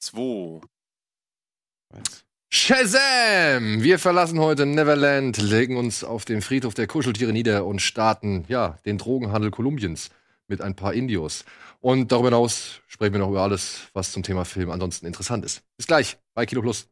2. Was? Shazam! Wir verlassen heute Neverland, legen uns auf den Friedhof der Kuscheltiere nieder und starten, ja, den Drogenhandel Kolumbiens mit ein paar Indios. Und darüber hinaus sprechen wir noch über alles, was zum Thema Film ansonsten interessant ist. Bis gleich bei Kilo Plus.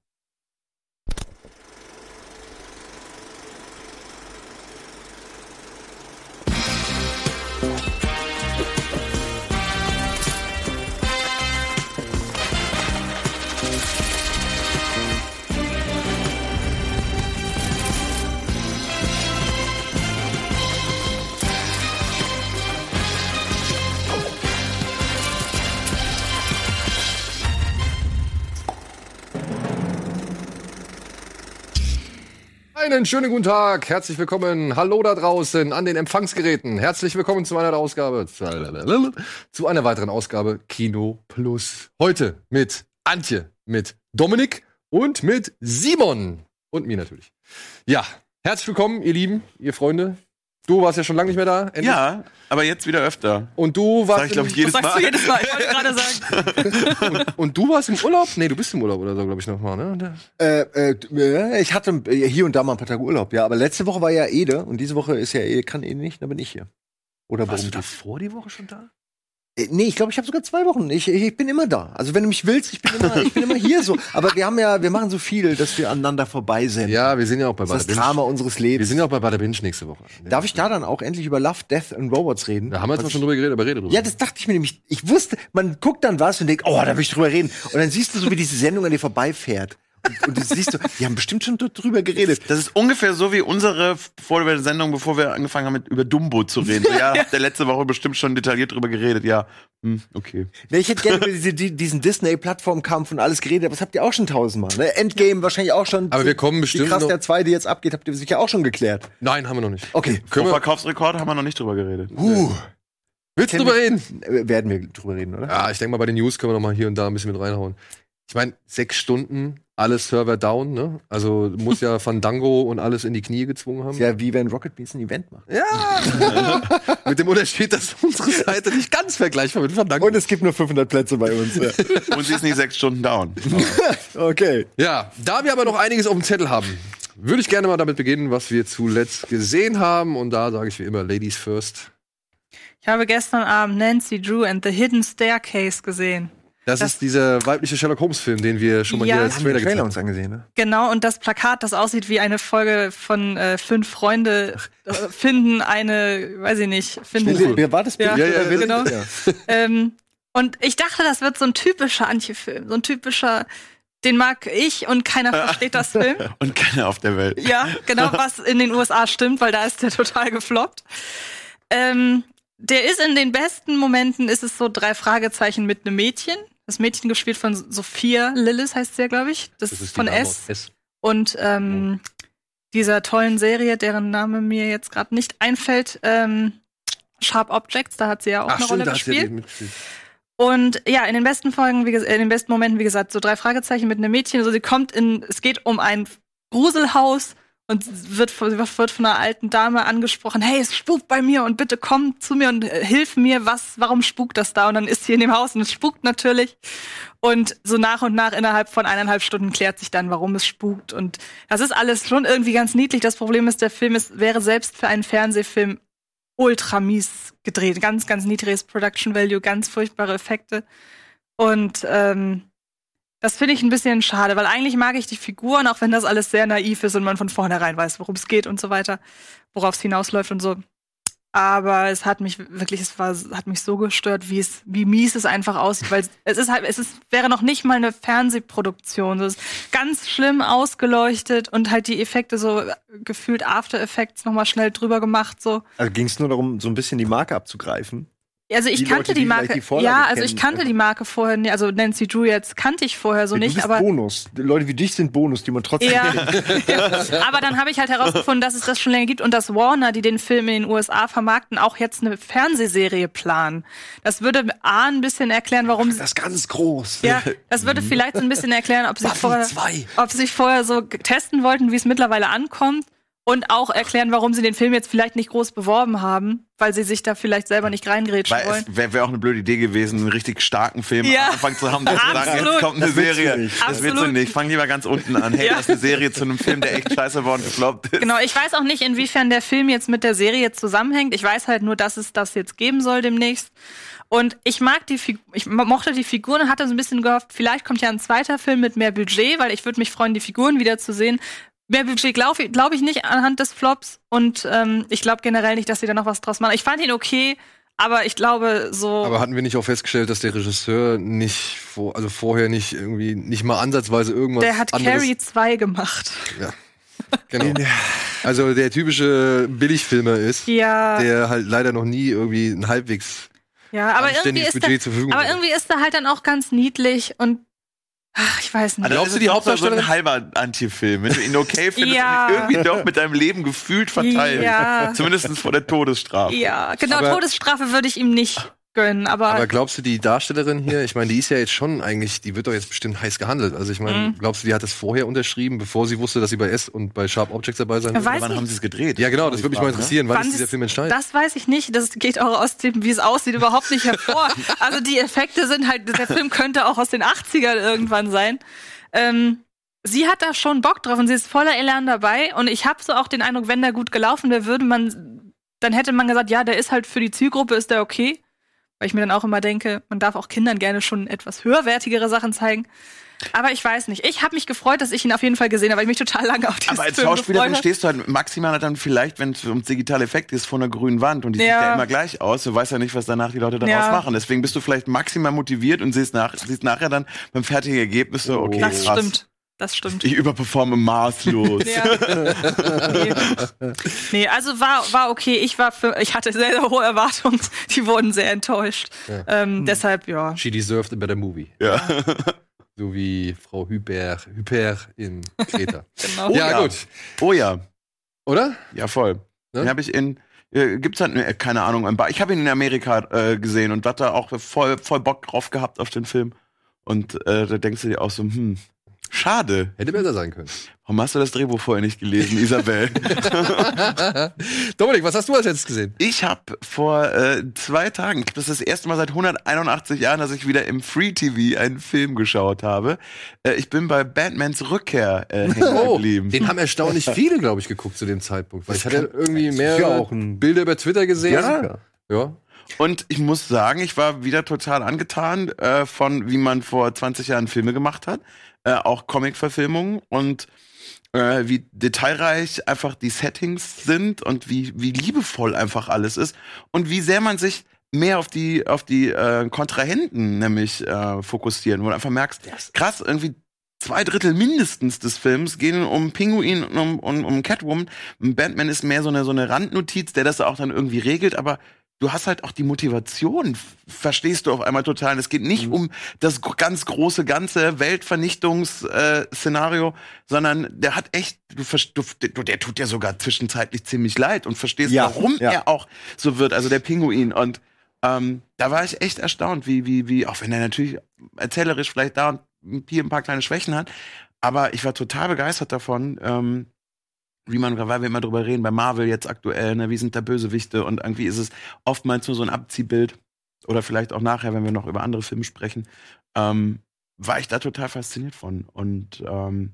Einen schönen guten Tag, herzlich willkommen, hallo da draußen an den Empfangsgeräten. Herzlich willkommen zu einer Ausgabe, zu einer weiteren Ausgabe Kino Plus. Heute mit Antje, mit Dominik und mit Simon und mir natürlich. Ja, herzlich willkommen, ihr Lieben, ihr Freunde. Du warst ja schon lange nicht mehr da. Endlich. Ja, aber jetzt wieder öfter. Und du warst. Sag ich, glaube ich, jedes das sagst Mal. du jedes Mal. Ich wollte gerade sagen. und, und, du warst im Urlaub? Nee, du bist im Urlaub oder so, glaube ich, nochmal, ne? Äh, äh, ich hatte hier und da mal ein paar Tage Urlaub, ja. Aber letzte Woche war ja Ede und diese Woche ist ja Ede, kann Ede nicht, dann bin ich hier. Oder warst du davor die Woche schon da? Äh, nee, ich glaube, ich habe sogar zwei Wochen. Ich, ich bin immer da. Also wenn du mich willst, ich bin immer, ich bin immer hier so. Aber wir haben ja, wir machen so viel, dass wir aneinander vorbei sind. Ja, wir sind ja auch bei Das ist das Drama unseres Lebens. Wir sind ja auch bei Bada Binge nächste Woche. Darf ich da dann auch endlich über Love, Death and Robots reden? Da haben wir jetzt mal schon drüber geredet, aber rede drüber. Ja, das dachte ich mir nämlich. Ich wusste, man guckt dann was und denkt, oh, da will ich drüber reden. Und dann siehst du so, wie diese Sendung an dir vorbeifährt. Und, und du siehst du, die haben bestimmt schon drüber geredet. Das ist ungefähr so wie unsere vor der Sendung, bevor wir angefangen haben, mit über Dumbo zu reden. So, ja, der letzte Woche bestimmt schon detailliert drüber geredet. Ja, hm, okay. Nee, ich hätte gerne über diese, diesen Disney-Plattformkampf und alles geredet, aber das habt ihr auch schon tausendmal. Ne? Endgame wahrscheinlich auch schon. Aber wir kommen bestimmt. Wie krass der zweite jetzt abgeht, habt ihr sicher auch schon geklärt. Nein, haben wir noch nicht. Okay. Verkaufsrekord haben wir noch nicht drüber geredet. Uh. Willst du drüber reden? Werden wir drüber reden, oder? Ja, ich denke mal, bei den News können wir noch mal hier und da ein bisschen mit reinhauen. Ich meine, sechs Stunden, alles Server down, ne? Also muss ja Fandango und alles in die Knie gezwungen haben. Ja, wie wenn Rocket Beans ein Event macht. Ja! mit dem Unterschied, dass unsere Seite nicht ganz vergleichbar mit Fandango. Und es gibt nur 500 Plätze bei uns. Ja. und sie ist nicht sechs Stunden down. okay. Ja, da wir aber noch einiges auf dem Zettel haben, würde ich gerne mal damit beginnen, was wir zuletzt gesehen haben. Und da sage ich wie immer Ladies first. Ich habe gestern Abend Nancy Drew and the Hidden Staircase gesehen. Das, das, ist dieser weibliche Sherlock Holmes Film, den wir schon mal ja, hier als Trailer, Trailer uns angesehen, ne? Genau, und das Plakat, das aussieht wie eine Folge von äh, fünf Freunde äh, finden eine, weiß ich nicht, finden. Wer war das? Ja, ja, ja, ja genau. Ja. ähm, und ich dachte, das wird so ein typischer Antje-Film, so ein typischer den mag ich und keiner versteht das Film. und keiner auf der Welt. Ja, genau, was in den USA stimmt, weil da ist der total gefloppt. Ähm, der ist in den besten Momenten, ist es so drei Fragezeichen mit einem Mädchen. Das Mädchen gespielt von Sophia Lillis heißt sie ja, glaube ich. Das, das ist von S. S. Und ähm, ja. dieser tollen Serie, deren Name mir jetzt gerade nicht einfällt, ähm, Sharp Objects, da hat sie ja auch Ach, eine stimmt, Rolle gespielt. Und ja, in den besten Folgen, wie gesagt, in den besten Momenten, wie gesagt, so drei Fragezeichen mit einem Mädchen. Also sie kommt in, es geht um ein Gruselhaus und wird, wird von einer alten Dame angesprochen, hey, es spukt bei mir und bitte komm zu mir und äh, hilf mir, was, warum spukt das da? Und dann ist sie in dem Haus und es spukt natürlich. Und so nach und nach innerhalb von eineinhalb Stunden klärt sich dann, warum es spukt. Und das ist alles schon irgendwie ganz niedlich. Das Problem ist, der Film ist, wäre selbst für einen Fernsehfilm ultra mies gedreht. Ganz, ganz niedriges Production Value, ganz furchtbare Effekte. Und ähm, das finde ich ein bisschen schade, weil eigentlich mag ich die Figuren, auch wenn das alles sehr naiv ist und man von vornherein weiß, worum es geht und so weiter, worauf es hinausläuft und so. Aber es hat mich wirklich, es war, hat mich so gestört, wie es, wie mies es einfach aussieht, weil es ist halt, es ist, wäre noch nicht mal eine Fernsehproduktion. Es ist ganz schlimm ausgeleuchtet und halt die Effekte so gefühlt After Effects nochmal schnell drüber gemacht, so. Also ging es nur darum, so ein bisschen die Marke abzugreifen? Also ich die kannte Leute, die Marke. Die ja, also ich kannte die Marke vorher nicht. Also Nancy Drew jetzt kannte ich vorher so ja, nicht. Du bist aber Bonus. Leute wie dich sind Bonus, die man trotzdem. Ja. ja. Aber dann habe ich halt herausgefunden, dass es das schon länger gibt und dass Warner, die den Film in den USA vermarkten, auch jetzt eine Fernsehserie planen. Das würde A ein bisschen erklären, warum das ist ganz groß. Ja, das würde vielleicht so ein bisschen erklären, ob sie vorher, ob sie vorher so testen wollten, wie es mittlerweile ankommt Und auch erklären, warum sie den Film jetzt vielleicht nicht groß beworben haben, weil sie sich da vielleicht selber nicht reingrätschen Weil wollen. es wäre wär auch eine blöde Idee gewesen, einen richtig starken Film Ja. am Anfang zu haben, der zu sagen, jetzt kommt eine Das Serie. Das willst du nicht. Fang lieber ganz unten an. Hey, Ja. das ist eine Serie zu einem Film, der echt scheiße war und gefloppt ist. Genau, ich weiß auch nicht, inwiefern der Film jetzt mit der Serie zusammenhängt. Ich weiß halt nur, dass es das jetzt geben soll demnächst. Und ich mag die Figur, ich mo- mochte die Figuren und hatte so ein bisschen gehofft, vielleicht kommt ja ein zweiter Film mit mehr Budget, weil ich würde mich freuen, die Figuren wieder zu sehen. Mehr Budget glaube ich, glaub ich nicht anhand des Flops und ähm, ich glaube generell nicht, dass sie da noch was draus machen. Ich fand ihn okay, aber ich glaube so. Aber hatten wir nicht auch festgestellt, dass der Regisseur nicht vor, also vorher nicht irgendwie nicht mal ansatzweise irgendwas der hat anderes Carrie 2 gemacht. Genau. Also der typische Billigfilmer ist, Ja, der halt leider noch nie irgendwie ein halbwegs ja, aber irgendwie ist Budget der, zur Verfügung aber irgendwie ist er halt dann auch ganz niedlich und ach, ich weiß nicht. Also Glaubst du, die auch so Hauptdarstellerin- ein halber Anti-Film. Wenn du ihn okay findest Ja. und ihn irgendwie doch mit deinem Leben gefühlt verteilen. Ja. Zumindest vor der Todesstrafe. Ja, genau, Aber- Todesstrafe würde ich ihm nicht gönnen, aber, Aber glaubst du, die Darstellerin hier, ich meine, die ist ja jetzt schon eigentlich, die wird doch jetzt bestimmt heiß gehandelt. Also ich meine, Mhm. glaubst du, die hat das vorher unterschrieben, bevor sie wusste, dass sie bei S und bei Sharp Objects dabei sein wird? weiß Wann nicht. haben sie es gedreht? Ja, genau, das würde mich mal Frage, ne? interessieren. Wann, Wann ist dieser Film entstanden? das weiß ich nicht. Das geht auch aus dem, wie es aussieht, überhaupt nicht hervor. also die Effekte sind halt, der Film könnte auch aus den 80ern irgendwann sein. Ähm, sie hat da schon Bock drauf und sie ist voller Elan dabei. Und ich habe so auch den Eindruck, wenn der gut gelaufen wäre, würde man, dann hätte man gesagt, ja, der ist halt für die Zielgruppe, ist der okay. Weil ich mir dann auch immer denke, man darf auch Kindern gerne schon etwas höherwertigere Sachen zeigen. Aber ich weiß nicht. Ich habe mich gefreut, dass ich ihn auf jeden Fall gesehen habe, weil ich mich total lange auf diesen Aber als Film Schauspielerin stehst du halt maximal dann vielleicht, wenn es ums digitale Effekt ist, vor einer grünen Wand und die sieht Ja. ja immer gleich aus. Du weißt ja nicht, was danach die Leute daraus Ja. machen. Deswegen bist du vielleicht maximal motiviert und siehst, nach, siehst nachher dann beim fertigen Ergebnis so, okay, Das krass. stimmt. Das stimmt. Ich überperforme maßlos. Ja. nee. nee, also war, war okay. Ich war für, ich hatte sehr, sehr hohe Erwartungen. Die wurden sehr enttäuscht. Ähm, Deshalb, ja. She deserved a better movie. Ja. So wie Frau Hyper, Hyper in Kreta. Genau. ja, ja. gut. Oh ja, Oder? ja voll. Ne? Den habe ich in, äh, gibt's halt, äh, keine Ahnung, ein Bar. Ich habe ihn in Amerika äh, gesehen und hatte auch voll, voll Bock drauf gehabt auf den Film. Und äh, da denkst du dir auch so, hm, schade. Hätte besser sein können. Warum hast du das Drehbuch vorher nicht gelesen, Isabel? Dominik, was hast du als letztes gesehen? ich habe vor äh, zwei Tagen, das ist das erste Mal seit 181 Jahren, dass ich wieder im Free TV einen Film geschaut habe. Äh, ich bin bei Batmans Rückkehr äh, Oh, geblieben. den haben erstaunlich viele, glaube ich, geguckt zu dem Zeitpunkt. Weil ich hatte irgendwie mehrere Bilder über Twitter gesehen. Ja. Ja. Und ich muss sagen, ich war wieder total angetan äh, von, wie man vor 20 Jahren Filme gemacht hat. Äh, auch Comic-Verfilmungen und äh, wie detailreich einfach die Settings sind und wie, wie liebevoll einfach alles ist und wie sehr man sich mehr auf die auf die äh, Kontrahenten nämlich äh, fokussieren, wo du einfach merkst, krass, irgendwie zwei Drittel mindestens des Films gehen um Pinguin und um, um, um Catwoman. Batman ist mehr so eine, so eine Randnotiz, der das auch dann irgendwie regelt, aber du hast halt auch die Motivation, verstehst du auf einmal total. Und Es geht nicht um das ganz große, ganze Weltvernichtungsszenario, sondern der hat echt, du, du, der tut dir sogar zwischenzeitlich ziemlich leid und verstehst, Ja, warum ja. er auch so wird, also der Pinguin. Und ähm, da war ich echt erstaunt, wie, wie, wie, auch wenn er natürlich erzählerisch vielleicht da und hier ein paar kleine Schwächen hat, aber ich war total begeistert davon, ähm, wie man, weil wir immer drüber reden, bei Marvel jetzt aktuell, ne, wie sind da Bösewichte und irgendwie ist es oftmals nur so ein Abziehbild oder vielleicht auch nachher, wenn wir noch über andere Filme sprechen, ähm, war ich da total fasziniert von und ähm,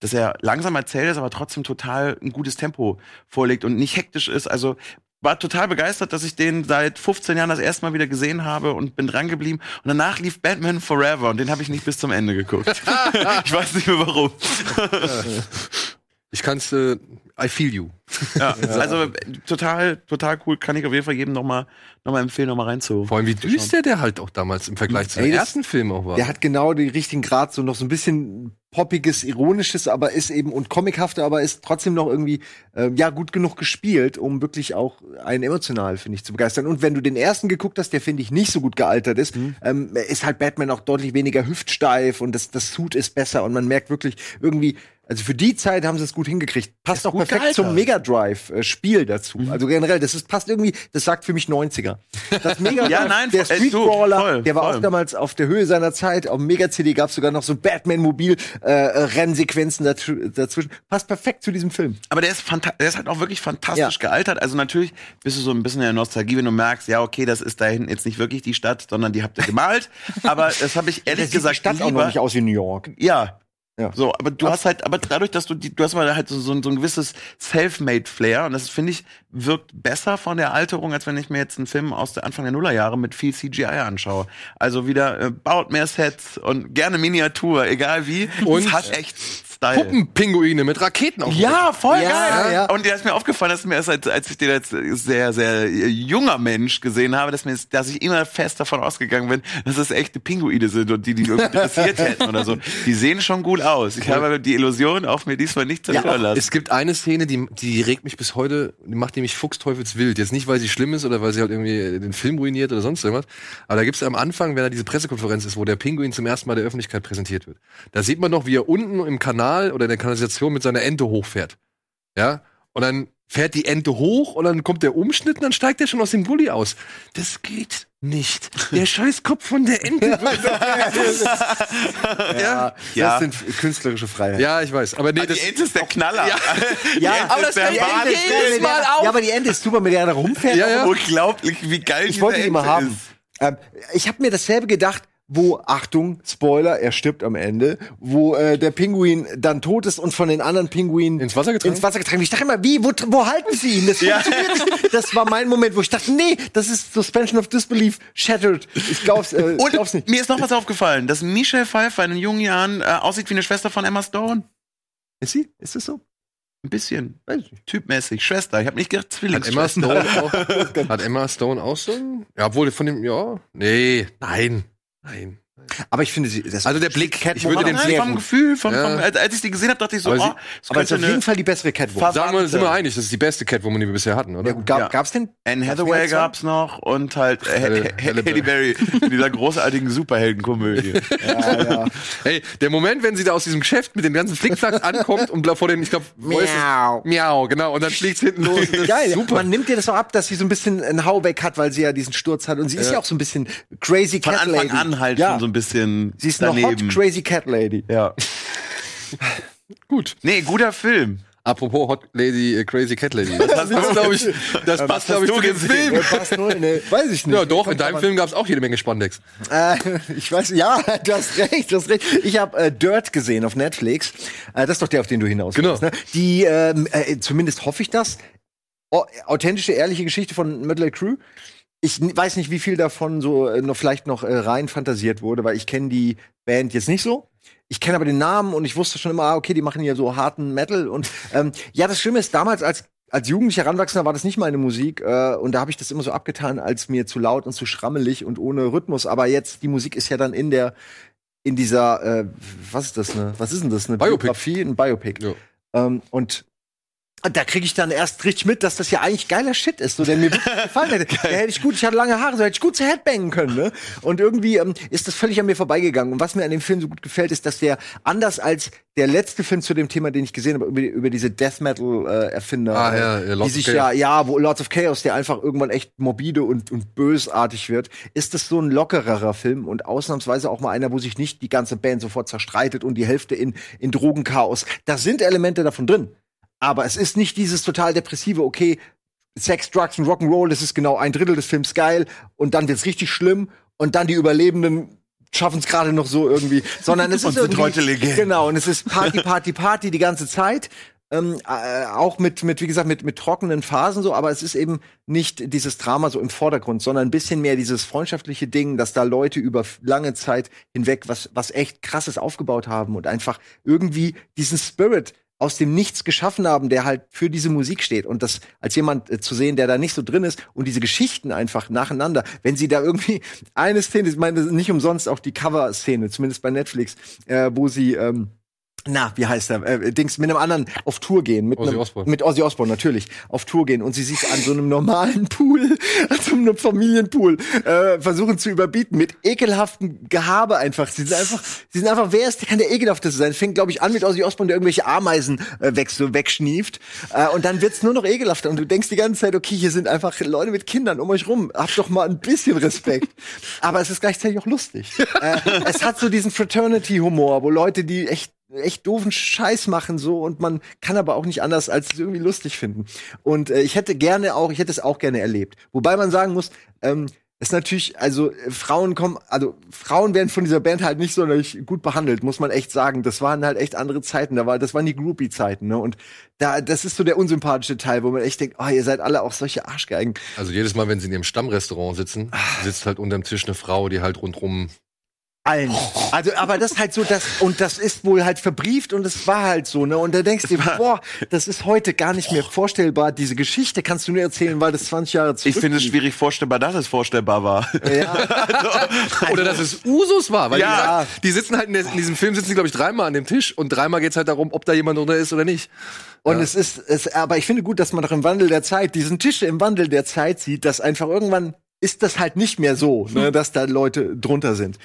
dass er langsam erzählt ist, aber trotzdem total ein gutes Tempo vorlegt und nicht hektisch ist. Also war total begeistert, dass ich den seit 15 Jahren das erste Mal wieder gesehen habe und bin dran geblieben. Und danach lief Batman Forever und den habe ich nicht bis zum Ende geguckt. ich weiß nicht mehr warum. Ich kann's, äh, I feel you. Ja, also äh, total, total cool. Kann ich auf jeden Fall jedem nochmal noch mal empfehlen, nochmal reinzu. Vor allem, wie düster der halt auch damals im Vergleich zu das- ersten Film auch war. Der hat genau den richtigen Grad, so noch so ein bisschen poppiges, ironisches, aber ist eben und comichafter, aber ist trotzdem noch irgendwie äh, ja gut genug gespielt, um wirklich auch einen emotional finde ich zu begeistern. Und wenn du den ersten geguckt hast, der finde ich nicht so gut gealtert ist, ähm, ist halt Batman auch deutlich weniger hüftsteif und das das Suit ist besser und man merkt wirklich irgendwie also für die Zeit haben sie es gut hingekriegt. Passt auch perfekt gealtert. zum Mega Drive-Spiel dazu. Mhm. Also generell, das ist, passt irgendwie, das sagt für mich 90er. Das Mega Ja, nein, der Street Brawler, der war voll. auch damals auf der Höhe seiner Zeit. Auf dem Mega-CD gab es sogar noch so Batman-Mobil-Rennsequenzen dazwischen. Passt perfekt zu diesem Film. Aber der ist, der ist halt auch wirklich fantastisch Ja. gealtert. Also natürlich bist du so ein bisschen in der Nostalgie, wenn du merkst, ja, okay, das ist da hinten jetzt nicht wirklich die Stadt, sondern die habt ihr gemalt. Aber das habe ich ehrlich sieht die gesagt Stadt auch noch lieber. nicht aus wie New York. Ja. Ja. So, aber du hast halt, aber dadurch, dass du die, du hast mal halt so, so, ein- so ein gewisses Self-Made-Flair und das finde ich wirkt besser von der Alterung, als wenn ich mir jetzt einen Film aus der Anfang der Nullerjahre mit viel CGI anschaue. Also wieder äh, baut mehr Sets und gerne Miniatur, egal wie. Und es hat echt Style. Puppenpinguine mit Raketen auf. Ja, voll Ja, geil. ja. Und der ist mir aufgefallen, dass mir erst als, als ich den als sehr, sehr junger Mensch gesehen habe, dass mir, dass ich immer fest davon ausgegangen bin, dass es echte Pinguine sind und die die irgendwie interessiert hätten oder so. Die sehen schon gut aus. Ich habe die Illusion auf mir diesmal nicht zerstören lassen. Es gibt eine Szene, die, die regt mich bis heute, die macht die mich fuchsteufelswild. Jetzt nicht, weil sie schlimm ist oder weil sie halt irgendwie den Film ruiniert oder sonst irgendwas. Aber da gibt's am Anfang, wenn da diese Pressekonferenz ist, wo der Pinguin zum ersten Mal der Öffentlichkeit präsentiert wird. Da sieht man noch, wie er unten im Kanal oder in der Kanalisation mit seiner Ente hochfährt. Ja? Und dann fährt die Ente hoch und dann kommt der Umschnitt und dann steigt er schon aus dem Gully aus. Das geht nicht. Der Scheißkopf von der Ente. Ja, Ja. das sind künstlerische Freiheiten. ja, ich weiß. Aber nee, das, die Ente ist der Knaller. Ja. Ja, aber das fällt jedes Mal auf. Ja, aber die Ente ist super, mit der er da rumfährt. Ja, ja. Unglaublich, wie geil Ich wollte die mal haben. Ähm, ich habe mir dasselbe gedacht, wo, Achtung, Spoiler, er stirbt am Ende, wo äh, der Pinguin dann tot ist und von den anderen Pinguinen Ins Wasser getragen? ins Wasser getragen. Ich dachte immer, wie, wo, wo halten sie ihn? Das funktioniert nicht. Das war mein Moment, wo ich dachte, nee, das ist Suspension of Disbelief shattered. Ich glaub's, äh, Und glaub's nicht. mir ist noch was aufgefallen, dass Michelle Pfeiffer in den jungen Jahren äh, aussieht wie eine Schwester von Emma Stone. Ist sie? Ist das so? Ein bisschen. Typmäßig. Schwester. Ich habe nicht gedacht, Hat Emma Zwillingsschwester. Stone auch, hat Emma Stone auch so ein, ja, obwohl von dem, ja, nee, nein, nein. Aber ich finde sie, das Also der Blick, ich würde den Nein, Blick, vom Gefühl, vom, Ja. vom, als, als ich die gesehen habe, dachte ich so, Aber sie- oh, das aber es ist auf jeden Fall die bessere Catwoman. Sagen wir, sind wir einig, das ist die beste Catwoman, die wir bisher hatten, oder? Ja, gut, gab, Ja. Gab's denn? Anne Hathaway gab's noch und halt äh, Halle- Halle, Berry in dieser großartigen Superheldenkomödie. Ja, ja. Hey, der Moment, wenn sie da aus diesem Geschäft mit den ganzen Flickflacks ankommt und vor den, ich glaube, Miau. Miau, genau, und dann fliegt's hinten los. Das ist Geil, super. man nimmt dir das auch ab, dass sie so ein bisschen einen Haubeck hat, weil sie ja diesen Sturz hat. Und sie ist Ja. auch so ein bisschen crazy Von Cat Anfang Lady. an halt schon so ein bisschen Sie ist eine daneben. hot crazy Cat Lady. ja. gut. Nee, guter Film. Apropos Hot Lady, äh, Crazy Cat Lady. Das passt, glaube ich, das passt, glaube ich, zu dem gesehen? Film. Ja, passt nur, ne, weiß ich nicht. Ja, doch, in deinem Film gab's auch jede Menge Spandex. Äh, ich weiß, ja, du hast recht, du hast recht. Ich habe äh, Dirt gesehen auf Netflix. Äh, das ist doch der, auf den du hinaus Genau. willst, Ne? Die, ähm, äh, zumindest hoffe ich das, o- authentische, ehrliche Geschichte von Mötley Crew. Ich weiß nicht, wie viel davon so äh, noch vielleicht noch äh, rein fantasiert wurde, weil ich kenne die Band jetzt nicht so. Ich kenne aber den Namen und ich wusste schon immer, ah, okay, die machen hier so harten Metal. Und ähm, ja, das Schlimme ist, damals als als Jugendlicher Heranwachsender war das nicht meine Musik äh, und da habe ich das immer so abgetan, als mir zu laut und zu schrammelig und ohne Rhythmus. Aber jetzt die Musik ist ja dann in der in dieser äh, was ist das ne? Was ist denn das eine Biopic. Biografie, ein Biopic. Ja. Ähm, und da kriege ich dann erst richtig mit, dass das ja eigentlich geiler Shit ist, so der mir wirklich gefallen hätte. Da hätte ich gut, ich hatte lange Haare, so hätte ich gut zu Headbangen können, ne? Und irgendwie ähm, ist das völlig an mir vorbeigegangen. Und was mir an dem Film so gut gefällt, ist, dass der anders als der letzte Film zu dem Thema, den ich gesehen habe, über, über diese Death Metal äh, Erfinder, Ah, ja, ja, die Lords of sich ja, ja, wo Lords of Chaos, der einfach irgendwann echt morbide und, und bösartig wird, ist das so ein lockererer Film und ausnahmsweise auch mal einer, wo sich nicht die ganze Band sofort zerstreitet und die Hälfte in, in Drogenchaos. Da sind Elemente davon drin. Aber es ist nicht dieses total depressive, okay, Sex, Drugs und Rock'n'Roll, das ist genau ein Drittel des Films geil und dann wird's richtig schlimm und dann die Überlebenden schaffen es gerade noch so irgendwie, sondern es Und ist sind irgendwie. Genau, und es ist Party, Party, Party die ganze Zeit. Ähm, äh, auch mit, mit, wie gesagt, mit, mit trockenen Phasen so, aber es ist eben nicht dieses Drama so im Vordergrund, sondern ein bisschen mehr dieses freundschaftliche Ding, dass da Leute über lange Zeit hinweg was, was echt krasses aufgebaut haben und einfach irgendwie diesen Spirit aus dem Nichts geschaffen haben, der halt für diese Musik steht. Und das als jemand äh, zu sehen, der da nicht so drin ist und diese Geschichten einfach nacheinander, wenn sie da irgendwie eine Szene, ich meine, nicht umsonst auch die Cover-Szene, zumindest bei Netflix, äh, wo sie ähm, na, wie heißt er? Äh, Dings mit einem anderen auf Tour gehen. Mit Ozzy einem, Osbourne. Mit Ozzy Osbourne, natürlich. Auf Tour gehen und sie sich an so einem normalen Pool, an so einem Familienpool, äh, versuchen zu überbieten mit ekelhaftem Gehabe einfach. Sie sind einfach, sie sind einfach, wer ist, kann der ekelhafteste sein? Fängt, glaube ich, an mit Ozzy Osbourne, der irgendwelche Ameisen äh, weg, so wegschnieft. Äh, und dann wird's nur noch ekelhafter. Und du denkst die ganze Zeit, okay, hier sind einfach Leute mit Kindern um euch rum. Habt doch mal ein bisschen Respekt. Aber es ist gleichzeitig auch lustig. äh, es hat so diesen Fraternity-Humor, wo Leute, die echt echt doofen Scheiß machen so und man kann aber auch nicht anders als es irgendwie lustig finden. Und äh, ich hätte gerne auch, ich hätte es auch gerne erlebt. Wobei man sagen muss, ähm, ist natürlich, also äh, Frauen kommen, also Frauen werden von dieser Band halt nicht sonderlich gut behandelt, muss man echt sagen. Das waren halt echt andere Zeiten. Da war, das waren die Groupie-Zeiten, ne? Und da, das ist so der unsympathische Teil, wo man echt denkt, oh, ihr seid alle auch solche Arschgeigen. Also jedes Mal, wenn sie in ihrem Stammrestaurant sitzen, sitzt halt unterm Tisch eine Frau, die halt rundrum. Allen. Also, aber das halt so, das, und das ist wohl halt verbrieft und es war halt so, ne? Und da denkst du, dir, boah, das ist heute gar nicht mehr vorstellbar. Diese Geschichte kannst du nur erzählen, weil das 20 Jahre zurück Ich finde es schwierig vorstellbar, dass es vorstellbar war. Ja. Oder dass es Usus war, weil Ja. die, die sitzen halt in, der, in diesem Film sitzen die glaube ich dreimal an dem Tisch und dreimal geht's halt darum, ob da jemand drunter ist oder nicht. Und es ist, es, aber ich finde gut, dass man doch im Wandel der Zeit, diesen Tische im Wandel der Zeit sieht, dass einfach irgendwann ist das halt nicht mehr so, ne, dass da Leute drunter sind.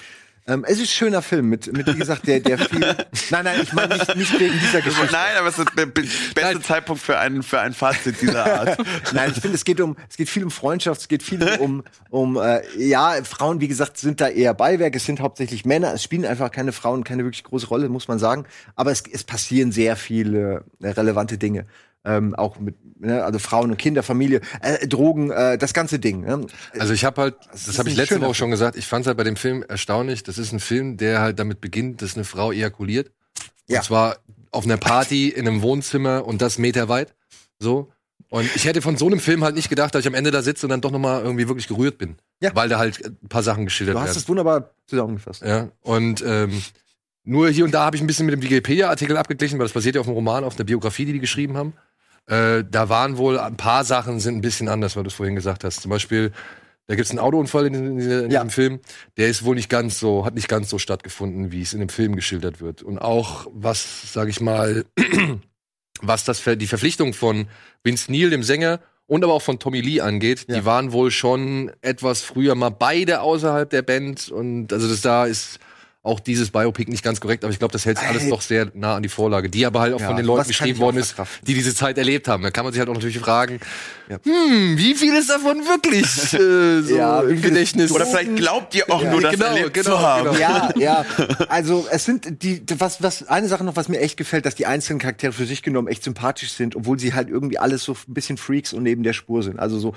Ähm, es ist ein schöner Film mit, mit wie gesagt, der, der viel. Nein, nein, ich meine nicht, nicht wegen dieser Geschichte. Nein, aber es ist der be- beste Zeitpunkt für ein, für ein Fazit dieser Art. Nein, ich finde, es geht um, es geht viel um Freundschaft, es geht viel um, um, äh, ja, Frauen, wie gesagt, sind da eher Beiwerk, es sind hauptsächlich Männer, es spielen einfach keine Frauen keine wirklich große Rolle, muss man sagen. Aber es, es passieren sehr viele äh, relevante Dinge. Ähm, auch mit, ne, also Frauen und Kinder, Familie, äh, Drogen, äh, das ganze Ding. Ne? Also ich habe halt, ist das habe ich letzte Woche schon gesagt, ich fand halt bei dem Film erstaunlich, das ist ein Film, der halt damit beginnt, dass eine Frau ejakuliert. Ja. Und zwar auf einer Party in einem Wohnzimmer und das meterweit. So. Und ich hätte von so einem Film halt nicht gedacht, dass ich am Ende da sitze und dann doch nochmal irgendwie wirklich gerührt bin. Ja. Weil da halt ein paar Sachen geschildert Du hast werden. es wunderbar zusammengefasst. Ja, und ähm, nur hier und da habe ich ein bisschen mit dem Wikipedia-Artikel abgeglichen, weil das basiert ja auf einem Roman, auf einer Biografie, die die geschrieben haben. Äh, da waren wohl ein paar Sachen sind ein bisschen anders, weil du es vorhin gesagt hast. Zum Beispiel, da gibt es einen Autounfall in, in, in Ja. diesem Film, der ist wohl nicht ganz so, hat nicht ganz so stattgefunden, wie es in dem Film geschildert wird. Und auch was, sage ich mal, was das für die Verpflichtung von Vince Neil, dem Sänger, und aber auch von Tommy Lee angeht, Ja. die waren wohl schon etwas früher mal beide außerhalb der Band und also das da ist auch dieses Biopic nicht ganz korrekt, aber ich glaube, das hält sich alles Ey. doch sehr nah an die Vorlage, die aber halt auch Ja, von den Leuten geschrieben worden ist, die diese Zeit erlebt haben. Da kann man sich halt auch natürlich fragen, Ja. hm, wie viel ist davon wirklich äh, so Ja, im Gedächtnis? Oder vielleicht glaubt ihr auch Ja, nur, das genau, erlebt genau, zu haben. genau. Ja, ja. Also es sind die was was eine Sache noch, was mir echt gefällt, dass die einzelnen Charaktere für sich genommen echt sympathisch sind, obwohl sie halt irgendwie alles so ein bisschen Freaks und neben der Spur sind. Also so,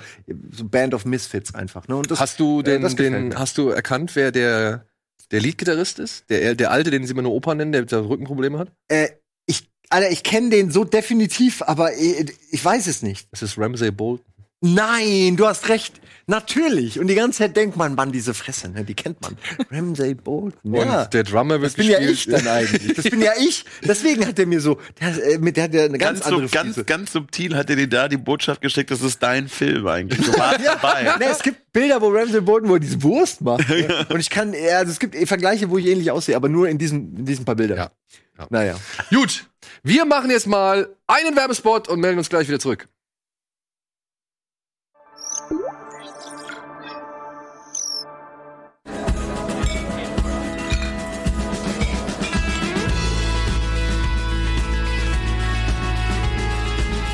so Band of Misfits einfach. Ne? Und das, Hast du äh, den, das gefällt den hast du erkannt, wer der der Leadgitarrist ist? Der der alte, den sie immer nur Opa nennen, der, der Rückenprobleme hat? Äh, ich, Alter, ich kenne den so definitiv, aber ich, ich weiß es nicht. Das ist Ramsey Bolton. Nein, du hast recht. Natürlich. Und die ganze Zeit denkt man, Mann, diese Fresse, ne, die kennt man. Ramsay Bolton. Ja. Und der Drummer wird Das bin ja ich dann eigentlich. Das bin ja ich. Deswegen hat er mir so, der, äh, mit der hat er eine ganz, Ganz, andere sub, ganz, ganz subtil hat er dir da die Botschaft geschickt, das ist dein Film eigentlich. Du warst dabei. Ne, es gibt Bilder, wo Ramsay Bolton wo er diese Wurst macht. ne? Und ich kann, ja, also es gibt Vergleiche, wo ich ähnlich aussehe, aber nur in diesen, in diesen paar Bildern. Ja. Ja. Naja. Gut, wir machen jetzt mal einen Werbespot und melden uns gleich wieder zurück.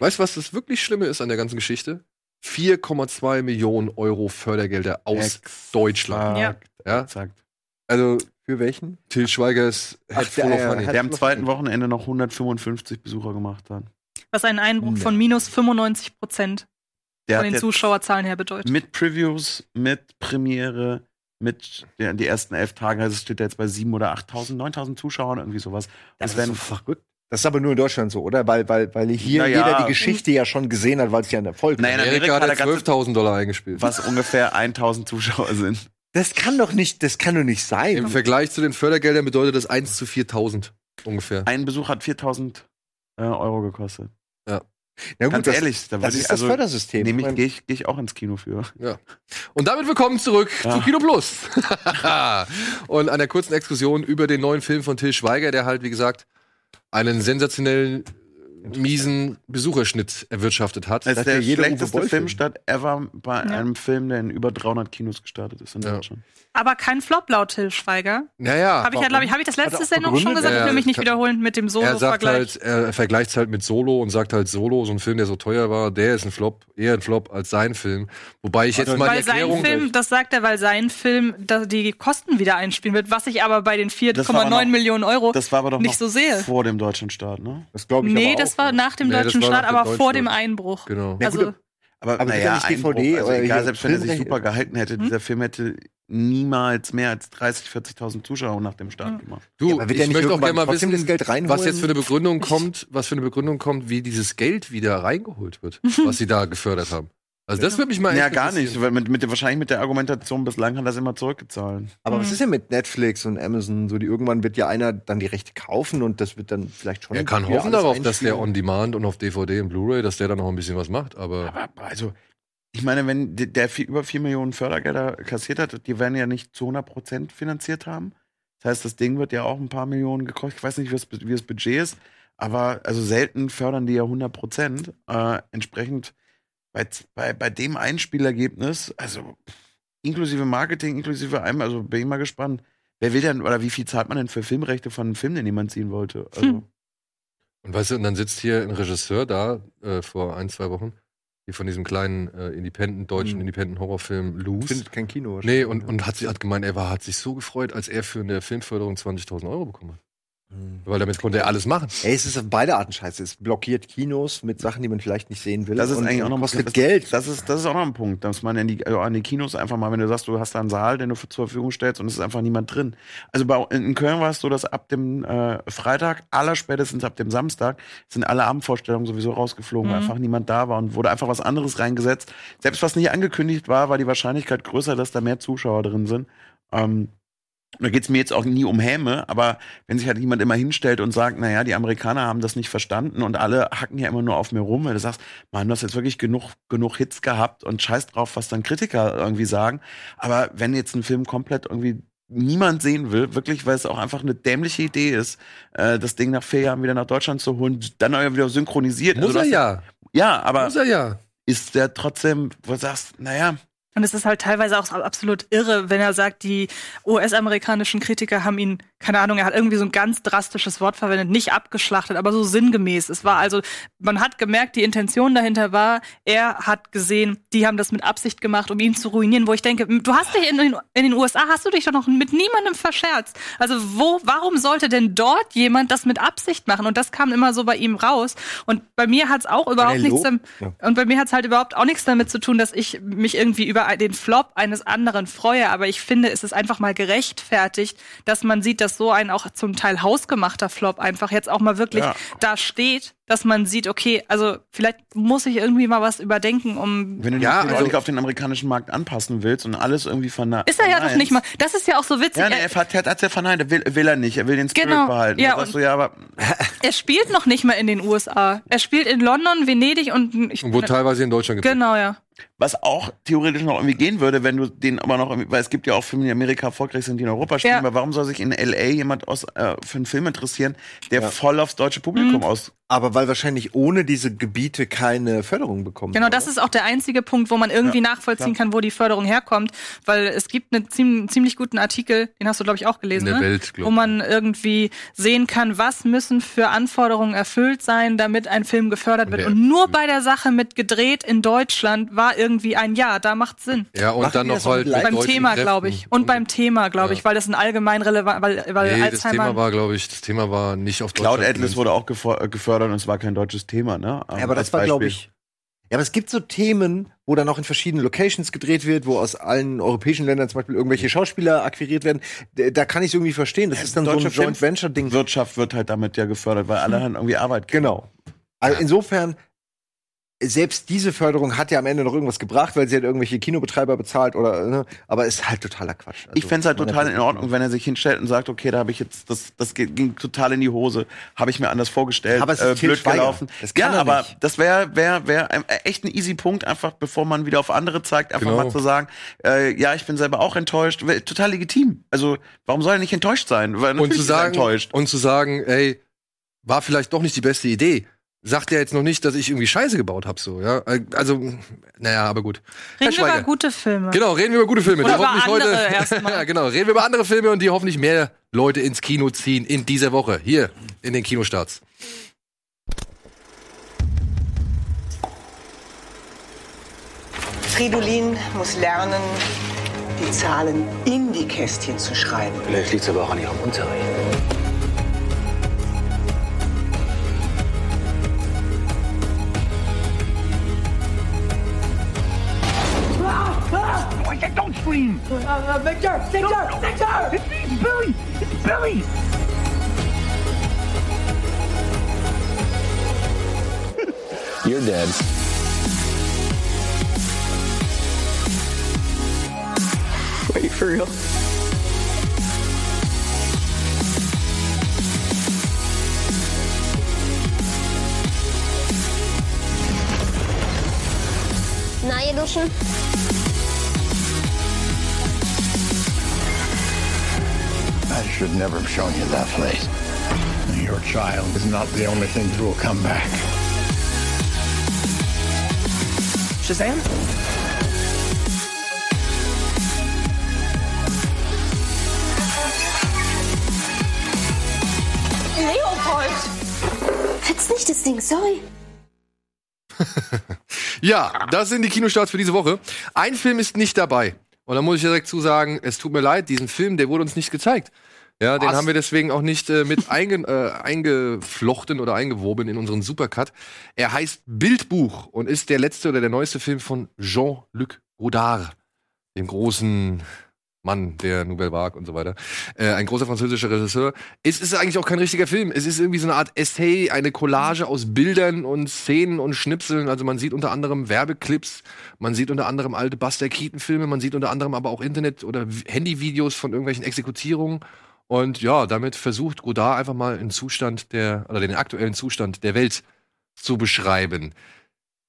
Weißt du, was das wirklich Schlimme ist an der ganzen Geschichte? 4,2 Millionen Euro Fördergelder aus Exakt. Deutschland. Ja. Ja, Exakt. also Für welchen? Till Schweigers Head der. Head- Der am zweiten Wochenende noch 155 Besucher gemacht hat. Was einen Einbruch von minus 95 Prozent Der von den Zuschauerzahlen her bedeutet. mit Previews, mit Premiere, mit ja, die ersten elf Tage, also es steht jetzt bei 7.000 oder 8.000, 9.000 Zuschauern, irgendwie sowas. Das Das werden so verrückt. Das ist aber nur in Deutschland so, oder? Weil, weil, weil hier Na ja. jeder die Geschichte ja schon gesehen hat, weil es ja ein Erfolg Naja, war. in Amerika Amerika hat er er ganze- 12.000 Dollar eingespielt. was ungefähr 1000 Zuschauer sind. Das kann doch nicht, das kann doch nicht sein. Im Vergleich zu den Fördergeldern bedeutet das 1 zu 4.000 ungefähr. Ein Besuch hat 4000 äh, Euro gekostet. Na Ganz das, ehrlich, da das ist ich, das also, Fördersystem. nehme Ich ich, mein, gehe ich, geh ich auch ins Kino für. Und damit willkommen zurück Ja. zu Kino Plus. und einer kurzen Exkursion über den neuen Film von Till Schweiger, der halt, wie gesagt, einen sensationellen, miesen Besucherschnitt erwirtschaftet hat. Das ist der ja jeder Uwe schlechteste. Filmstart ever bei Ja. einem Film, der in über 300 Kinos gestartet ist in Ja. Deutschland. Aber kein Flop laut Till Schweiger. Naja, Habe ich ja, glaube ich, habe ich das letzte Sendung schon gesagt. Ja, ich will mich nicht wiederholen mit dem er sagt Solo-Vergleich. halt, er vergleicht halt mit Solo und sagt halt Solo, so ein Film, der so teuer war, der ist ein Flop, eher ein Flop als sein Film. Wobei ich jetzt Also, mal die weil sein Erklärung. Film, das sagt er, weil sein Film die Kosten wieder einspielen wird, was ich aber bei den Das war aber 4,9 noch- Millionen Euro Das war aber doch nicht noch so sehe. vor dem deutschen Start, ne? das glaube ich Nee, aber das war nach dem Nee, deutschen Start, aber deutschen vor dem. Einbruch. Genau. Ja, gut, Also, Aber, Aber naja, ja nicht DVD Einbruch, also egal, hier selbst wenn er sich super gehalten hätte, Hm? dieser Film hätte niemals mehr als 30, 40.000 Zuschauer nach dem Start Hm. gemacht. Du, Ja, ich möchte auch gerne mal wissen, das Geld reinholen? was jetzt für eine Begründung kommt, was für eine Begründung kommt, wie dieses Geld wieder reingeholt wird, was sie da gefördert haben. Also das würde mich mal Ja, gar nicht, weil mit, mit, wahrscheinlich mit der Argumentation bislang hat er es immer zurückgezahlt. Aber Mhm. was ist denn mit Netflix und Amazon? So, die irgendwann wird ja einer dann die Rechte kaufen und das wird dann vielleicht schon. Er kann wieder hoffen darauf, dass der on Demand und auf DVD und Blu-ray, dass der dann noch ein bisschen was macht, aber Aber also, ich meine, wenn der- der viel, über 4 Millionen Fördergelder kassiert hat, die werden ja nicht zu 100% finanziert haben. Das heißt, das Ding wird ja auch ein paar Millionen gekostet. Ich weiß nicht, wie das, wie das Budget ist, aber also selten fördern die ja 100%. Äh, entsprechend bei, bei, bei dem Einspielergebnis, also inklusive Marketing, inklusive allem, also bin ich mal gespannt. Wer will denn, oder wie viel zahlt man denn für Filmrechte von einem Film, den jemand ziehen wollte? Also, Hm. und weißt du, und dann sitzt hier ein Regisseur da äh, vor ein, zwei Wochen, hier von diesem kleinen äh, Independent, deutschen Mhm. Independent Horrorfilm Loose. Findet kein Kino. Nee, und, und hat, sie- hat gemeint, er war, hat sich so gefreut, als er für eine Filmförderung 20.000 Euro bekommen hat. Mhm. Weil damit konnte er alles machen. Ey, es ist auf beide Arten scheiße. Es blockiert Kinos mit Sachen, die man vielleicht nicht sehen will. Das ist und, eigentlich auch noch ein kostet das, Geld. Das ist, das ist auch noch ein Punkt, dass man in die, also an die Kinos einfach mal, wenn du sagst, du hast da einen Saal, den du zur Verfügung stellst und es ist einfach niemand drin. Also bei, in Köln war es so, dass ab dem äh, Freitag, allerspätestens ab dem Samstag, sind alle Abendvorstellungen sowieso rausgeflogen, weil Mhm. einfach niemand da war und wurde einfach was anderes reingesetzt. Selbst was nicht angekündigt war, war die Wahrscheinlichkeit größer, dass da mehr Zuschauer drin sind. Ähm, da geht's mir jetzt auch nie um Häme, aber wenn sich halt jemand immer hinstellt und sagt, naja, die Amerikaner haben das nicht verstanden und alle hacken ja immer nur auf mir rum, weil du sagst, man, du hast jetzt wirklich genug, genug Hits gehabt und scheiß drauf, was dann Kritiker irgendwie sagen. Aber wenn jetzt ein Film komplett irgendwie niemand sehen will, wirklich, weil es auch einfach eine dämliche Idee ist, äh, das Ding nach vier Jahren wieder nach Deutschland zu holen, dann auch wieder synchronisiert. Muss Also er ja. Ja, aber Muss er ja. ist der trotzdem, wo du sagst, naja, Und es ist halt teilweise auch absolut irre, wenn er sagt, die US-amerikanischen Kritiker haben ihn, keine Ahnung, er hat irgendwie so ein ganz drastisches Wort verwendet, nicht abgeschlachtet, aber so sinngemäß. Es war also, man hat gemerkt, die Intention dahinter war, er hat gesehen, die haben das mit Absicht gemacht, um ihn zu ruinieren, wo ich denke, du hast dich in den, in den USA, hast du dich doch noch mit niemandem verscherzt. Also wo, warum sollte denn dort jemand das mit Absicht machen? Und das kam immer so bei ihm raus. Und bei mir hat es auch überhaupt der nichts Ja. und bei mir hat es halt überhaupt auch nichts damit zu tun, dass ich mich irgendwie über den Flop eines anderen freue. Aber ich finde, es ist einfach mal gerechtfertigt, dass man sieht, dass so ein auch zum Teil hausgemachter Flop einfach jetzt auch mal wirklich Ja. da steht, dass man sieht, okay, also vielleicht muss ich irgendwie mal was überdenken, um. wenn du Ja, auch also- nicht auf den amerikanischen Markt anpassen willst und alles irgendwie verneint. Ist er ja doch nicht mal. Das ist ja auch so witzig. Ja, nee, er, hat er hat's ja verneint, er will, will er nicht, er will den Spirit Genau, behalten. ja, du, ja, aber er spielt noch nicht mal in den USA. Er spielt in London, Venedig und ich, Und wurde teilweise in Deutschland gedreht. Genau, ja. Was auch theoretisch noch irgendwie gehen würde, wenn du den aber noch, irgendwie- weil es gibt ja auch Filme, die in Amerika erfolgreich sind, die in Europa spielen, Ja. aber warum soll sich in LA jemand aus, äh, für einen Film interessieren, der voll aufs deutsche Publikum Mhm. aus. Aber weil wahrscheinlich ohne diese Gebiete keine Förderung bekommen. Genau, oder? das ist auch der einzige Punkt, wo man irgendwie Ja, nachvollziehen klar. kann, wo die Förderung herkommt, weil es gibt einen ziemlich, ziemlich guten Artikel, den hast du glaube ich auch gelesen, In der ne? Welt, glaub wo man irgendwie sehen kann, was müssen für Anforderungen erfüllt sein, damit ein Film gefördert wird. Und nur bei der Sache mit gedreht in Deutschland war irgendwie ein Ja, da macht Sinn. Ja, und Machen dann noch das halt beim Thema, glaube ich. Und beim Thema, glaube Ja. ich, weil das ein allgemein relevant, weil, weil Nee, das Alzheimer. Thema war, glaube ich, das Thema war nicht auf Cloud Atlas wurde auch äh, gefördert und es war kein deutsches Thema, ne? Ja, aber Als das war, glaube ich. Ja, aber es gibt so Themen, wo dann auch in verschiedenen Locations gedreht wird, wo aus allen europäischen Ländern zum Beispiel irgendwelche Schauspieler akquiriert werden. Da kann ich irgendwie verstehen. Das ist dann so ein Joint Venture Ding. Wirtschaft wird halt damit ja gefördert, weil alle dann irgendwie Arbeit. Genau. Also insofern, selbst diese Förderung hat ja am Ende noch irgendwas gebracht, weil sie hat irgendwelche Kinobetreiber bezahlt oder, ne? aber ist halt totaler Quatsch. Also, Ich fänd's halt man total in Ordnung, wenn er sich hinstellt und sagt, okay, da habe ich jetzt, das, das ging total in die Hose, habe ich mir anders vorgestellt, Aber es ist äh, blöd Schweiger. gelaufen. Das kann ja, er aber nicht. das wäre wär, wär ein, echt ein easy Punkt, einfach bevor man wieder auf andere zeigt, einfach Genau. mal zu sagen, äh, ja, ich bin selber auch enttäuscht, total legitim. Also warum soll er nicht enttäuscht sein? Weil Und zu sagen, enttäuscht. und zu sagen, ey, war vielleicht doch nicht die beste Idee. Sagt ja jetzt noch nicht, dass ich irgendwie Scheiße gebaut habe, so, ja. Also, naja, aber gut. Reden wir über gute Filme. Genau, reden wir über gute Filme. Oder die über hoffentlich andere heute, erstmal. ja, genau, reden wir über andere Filme und die hoffentlich mehr Leute ins Kino ziehen in dieser Woche. Hier, in den Kinostarts. Fridolin muss lernen, die Zahlen in die Kästchen zu schreiben. Vielleicht liegt es aber auch an Ihrem Unterricht. like that. Don't scream. Uh, uh, Victor, Victor, no, no. Victor! It's me, it's Billy. It's Billy. You're dead. Wait, for real? Night edition? I should never have shown you that place. Your child is not the only thing that will come back. Shazam? Leopold! Fetzt nicht das Ding, sorry. Ja, das sind die Kinostarts für diese Woche. Ein Film ist nicht dabei. Und da muss ich direkt zu sagen, es tut mir leid, diesen Film, der wurde uns nicht gezeigt. Ja, den Was? haben wir deswegen auch nicht äh, mit einge äh, eingeflochten oder eingewoben in unseren Supercut. Er heißt Bildbuch und ist der letzte oder der neueste Film von Jean-Luc Godard, dem großen Mann der Nouvelle Vague und so weiter. Äh, ein großer französischer Regisseur. Es ist eigentlich auch kein richtiger Film. Es ist irgendwie so eine Art Essay, eine Collage aus Bildern und Szenen und Schnipseln. Also man sieht unter anderem Werbeclips, man sieht unter anderem alte Buster Keaton-Filme, man sieht unter anderem aber auch Internet- oder Handyvideos von irgendwelchen Exekutierungen. Und ja, damit versucht Godard einfach mal den Zustand der, oder den aktuellen Zustand der Welt zu beschreiben.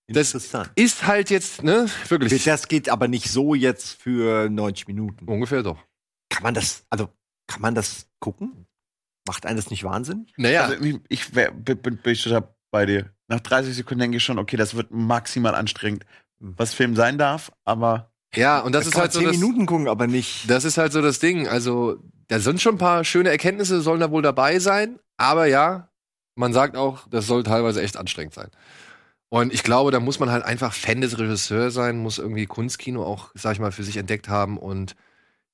Das Interessant. ist halt jetzt, ne, wirklich. Das geht aber nicht so jetzt für 90 Minuten. Ungefähr doch. Kann man das, also, kann man das gucken? Macht einen das nicht wahnsinnig? Naja, Also ich, ich wär, bin, bin, bin ich total bei dir. Nach 30 Sekunden denke ich schon, okay, das wird maximal anstrengend, was Film sein darf, aber ja, und das ist kann halt so 10 das, Minuten gucken, aber nicht. das ist halt so das Ding. Also, da sind schon ein paar schöne Erkenntnisse, sollen da wohl dabei sein. Aber ja, man sagt auch, das soll teilweise echt anstrengend sein. Und ich glaube, da muss man halt einfach Fan des Regisseurs sein, muss irgendwie Kunstkino auch, sag ich mal, für sich entdeckt haben und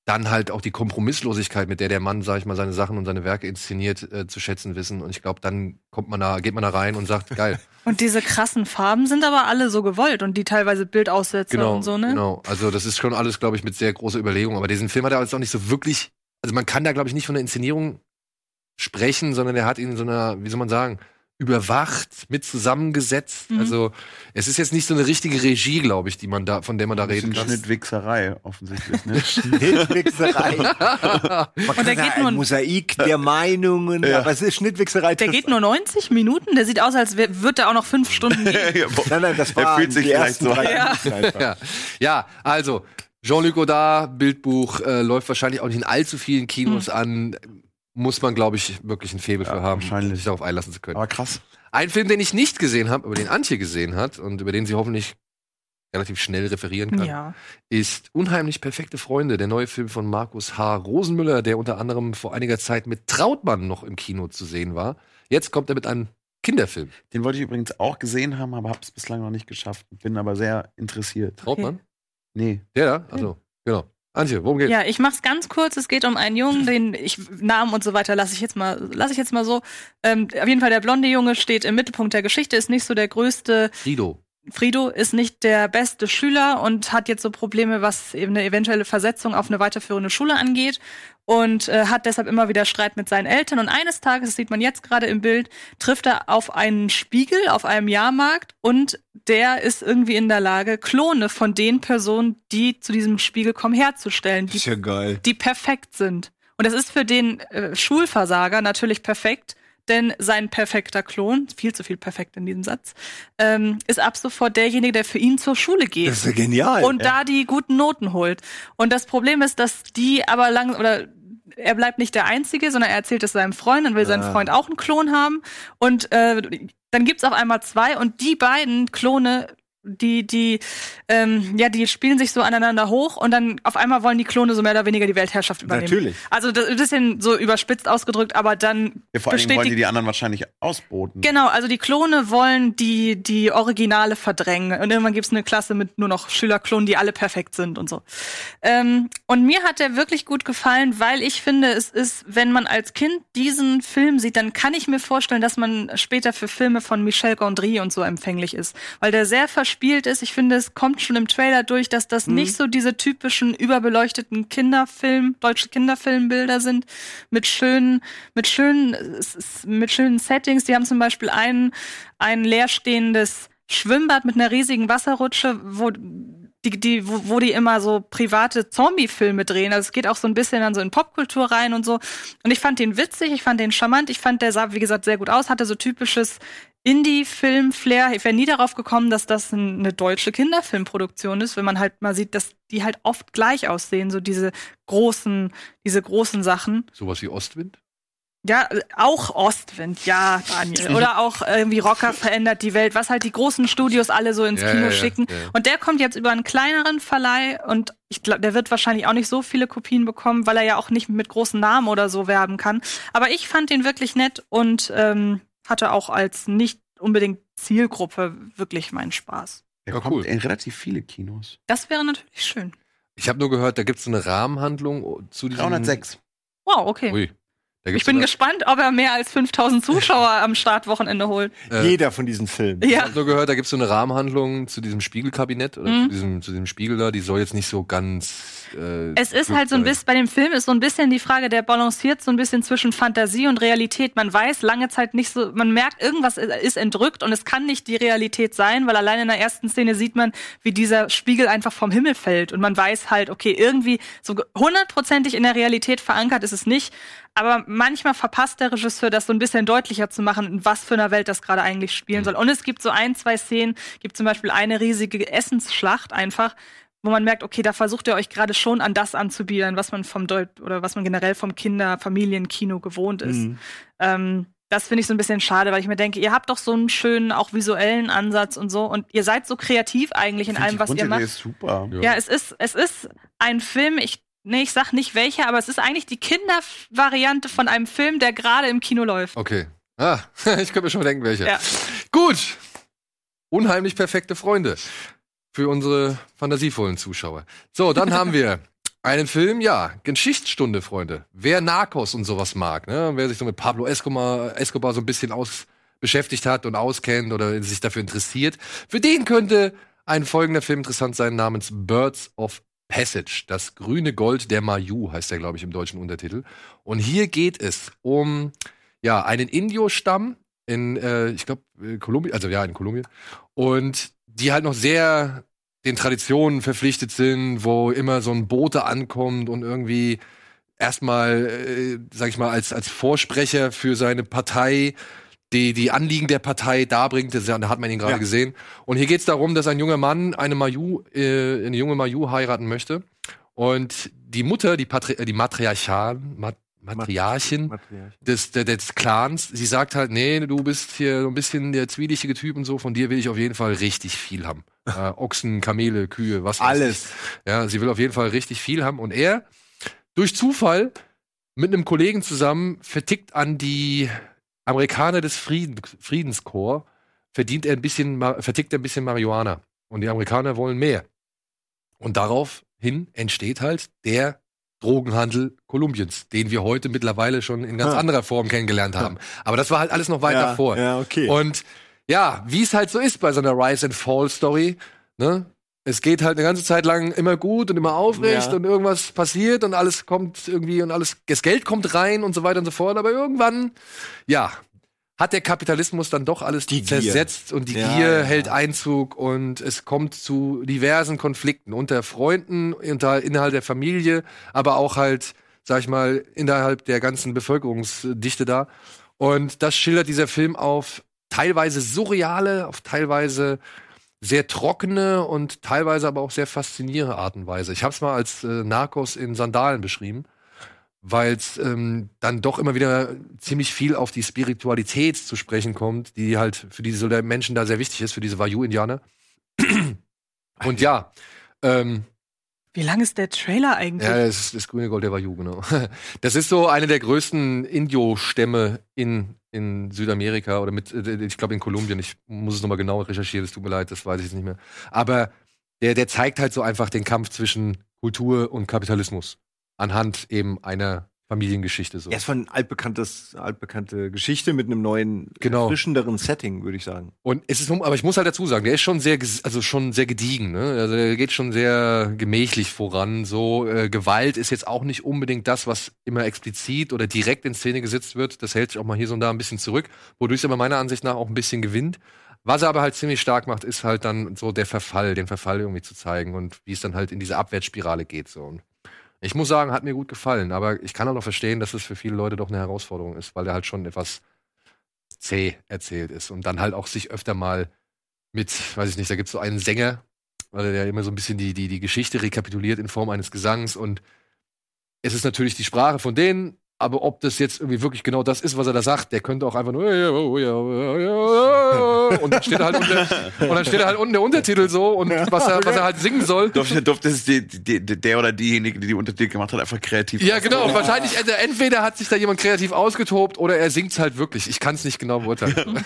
dann halt auch die Kompromisslosigkeit, mit der der Mann, sag ich mal, seine Sachen und seine Werke inszeniert, äh, zu schätzen wissen. Und ich glaube, dann kommt man da, geht man da rein und sagt, geil. Und diese krassen Farben sind aber alle so gewollt und die teilweise Bildaussätze Genau, und so, ne? genau. Also das ist schon alles, glaube ich, mit sehr großer Überlegung. Aber diesen Film hat er jetzt auch nicht so wirklich, also man kann da, glaube ich, nicht von der Inszenierung sprechen, sondern er hat ihn in so einer, wie soll man sagen, überwacht, mit zusammengesetzt. Mhm. Also es ist jetzt nicht so eine richtige Regie, glaube ich, die man da, von der man da reden kann. Schnittwichserei offensichtlich. Ne? Schnittwichserei. Man kann der sagen, geht nur- ein Mosaik der Meinungen. Ja. Aber es ist Schnittwichserei. Der geht nur 90 Minuten, der sieht aus, als würde er auch noch fünf Stunden gehen. Nein, nein, das Er war fühlt sich die ersten so drei ja. ja, also Jean-Luc Godard, Bildbuch, äh, läuft wahrscheinlich auch nicht in allzu vielen Kinos an. Muss man, glaube ich, wirklich ein Faible Ja, für haben, wahrscheinlich. sich darauf einlassen zu können. Aber krass. Ein Film, den ich nicht gesehen habe, aber den Antje gesehen hat und über den sie hoffentlich relativ schnell referieren kann, Ja. ist Unheimlich perfekte Freunde, der neue Film von Markus H. Rosenmüller, der unter anderem vor einiger Zeit mit Trautmann noch im Kino zu sehen war. Jetzt kommt er mit einem Kinderfilm. Den wollte ich übrigens auch gesehen haben, aber habe es bislang noch nicht geschafft. Bin aber sehr interessiert. Trautmann? Nee. Der da? Also, genau. Antje, worum geht's? Ja, ich mach's ganz kurz. Es geht um einen Jungen, den ich Namen und so weiter lasse ich jetzt mal, lasse ich jetzt mal so. Ähm, auf jeden Fall der blonde Junge steht im Mittelpunkt der Geschichte, ist nicht so der größte. Frido. Frido ist nicht der beste Schüler und hat jetzt so Probleme, was eben eine eventuelle Versetzung auf eine weiterführende Schule angeht und äh, hat deshalb immer wieder Streit mit seinen Eltern. Und eines Tages, das sieht man jetzt gerade im Bild, trifft er auf einen Spiegel auf einem Jahrmarkt und der ist irgendwie in der Lage, Klone von den Personen, die zu diesem Spiegel kommen, herzustellen, die, ja geil. die perfekt sind. Und das ist für den äh, Schulversager natürlich perfekt, denn sein perfekter Klon, viel zu viel perfekt in diesem Satz, ähm, ist ab sofort derjenige, der für ihn zur Schule geht Das ist ja genial. und da die guten Noten holt. Und das Problem ist, dass die aber lang oder er bleibt nicht der Einzige, sondern er erzählt es seinem Freund und will sein Ah. Freund auch einen Klon haben. Und äh, dann gibt's auf einmal zwei und die beiden Klone, die, die, ähm, ja, die spielen sich so aneinander hoch und dann auf einmal wollen die Klone so mehr oder weniger die Weltherrschaft übernehmen. Natürlich. Also das ist ein bisschen so überspitzt ausgedrückt, aber dann Ja, vor besteht wollen die die die anderen wahrscheinlich ausboten. Genau, also die Klone wollen die, die Originale verdrängen. Und irgendwann gibt's eine Klasse mit nur noch Schülerklonen, die alle perfekt sind und so. Ähm, und mir hat der wirklich gut gefallen, weil ich finde, es ist, wenn man als Kind diesen Film sieht, dann kann ich mir vorstellen, dass man später für Filme von Michel Gondry und so empfänglich ist. Weil der sehr verspielt ist. Ich finde, es kommt schon im Trailer durch, dass das nicht so diese typischen überbeleuchteten Kinderfilm, deutsche Kinderfilmbilder sind, mit schönen, mit schönen, mit schönen Settings. Die haben zum Beispiel ein, ein leerstehendes Schwimmbad mit einer riesigen Wasserrutsche, wo die, die, wo, wo die immer so private Zombie-Filme drehen. Also es geht auch so ein bisschen dann so in Popkultur rein und so. Und ich fand den witzig, ich fand den charmant, ich fand, der sah, wie gesagt, sehr gut aus, hatte so typisches Indie-Film-Flair. Ich wäre nie darauf gekommen, dass das ein- eine deutsche Kinderfilmproduktion ist, wenn man halt mal sieht, dass die halt oft gleich aussehen, so diese großen, diese großen Sachen. Sowas wie Ostwind? Ja, äh, auch Ostwind, ja, Daniel. Oder auch irgendwie Rocker verändert die Welt, was halt die großen Studios alle so ins Ja, Kino ja, schicken. ja. Und der kommt jetzt über einen kleineren Verleih und ich glaube, der wird wahrscheinlich auch nicht so viele Kopien bekommen, weil er ja auch nicht mit großen Namen oder so werben kann. Aber ich fand den wirklich nett und ähm, hatte auch als nicht unbedingt Zielgruppe wirklich meinen Spaß. Der Ja, kommt cool. in relativ viele Kinos. Das wäre natürlich schön. Ich habe nur gehört, da gibt es eine Rahmenhandlung zu diesem. 306. Wow, okay. Ui. Ich bin gespannt, ob er mehr als 5000 Zuschauer am Startwochenende holt. äh, Jeder von diesen Filmen. Ich Ja. habe nur gehört, da gibt es so eine Rahmenhandlung zu diesem Spiegelkabinett oder Mhm. zu, diesem, zu diesem Spiegel da, die soll jetzt nicht so ganz. Äh, Es ist halt so ein bisschen, bei dem Film ist so ein bisschen die Frage, der balanciert so ein bisschen zwischen Fantasie und Realität. Man weiß lange Zeit nicht so, man merkt, irgendwas ist entrückt und es kann nicht die Realität sein, weil allein in der ersten Szene sieht man, wie dieser Spiegel einfach vom Himmel fällt und man weiß halt, okay, irgendwie so hundertprozentig in der Realität verankert ist es nicht. Aber manchmal verpasst der Regisseur, das so ein bisschen deutlicher zu machen, in was für einer Welt das gerade eigentlich spielen soll. Und es gibt so ein, zwei Szenen, gibt zum Beispiel eine riesige Essensschlacht einfach, wo man merkt, okay, da versucht ihr euch gerade schon an das anzubiedern, was man vom Deut oder was man generell vom Kinder-, Familienkino gewohnt ist. Mhm. Ähm, das finde ich so ein bisschen schade, weil ich mir denke, ihr habt doch so einen schönen, auch visuellen Ansatz und so und ihr seid so kreativ eigentlich in allem, was ihr macht. ist super. Ja. Ja, es ist, es ist ein Film, ich, nee, ich sag nicht welcher, aber es ist eigentlich die Kindervariante von einem Film, der gerade im Kino läuft. Okay. Ah, ich könnte mir schon denken, welche. Ja. Gut. Unheimlich perfekte Freunde. Für unsere fantasievollen Zuschauer. So, dann haben wir einen Film, ja, Geschichtsstunde, Freunde. Wer Narcos und sowas mag, ne? wer sich so mit Pablo Escobar, Escobar so ein bisschen aus beschäftigt hat und auskennt oder sich dafür interessiert, für den könnte ein folgender Film interessant sein namens Birds of Passage. Das grüne Gold der Mayu heißt der, glaube ich, im deutschen Untertitel. Und hier geht es um ja, einen Indio-Stamm in, äh, ich glaube, Kolumbien, also ja, in Kolumbien. Und die halt noch sehr den Traditionen verpflichtet sind, wo immer so ein Bote ankommt und irgendwie erstmal, äh, sag ich mal, als, als Vorsprecher für seine Partei die, die Anliegen der Partei darbringt. Das, da hat man ihn gerade Ja. gesehen. Und hier geht es darum, dass ein junger Mann eine Mayu, äh, eine junge Mayu heiraten möchte. Und die Mutter, die, Patri äh, die Matriarchal, Mat Matriarchin des, der, des Clans, sie sagt halt, nee, du bist hier so ein bisschen der zwielichtige Typ und so, von dir will ich auf jeden Fall richtig viel haben. Äh, Ochsen, Kamele, Kühe, was weiß Alles. ich. Ja, sie will auf jeden Fall richtig viel haben. Und er, durch Zufall, mit einem Kollegen zusammen, vertickt an die Amerikaner des Frieden, Friedenskorps, verdient er ein bisschen, vertickt er ein bisschen Marihuana. Und die Amerikaner wollen mehr. Und daraufhin entsteht halt der Drogenhandel Kolumbiens, den wir heute mittlerweile schon in ganz Ha. anderer Form kennengelernt haben. Aber das war halt alles noch weiter ja, vor. Ja, okay. Und ja, wie es halt so ist bei so einer Rise and Fall Story, ne? Es geht halt eine ganze Zeit lang immer gut und immer aufrecht Ja. und irgendwas passiert und alles kommt irgendwie und alles, das Geld kommt rein und so weiter und so fort. Aber irgendwann, ja, hat der Kapitalismus dann doch alles Die Gier. zersetzt und die Ja, Gier ja. hält Einzug und es kommt zu diversen Konflikten unter Freunden, unter, innerhalb der Familie, aber auch halt, sag ich mal, innerhalb der ganzen Bevölkerungsdichte da. Und das schildert dieser Film auf teilweise surreale, auf teilweise sehr trockene und teilweise aber auch sehr faszinierende Art und Weise. Ich habe es mal als äh, Narcos in Sandalen beschrieben, weil es ähm, dann doch immer wieder ziemlich viel auf die Spiritualität zu sprechen kommt, die halt für diese Menschen da sehr wichtig ist, für diese Wayuu-Indianer. Und ja, ähm, Wie lang ist der Trailer eigentlich? ja, das ist das grüne Gold der Wayuu, genau. Das ist so eine der größten Indio-Stämme in, in Südamerika oder mit, äh, ich glaube in Kolumbien. Ich muss es nochmal genau recherchieren, es tut mir leid, das weiß ich jetzt nicht mehr. Aber der, der zeigt halt so einfach den Kampf zwischen Kultur und Kapitalismus anhand eben einer Familiengeschichte so. Er ist von altbekanntes, altbekannte Geschichte mit einem neuen, Genau. erfrischenderen Setting, würde ich sagen. Und es ist, aber ich muss halt dazu sagen, der ist schon sehr, also schon sehr gediegen. Ne? Also der geht schon sehr gemächlich voran. So äh, Gewalt ist jetzt auch nicht unbedingt das, was immer explizit oder direkt in Szene gesetzt wird. Das hält sich auch mal hier so und da ein bisschen zurück, wodurch es aber meiner Ansicht nach auch ein bisschen gewinnt. Was er aber halt ziemlich stark macht, ist halt dann so der Verfall, den Verfall irgendwie zu zeigen und wie es dann halt in diese Abwärtsspirale geht. So. Ich muss sagen, hat mir gut gefallen, aber ich kann auch noch verstehen, dass es für viele Leute doch eine Herausforderung ist, weil der halt schon etwas zäh erzählt ist und dann halt auch sich öfter mal mit, weiß ich nicht, da gibt es so einen Sänger, weil der immer so ein bisschen die, die, die Geschichte rekapituliert in Form eines Gesangs und es ist natürlich die Sprache von denen, aber ob das jetzt irgendwie wirklich genau das ist, was er da sagt, der könnte auch einfach nur und dann steht er halt unter, und dann steht er halt unten der Untertitel so und was er, was er halt singen soll. Durfte, durfte es die, die, der oder diejenige, die die Untertitel gemacht hat, einfach kreativ Ja, genau. Wahrscheinlich, also entweder hat sich da jemand kreativ ausgetobt oder er singt's halt wirklich. Ich kann es nicht genau beurteilen.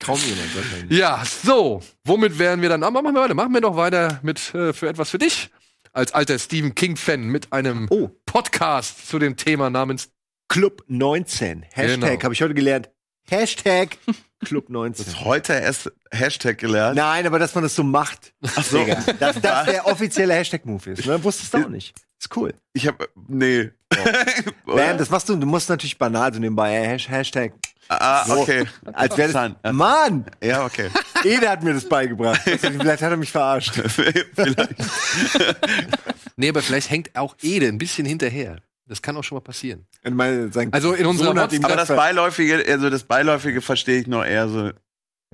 Kaum jemand wahrscheinlich. Ja, so. Womit wären wir dann? Ah, machen wir weiter. Machen wir doch weiter mit äh, für etwas für dich. Als alter Stephen King-Fan mit einem Oh. Podcast zu dem Thema namens Club 19. Hashtag, Genau. habe ich heute gelernt. Hashtag Club 19. Heute erst Hashtag gelernt. Nein, aber dass man das so macht. Ach so. Digga, dass das der offizielle Hashtag-Move ist. Ne? Wusstest du auch nicht. Ist cool. Ich hab, nee. Man, das machst du, du musst natürlich banal so nebenbei. Hash- Hashtag. Ah, So. okay. Als wäre das. Mann! Ja, okay. Ede hat mir das beigebracht. Vielleicht hat er mich verarscht. Vielleicht. Nee, aber vielleicht hängt auch Ede ein bisschen hinterher. Das kann auch schon mal passieren. Und meine, sein Also in unserer ihm Aber das Beiläufige, also das Beiläufige verstehe ich noch eher so.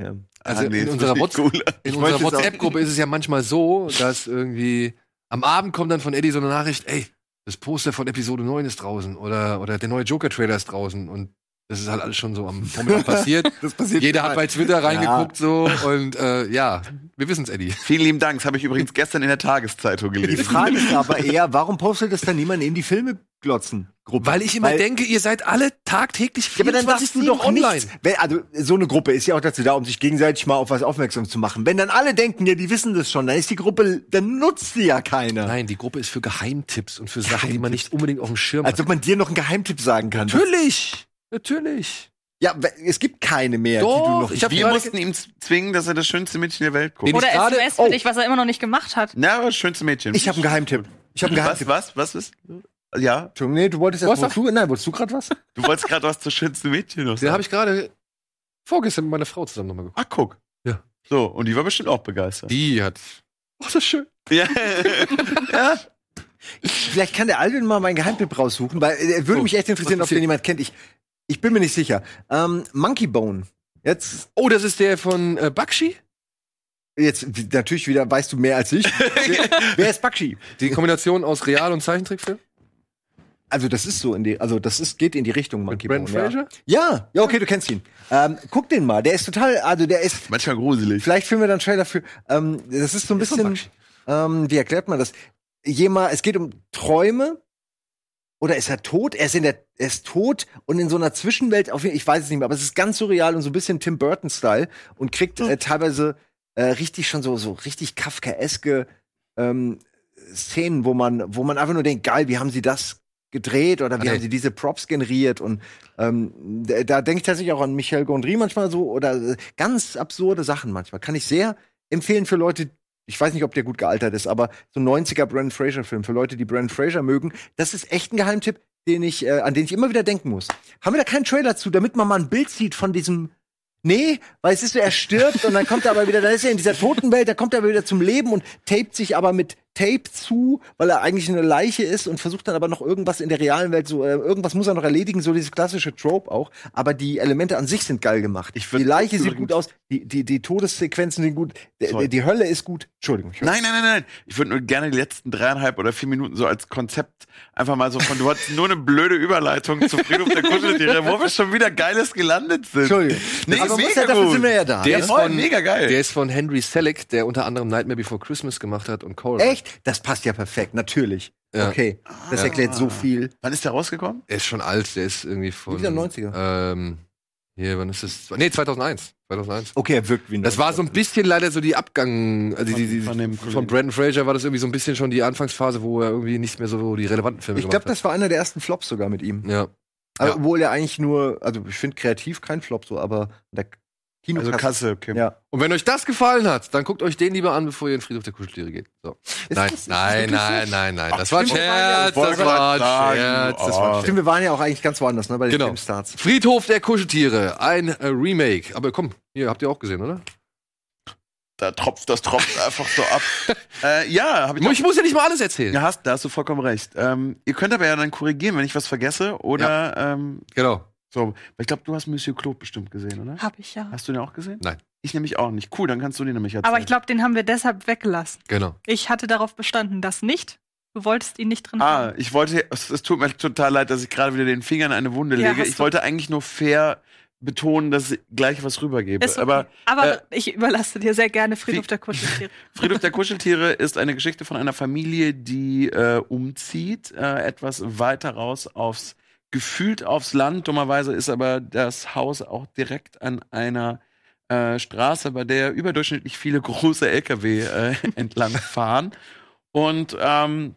Ja. Also Ah, nee, in das unserer, verstehe ich What's in unserer WhatsApp-Gruppe ist es ja manchmal so, dass irgendwie am Abend kommt dann von Eddie so eine Nachricht, ey, das Poster von Episode 9 ist draußen oder, oder der neue Joker-Trailer ist draußen und das ist halt alles schon so am Vormittag passiert. Das passiert Jeder hat bei Twitter reingeguckt so und äh, ja, wir wissen's, Eddie. Vielen lieben Dank. Das habe ich übrigens gestern in der Tageszeitung Die gelesen. Frage ist aber eher, warum postet das dann niemand in die Filme-Glotzen-Gruppe? Weil ich immer denke, ihr seid alle tagtäglich Ja, aber dann darfst du 24/7 doch online. nichts. Wenn, also so eine Gruppe ist ja auch dazu da, um sich gegenseitig mal auf was aufmerksam zu machen. Wenn dann alle denken, ja, die wissen das schon, dann ist die Gruppe, dann nutzt sie ja keiner. Nein, die Gruppe ist für Geheimtipps und für Sachen, die man nicht unbedingt auf dem Schirm Als hat. ob man dir noch einen Geheimtipp sagen kann. Natürlich, natürlich. Ja, es gibt keine mehr, Doch, die du noch ich hab Wir mussten ihm zwingen, dass er das schönste Mädchen der Welt guckt. Oder SMS für oh. dich, was er immer noch nicht gemacht hat. Na, aber das schönste Mädchen. Ich habe einen Geheimtipp. Ich habe einen was, Geheimtipp. was, was ist? Ja, Entschuldigung, nee, du wolltest Was erst du, nein, wolltest du gerade was? du wolltest gerade was zur schönsten Mädchen noch Den sagen. habe ich gerade vorgestern mit meiner Frau zusammen nochmal geguckt. Ah, guck. Ja. So, und die war bestimmt auch begeistert. Die hat. Oh, das ist schön. Ja. ja. Vielleicht kann der Alvin mal meinen Geheimtipp raussuchen, weil äh, würde Oh, mich echt interessieren, was ob den jemand kennt. Ich, ich bin mir nicht sicher. Ähm, Monkey Bone. Jetzt, Oh, das ist der von äh, Bakshi? jetzt natürlich wieder weißt du mehr als ich. wer, wer ist Bakshi? Die Kombination aus Real- und Zeichentrickfilm? Also das ist so in die, also das ist geht in die Richtung Monkey Brandon Bone. Fraser? Ja. ja, ja, okay, du kennst ihn. Ähm, guck den mal. Der ist total, also der ist. Manchmal gruselig. Vielleicht filmen wir dann einen Trailer für. Ähm, das ist so ein bisschen. Ähm, wie erklärt man das? Jemand, es geht um Träume. Oder ist er tot? Er ist in der, er ist tot und in so einer Zwischenwelt, auf jeden, ich weiß es nicht mehr, aber es ist ganz surreal und so ein bisschen Tim Burton-Style und kriegt äh, teilweise äh, richtig schon so, so richtig Kafkaeske ähm, Szenen, wo man, wo man einfach nur denkt, geil, wie haben sie das gedreht oder wie nee. haben sie diese Props generiert und ähm, da, da denke ich tatsächlich auch an Michel Gondry manchmal so oder äh, ganz absurde Sachen manchmal. Kann ich sehr empfehlen für Leute, ich weiß nicht, ob der gut gealtert ist, aber so ein 90er Brandon Fraser Film für Leute, die Brandon Fraser mögen, das ist echt ein Geheimtipp, den ich äh, an den ich immer wieder denken muss. Haben wir da keinen Trailer zu, damit man mal ein Bild sieht von diesem Nee, weil es ist so, er stirbt und dann kommt er aber wieder, da ist er in dieser Totenwelt, da kommt er aber wieder zum Leben und tapet sich aber mit Tape zu, weil er eigentlich eine Leiche ist und versucht dann aber noch irgendwas in der realen Welt so, äh, irgendwas muss er noch erledigen, so dieses klassische Trope auch. Aber die Elemente an sich sind geil gemacht. Die Leiche sieht gut aus, die, die, die Todessequenzen sind gut, die, die Hölle ist gut. Entschuldigung. ich- Nein, nein, nein, nein. Ich würde nur gerne die letzten dreieinhalb oder vier Minuten so als Konzept einfach mal so von, du hattest nur eine blöde Überleitung zu Friedhof der Kuscheltiere, wo wir schon wieder Geiles gelandet sind. Entschuldigung. Nee, aber mega muss ja, dafür sind wir ja da. Der Ja, ist von- mega geil. Der ist von Henry Selick, der unter anderem Nightmare Before Christmas gemacht hat und Coral. Echt? Das passt ja perfekt, natürlich. Ja. Okay, das Ja. erklärt so viel. Wann ist der rausgekommen? Er ist schon alt, der ist irgendwie von. Wieder 90er. Ähm, hier, wann ist das? Nee, 2001. 2001. Okay, er wirkt wie ein Das war so ein bisschen leider so die Abgang, also die, die, Von- von. Brandon Fraser war das irgendwie so ein bisschen schon die Anfangsphase, wo er irgendwie nicht mehr so die relevanten Filme Ich glaube, gemacht das war einer der ersten Flops sogar mit ihm. hat. Ja. Also, Ja. Obwohl er eigentlich nur, also ich finde kreativ kein Flop so, aber der Kino Also Kasse, okay. Ja. Und wenn euch das gefallen hat, dann guckt euch den lieber an, bevor ihr in Friedhof der Kuscheltiere geht. So. Nein, das- nein, nein, nein, nein, Ach, Das war ein stimmt, Scherz, das war ein Scherz, das war ein oh. Stimmt, wir waren ja auch eigentlich ganz woanders, ne, bei den Genau. Filmstarts. Friedhof der Kuscheltiere, ein äh, Remake. Aber komm, hier habt ihr auch gesehen, oder? Da tropft, das tropft einfach so ab. äh, ja, habe ich Ich muss ja nicht mal alles erzählen. Ja, hast, da hast du vollkommen recht. Ähm, ihr könnt aber ja dann korrigieren, wenn ich was vergesse oder ähm, Genau. So. Ich glaube, du hast Monsieur Claude bestimmt gesehen, oder? Hab ich ja. Hast du den auch gesehen? Nein. Ich nämlich auch nicht. Cool, dann kannst du den nämlich erzählen. Aber ich glaube, den haben wir deshalb weggelassen. Genau. Ich hatte darauf bestanden, das nicht. Du wolltest ihn nicht drin Ah, haben. ich wollte, es, es tut mir total leid, dass ich gerade wieder den Finger in eine Wunde Ja, lege. Ich du. wollte eigentlich nur fair betonen, dass ich gleich was rübergebe. Ist okay. Aber Aber äh, ich überlasse dir sehr gerne Friedhof der Kuscheltiere. Friedhof der Kuscheltiere ist eine Geschichte von einer Familie, die äh, umzieht, äh, etwas weiter raus aufs, gefühlt aufs Land. Dummerweise ist aber das Haus auch direkt an einer äh, Straße, bei der überdurchschnittlich viele große LKW äh, entlang fahren. Und ähm,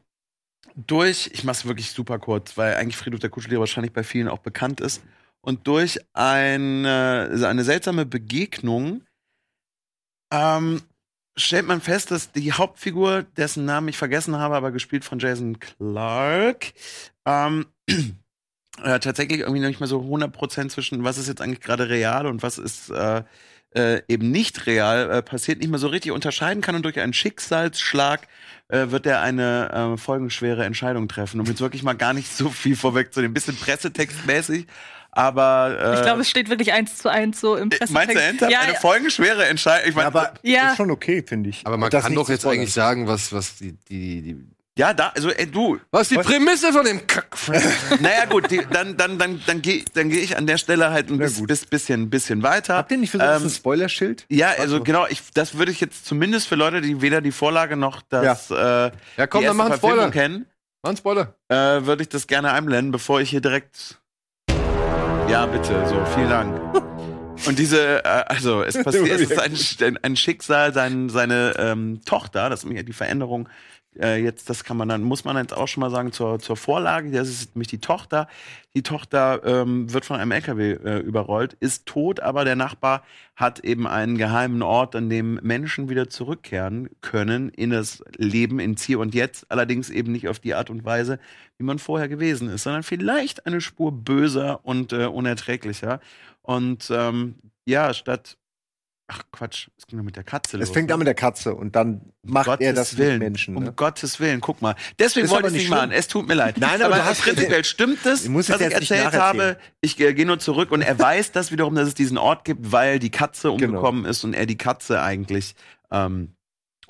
durch, ich mach's wirklich super kurz, weil eigentlich Friedhof der Kuscheltiere wahrscheinlich bei vielen auch bekannt ist. Und durch eine, eine seltsame Begegnung ähm, stellt man fest, dass die Hauptfigur, dessen Namen ich vergessen habe, aber gespielt von Jason Clark, ähm, äh, tatsächlich irgendwie noch nicht mehr so 100% zwischen, was ist jetzt eigentlich gerade real und was ist äh, äh, eben nicht real äh, passiert, nicht mehr so richtig unterscheiden kann und durch einen Schicksalsschlag äh, wird er eine äh, folgenschwere Entscheidung treffen. Um jetzt wirklich mal gar nicht so viel vorwegzunehmen, bisschen pressetextmäßig, aber äh, Ich glaube, es steht wirklich eins zu eins so im Pressetext. Meinst du ernsthaft? Ja, eine ja. folgenschwere Entscheidung? Ich Ja, meine, aber Ja. ist schon okay, finde ich. Aber man Das kann doch zu jetzt eigentlich sagen, was, was die, die, die ja, da, also ey, du, was die Prämisse von dem Kack. naja gut, die, dann, dann, dann, dann gehe dann geh ich an der Stelle halt ein bis, bis, bisschen, bisschen weiter. Habt ihr nicht versucht, Ähm, ein Spoilerschild? Ja, also genau, ich, das würde ich jetzt zumindest für Leute, die weder die Vorlage noch das äh, Ja, komm, dann erste mach einen Verfilmung Spoiler. kennen, Mach einen Spoiler. äh, würde ich das gerne einblenden, bevor ich hier direkt. Ja, bitte, so, vielen Dank. Und diese, äh, also es passiert, es ist ein, ein, Schicksal, sein, seine ähm, Tochter, das ist nämlich die Veränderung. Äh, jetzt, das kann man dann, muss man jetzt auch schon mal sagen, zur, zur Vorlage. Das ist nämlich die Tochter. Die Tochter ähm, wird von einem LKW äh, überrollt, ist tot, aber der Nachbar hat eben einen geheimen Ort, an dem Menschen wieder zurückkehren können in das Leben, ins Hier und Jetzt. Allerdings eben nicht auf die Art und Weise, wie man vorher gewesen ist, sondern vielleicht eine Spur böser und äh, unerträglicher. Und ähm, ja, statt. Ach Quatsch, es ging doch mit der Katze Es los. fängt ne? an mit der Katze und dann macht Gottes er das Willen. mit Menschen. Um Ne? Gottes Willen, guck mal. Deswegen wollte aber ich es nicht nicht machen. schlimm. Es tut mir leid. Nein, aber hast- prinzipiell stimmt es, es was ich erzählt habe. Ich äh, gehe nur zurück und er weiß das wiederum, dass es diesen Ort gibt, weil die Katze Genau. umgekommen ist und er die Katze eigentlich ähm,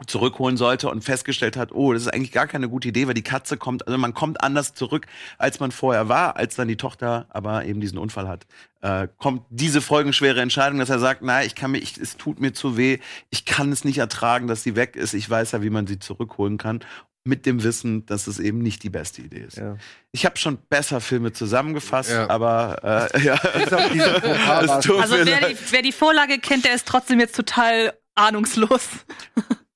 zurückholen sollte und festgestellt hat, oh, das ist eigentlich gar keine gute Idee, weil die Katze kommt, also man kommt anders zurück, als man vorher war, als dann die Tochter aber eben diesen Unfall hat. Äh, kommt diese folgenschwere Entscheidung, dass er sagt, nein, ich kann mir, ich, es tut mir zu weh, ich kann es nicht ertragen, dass sie weg ist, ich weiß ja, wie man sie zurückholen kann. Mit dem Wissen, dass es eben nicht die beste Idee ist. Ja. Ich habe schon besser Filme zusammengefasst, Ja. aber äh, ja. Also mir wer leid. die, wer die Vorlage kennt, der ist trotzdem jetzt total ahnungslos.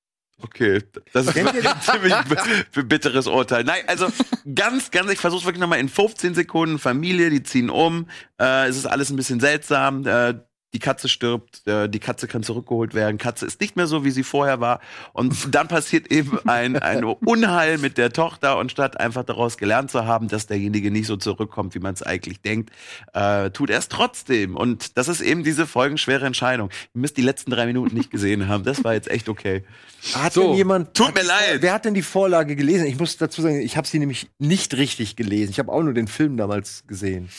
Okay, das ist ein ziemlich bitteres Urteil. Nein, also ganz, ganz, ich versuche wirklich nochmal in 15 Sekunden. Familie, die ziehen um. Äh, es ist alles ein bisschen seltsam. Äh, die Katze stirbt, äh, die Katze kann zurückgeholt werden. Katze ist nicht mehr so, wie sie vorher war. Und dann passiert eben ein, ein Unheil mit der Tochter. Und statt einfach daraus gelernt zu haben, dass derjenige nicht so zurückkommt, wie man es eigentlich denkt, äh, tut er es trotzdem. Und das ist eben diese folgenschwere Entscheidung. Ihr müsst die letzten drei Minuten nicht gesehen haben. Das war jetzt echt okay. Hat So, denn jemand. tut hat, mir leid. Wer hat denn die Vorlage gelesen? Ich muss dazu sagen, ich habe sie nämlich nicht richtig gelesen. Ich habe auch nur den Film damals gesehen.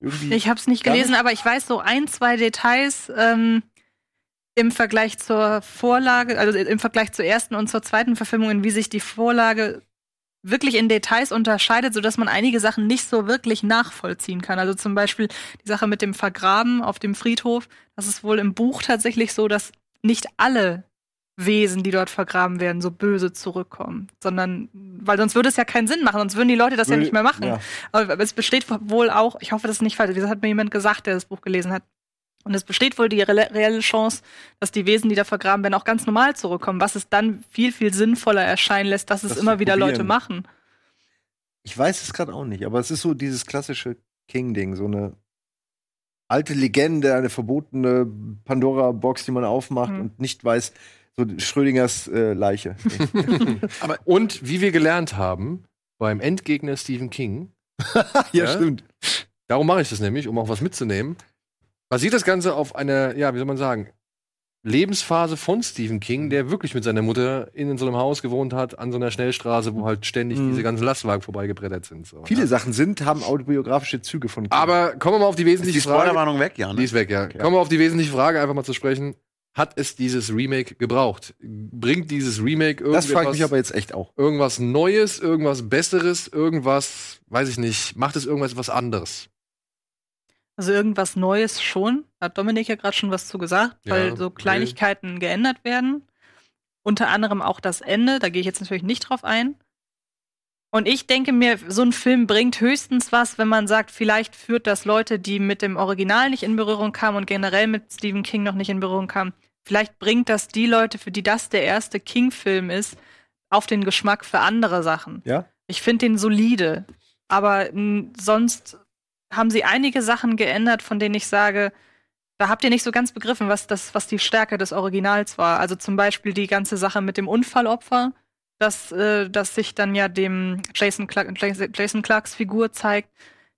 Irgendwie. Ich habe es nicht gelesen, nicht? aber ich weiß so ein, zwei Details ähm, im Vergleich zur Vorlage, also im Vergleich zur ersten und zur zweiten Verfilmung, wie sich die Vorlage wirklich in Details unterscheidet, sodass man einige Sachen nicht so wirklich nachvollziehen kann. Also zum Beispiel die Sache mit dem Vergraben auf dem Friedhof. Das ist wohl im Buch tatsächlich so, dass nicht alle Wesen, die dort vergraben werden, so böse zurückkommen, sondern weil sonst würde es ja keinen Sinn machen, sonst würden die Leute das ja Würde- nicht mehr machen. ja. Aber es besteht wohl auch, ich hoffe, das ist nicht falsch, das hat mir jemand gesagt, der das Buch gelesen hat. Und es besteht wohl die reelle, Chance, dass die Wesen, die da vergraben werden, auch ganz normal zurückkommen, was es dann viel, viel sinnvoller erscheinen lässt, dass es Das immer zu wieder probieren. Leute machen. Ich weiß es gerade auch nicht, aber es ist so dieses klassische King-Ding, so eine alte Legende, eine verbotene Pandora-Box, die man aufmacht Mhm. und nicht weiß, so Schrödingers äh, Leiche. Und wie wir gelernt haben, beim Endgegner Stephen King, Ja? stimmt. darum mache ich das nämlich, um auch was mitzunehmen, basiert das Ganze auf einer, ja, wie soll man sagen, Lebensphase von Stephen King, der wirklich mit seiner Mutter in so einem Haus gewohnt hat, an so einer Schnellstraße, wo halt ständig Mhm. diese ganzen Lastwagen vorbeigebrettert sind. So, Viele ja. Sachen sind, haben autobiografische Züge von King. Aber kommen wir mal auf die Ist wesentliche die Frage. Spoilerwarnung weg, ja? Die Ne? ist weg, ja. Kommen wir auf die wesentliche Frage einfach mal zu sprechen. Hat es dieses Remake gebraucht? Bringt dieses Remake das frage ich mich aber jetzt echt auch. irgendwas Neues, irgendwas Besseres, irgendwas, weiß ich nicht, macht es irgendwas was anderes? Also irgendwas Neues schon. Da hat Dominik ja gerade schon was zu gesagt, Ja, weil so. Kleinigkeiten geändert werden. Unter anderem auch das Ende, da gehe ich jetzt natürlich nicht drauf ein. Und ich denke mir, so ein Film bringt höchstens was, wenn man sagt, vielleicht führt das Leute, die mit dem Original nicht in Berührung kamen und generell mit Stephen King noch nicht in Berührung kamen, vielleicht bringt das die Leute, für die das der erste King-Film ist, auf den Geschmack für andere Sachen. Ja? Ich finde den solide. Aber n, sonst haben sie einige Sachen geändert, von denen ich sage, da habt ihr nicht so ganz begriffen, was das, was die Stärke des Originals war. Also zum Beispiel die ganze Sache mit dem Unfallopfer, dass, äh, dass sich dann ja dem Jason, Clark, Jason Clarks Figur zeigt.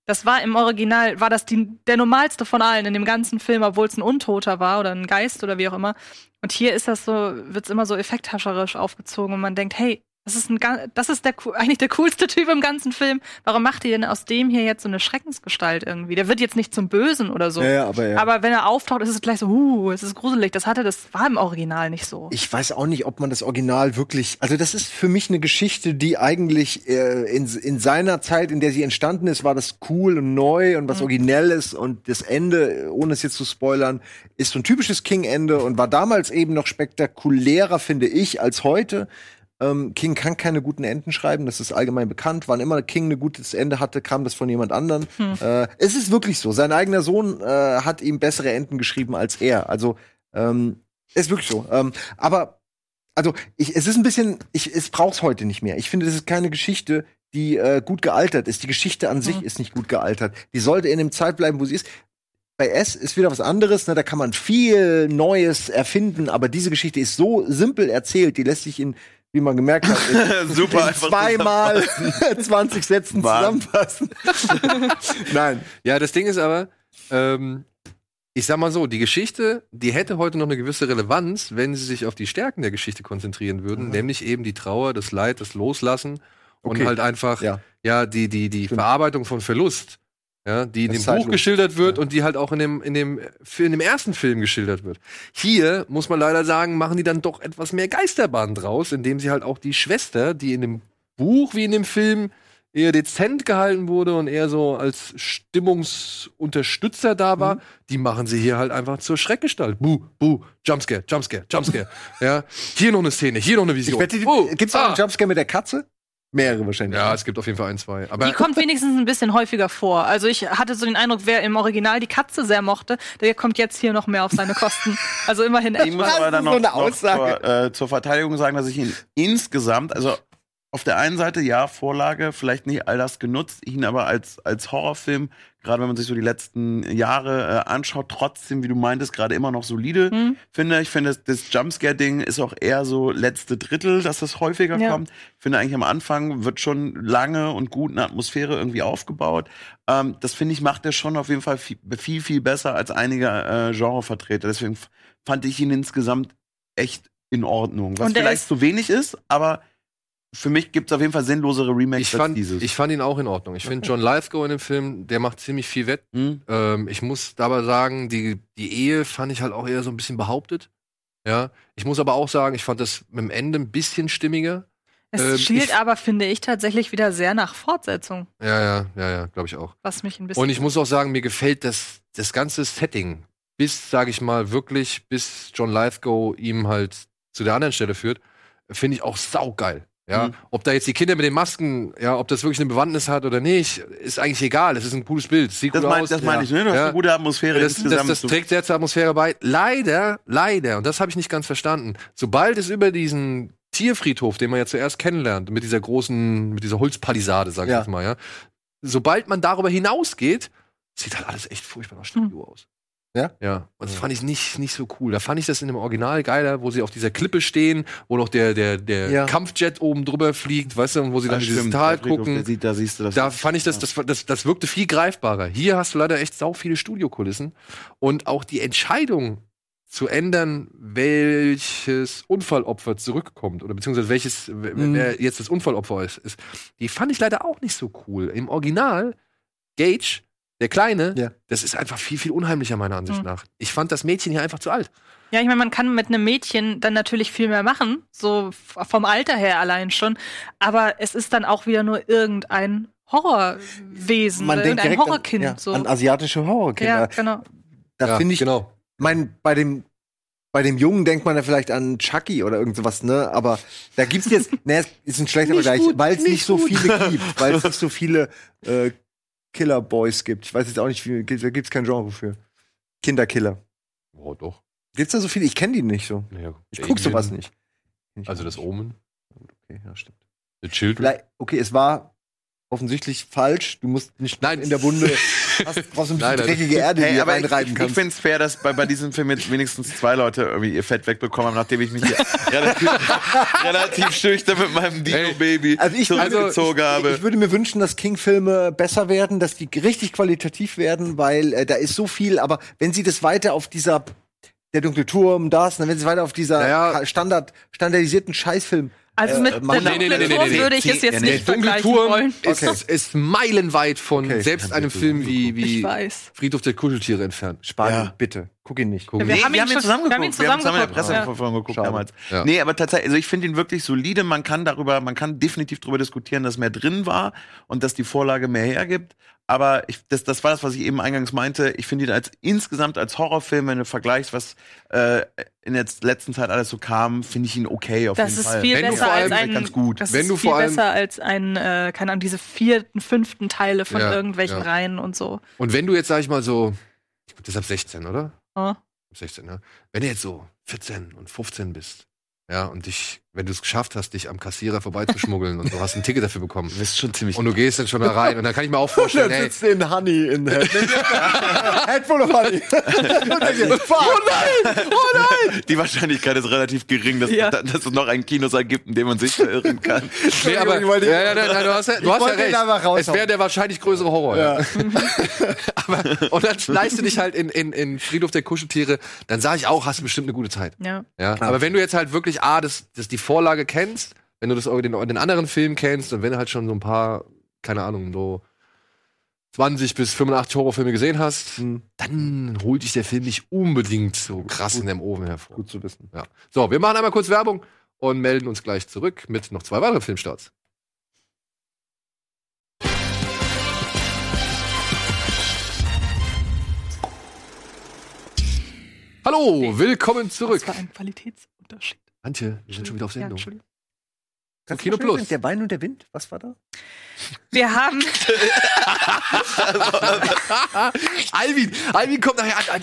Das war im Original, war das die, der normalste von allen in dem ganzen Film, obwohl es ein Untoter war oder ein Geist oder wie auch immer. Und hier ist das so, wird's immer so effekthascherisch aufgezogen und man denkt, hey, das ist, ein, das ist der, eigentlich der coolste Typ im ganzen Film. Warum macht ihr denn aus dem hier jetzt so eine Schreckensgestalt irgendwie? Der wird jetzt nicht zum Bösen oder so. Ja, ja, aber ja. Aber wenn er auftaucht, ist es gleich so, uh, es ist gruselig. Das hatte, das war im Original nicht so. Ich weiß auch nicht, ob man das Original wirklich. Also, das ist für mich eine Geschichte, die eigentlich äh, in, in seiner Zeit, in der sie entstanden ist, war das cool und neu und was Originelles. Und das Ende, ohne es jetzt zu spoilern, ist so ein typisches King-Ende und war damals eben noch spektakulärer, finde ich, als heute. Ähm, King kann keine guten Enden schreiben, das ist allgemein bekannt. Wann immer King ein gutes Ende hatte, kam das von jemand anderem. Äh, es ist wirklich so. Sein eigener Sohn äh, hat ihm bessere Enden geschrieben als er. Also ähm, ist wirklich so. Ähm, aber also ich, es ist ein bisschen, ich, es braucht's heute nicht mehr. Ich finde, das ist keine Geschichte, die äh, gut gealtert ist. Die Geschichte an sich ist nicht gut gealtert. Die sollte in dem Zeit bleiben, wo sie ist. Bei S ist wieder was anderes, ne? da kann man viel Neues erfinden, aber diese Geschichte ist so simpel erzählt, die lässt sich in, wie man gemerkt hat, in, Super in zweimal 20 Sätzen Wahnsinn. zusammenfassen. Nein. Ja, das Ding ist aber, ähm, ich sag mal so, die Geschichte, die hätte heute noch eine gewisse Relevanz, wenn sie sich auf die Stärken der Geschichte konzentrieren würden, nämlich eben die Trauer, das Leid, das Loslassen Okay. und halt einfach, Ja. ja, die, die, die Stimmt. Verarbeitung von Verlust. Ja, die in dem Buch geschildert wird und die halt auch in dem, in, dem, in dem ersten Film geschildert wird. Hier, muss man leider sagen, machen die dann doch etwas mehr Geisterbahn draus, indem sie halt auch die Schwester, die in dem Buch wie in dem Film eher dezent gehalten wurde und eher so als Stimmungsunterstützer da war, die machen sie hier halt einfach zur Schreckgestalt. Buh, buh, Jumpscare, Jumpscare, Jumpscare. ja, hier noch eine Szene, hier noch eine Ich Vision. wette, die, Oh, gibt's auch ah. einen Jumpscare mit der Katze? Mehrere wahrscheinlich. Ja, es gibt auf jeden Fall ein, zwei. Aber Die kommt wenigstens ein bisschen häufiger vor. Also ich hatte so den Eindruck, wer im Original die Katze sehr mochte, der kommt jetzt hier noch mehr auf seine Kosten. Also immerhin Ich muss aber dann noch, so eine noch Aussage. zur, äh, zur Verteidigung sagen, dass ich ihn insgesamt, also auf der einen Seite ja, Vorlage, vielleicht nicht all das genutzt, ihn aber als, als Horrorfilm, gerade wenn man sich so die letzten Jahre äh, anschaut, trotzdem, wie du meintest, gerade immer noch solide Hm. finde. Ich finde, das, das Jumpscare-Ding ist auch eher so letzte Drittel, dass das häufiger Ja. kommt. Ich finde eigentlich am Anfang wird schon lange und gut eine Atmosphäre irgendwie aufgebaut. Ähm, das finde ich, macht er schon auf jeden Fall viel, viel, viel besser als einige äh, Genrevertreter. Deswegen fand ich ihn insgesamt echt in Ordnung. Was vielleicht ist- zu wenig ist, aber für mich gibt es auf jeden Fall sinnlosere Remakes ich als fand, dieses. ich fand ihn auch in Ordnung. Ich finde John Lithgow in dem Film, der macht ziemlich viel wett. Hm? Ähm, ich muss dabei sagen, die, die Ehe fand ich halt auch eher so ein bisschen behauptet. Ja. Ich muss aber auch sagen, ich fand das mit dem Ende ein bisschen stimmiger. Es Ähm, schielt aber, finde ich, tatsächlich wieder sehr nach Fortsetzung, Ja, ja, ja, ja, glaube ich auch. was mich ein bisschen. Und ich muss auch sagen, mir gefällt das, das ganze Setting, bis, sage ich mal, wirklich, bis John Lithgow ihm halt zu der anderen Stelle führt, finde ich auch saugeil. Ja, Mhm. ob da jetzt die Kinder mit den Masken, ja, ob das wirklich eine Bewandtnis hat oder nicht, ist eigentlich egal. Es ist ein cooles Bild. Sieht das gut mein, aus. das meine ich, ne? Du hast Ja. eine gute Atmosphäre Das, das, das trägt sehr zur Atmosphäre bei. Leider, leider, und das habe ich nicht ganz verstanden, sobald es über diesen Tierfriedhof, den man ja zuerst kennenlernt, mit dieser großen, mit dieser Holzpalisade, sag ich Ja. jetzt mal, ja, sobald man darüber hinausgeht, sieht halt alles echt furchtbar nach Studio aus. Ja? Ja. Und das fand ich nicht, nicht so cool. Da fand ich das in dem Original geiler, wo sie auf dieser Klippe stehen, wo noch der, der, der Ja. Kampfjet oben drüber fliegt, weißt du, und wo sie Ja, dann dieses Tal gucken. der sieht, da siehst du das. Da fand ich das, das, das, das wirkte viel greifbarer. Hier hast du leider echt sau viele Studiokulissen. Und auch die Entscheidung zu ändern, welches Unfallopfer zurückkommt oder beziehungsweise welches, wer- Mhm. wer jetzt das Unfallopfer ist, ist, die fand ich leider auch nicht so cool. Im Original, Gage, der Kleine, Ja. das ist einfach viel, viel unheimlicher meiner Ansicht Mhm. nach. Ich fand das Mädchen hier einfach zu alt. Ja, ich meine, man kann mit einem Mädchen dann natürlich viel mehr machen, so vom Alter her allein schon. Aber es ist dann auch wieder nur irgendein Horrorwesen, oder irgendein an, Horrorkind. ja, so. an asiatische Horrorkinder. ja, genau. Da Ja, finde ich, genau. mein, bei dem bei dem Jungen denkt man ja vielleicht an Chucky oder irgend sowas, ne? Aber da gibt's jetzt, ne, ist ein schlechter Nicht Vergleich, weil es nicht, nicht so viele gibt, weil es nicht so viele äh, Killer Boys gibt. Ich weiß jetzt auch nicht, wie, gibt- da gibt's kein Genre für. Kinderkiller. Oh, doch. Gibt's da so viele? Ich kenne die nicht so. Ja, Ich guck sowas nicht. Kenn ich Also das nicht. Omen, Okay, ja, stimmt. The Children. Okay, es war offensichtlich falsch. Du musst nicht Nein. in der Wunde hast, brauchst ein bisschen Nein, nein. dreckige Erde, die Hey, du aber ich, reinreiben ich, ich kannst. finde es fair, dass bei, bei diesem Film jetzt wenigstens zwei Leute irgendwie ihr Fett wegbekommen haben, nachdem ich mich hier relativ, relativ schüchtern mit meinem Dino-Baby Also ich- zurückgezogen habe. Ich würde mir wünschen, dass King-Filme besser werden, dass die richtig qualitativ werden, weil äh, da ist so viel, aber wenn sie das weiter auf dieser der dunkle Turm, das, dann wenn sie weiter auf dieser Naja. Standard standardisierten Scheißfilm Also Äh, mit Mann, nee, nee, nee, nee, Turm nee, nee. würde ich es jetzt nicht vergleichen Turm wollen. ist, Okay. ist meilenweit von Okay. selbst einem Film wie, wie. Friedhof der Kuscheltiere entfernt. Spanien, Ja. bitte, guck ihn nicht. Gucken. Wir Nee, haben ihn schon- zusammen wir haben ihn geguckt. Wir haben zusammen zusammen in der geguckt, ja. Geguckt damals. Ja. Nee, aber tatsächlich, also ich finde ihn wirklich solide. Man kann darüber, man kann definitiv darüber diskutieren, dass mehr drin war und dass die Vorlage mehr hergibt. Aber ich, das, das war das, was ich eben eingangs meinte. Ich finde ihn als insgesamt als Horrorfilm, wenn du vergleichst, was äh, in der letzten Zeit alles so kam, finde ich ihn okay auf Das jeden ist Fall. viel Wenn du besser vor allem- als ein, ganz gut. Das Wenn ist du viel vor allem- besser als ein, äh, keine Ahnung, diese vierten, fünften Teile von Ja, irgendwelchen ja. Reihen und so. Und wenn du jetzt, sag ich mal, so, ich glaub, das ist ab 16, oder? Ab 16, ja. Wenn du jetzt so 14 und 15 bist, ja, und dich, wenn du es geschafft hast, dich am Kassierer vorbeizuschmuggeln und du hast ein Ticket dafür bekommen Du bist schon ziemlich. und du gehst dann schon da rein und dann kann ich mir auch vorstellen, ey, in Honey in der Head full of Honey. Und dann hier, fuck. die Wahrscheinlichkeit ist relativ gering, dass, Ja. dass es noch einen Kinosaal gibt, in dem man sich verirren kann. Nee, aber, ja, ja, nein, nein, du hast ja, du hast ja recht. Es wäre der wahrscheinlich größere Horror. Ja. aber, und dann schneidest du dich halt in, in, in Friedhof der Kuscheltiere, dann sage ich auch, hast du bestimmt eine gute Zeit. Ja. Ja. Aber wenn du jetzt halt wirklich A, das, das die Vorlage kennst, wenn du das den, den anderen Film kennst und wenn du halt schon so ein paar, keine Ahnung, so 20 bis 85 Horrorfilme gesehen hast, Hm. dann holt dich der Film nicht unbedingt so krass in dem Ofen hervor. Gut zu wissen. Ja. So, wir machen einmal kurz Werbung und melden uns gleich zurück mit noch zwei weiteren Filmstarts. Hallo, willkommen zurück. Das war ein Qualitätsunterschied. Antje, wir sind schon wieder auf Ja, Sendung. Entschuldigung. Kannst du Kino Plus. Der Wein und der Wind, was war da? Wir haben, Alvin, Alvin kommt nachher an.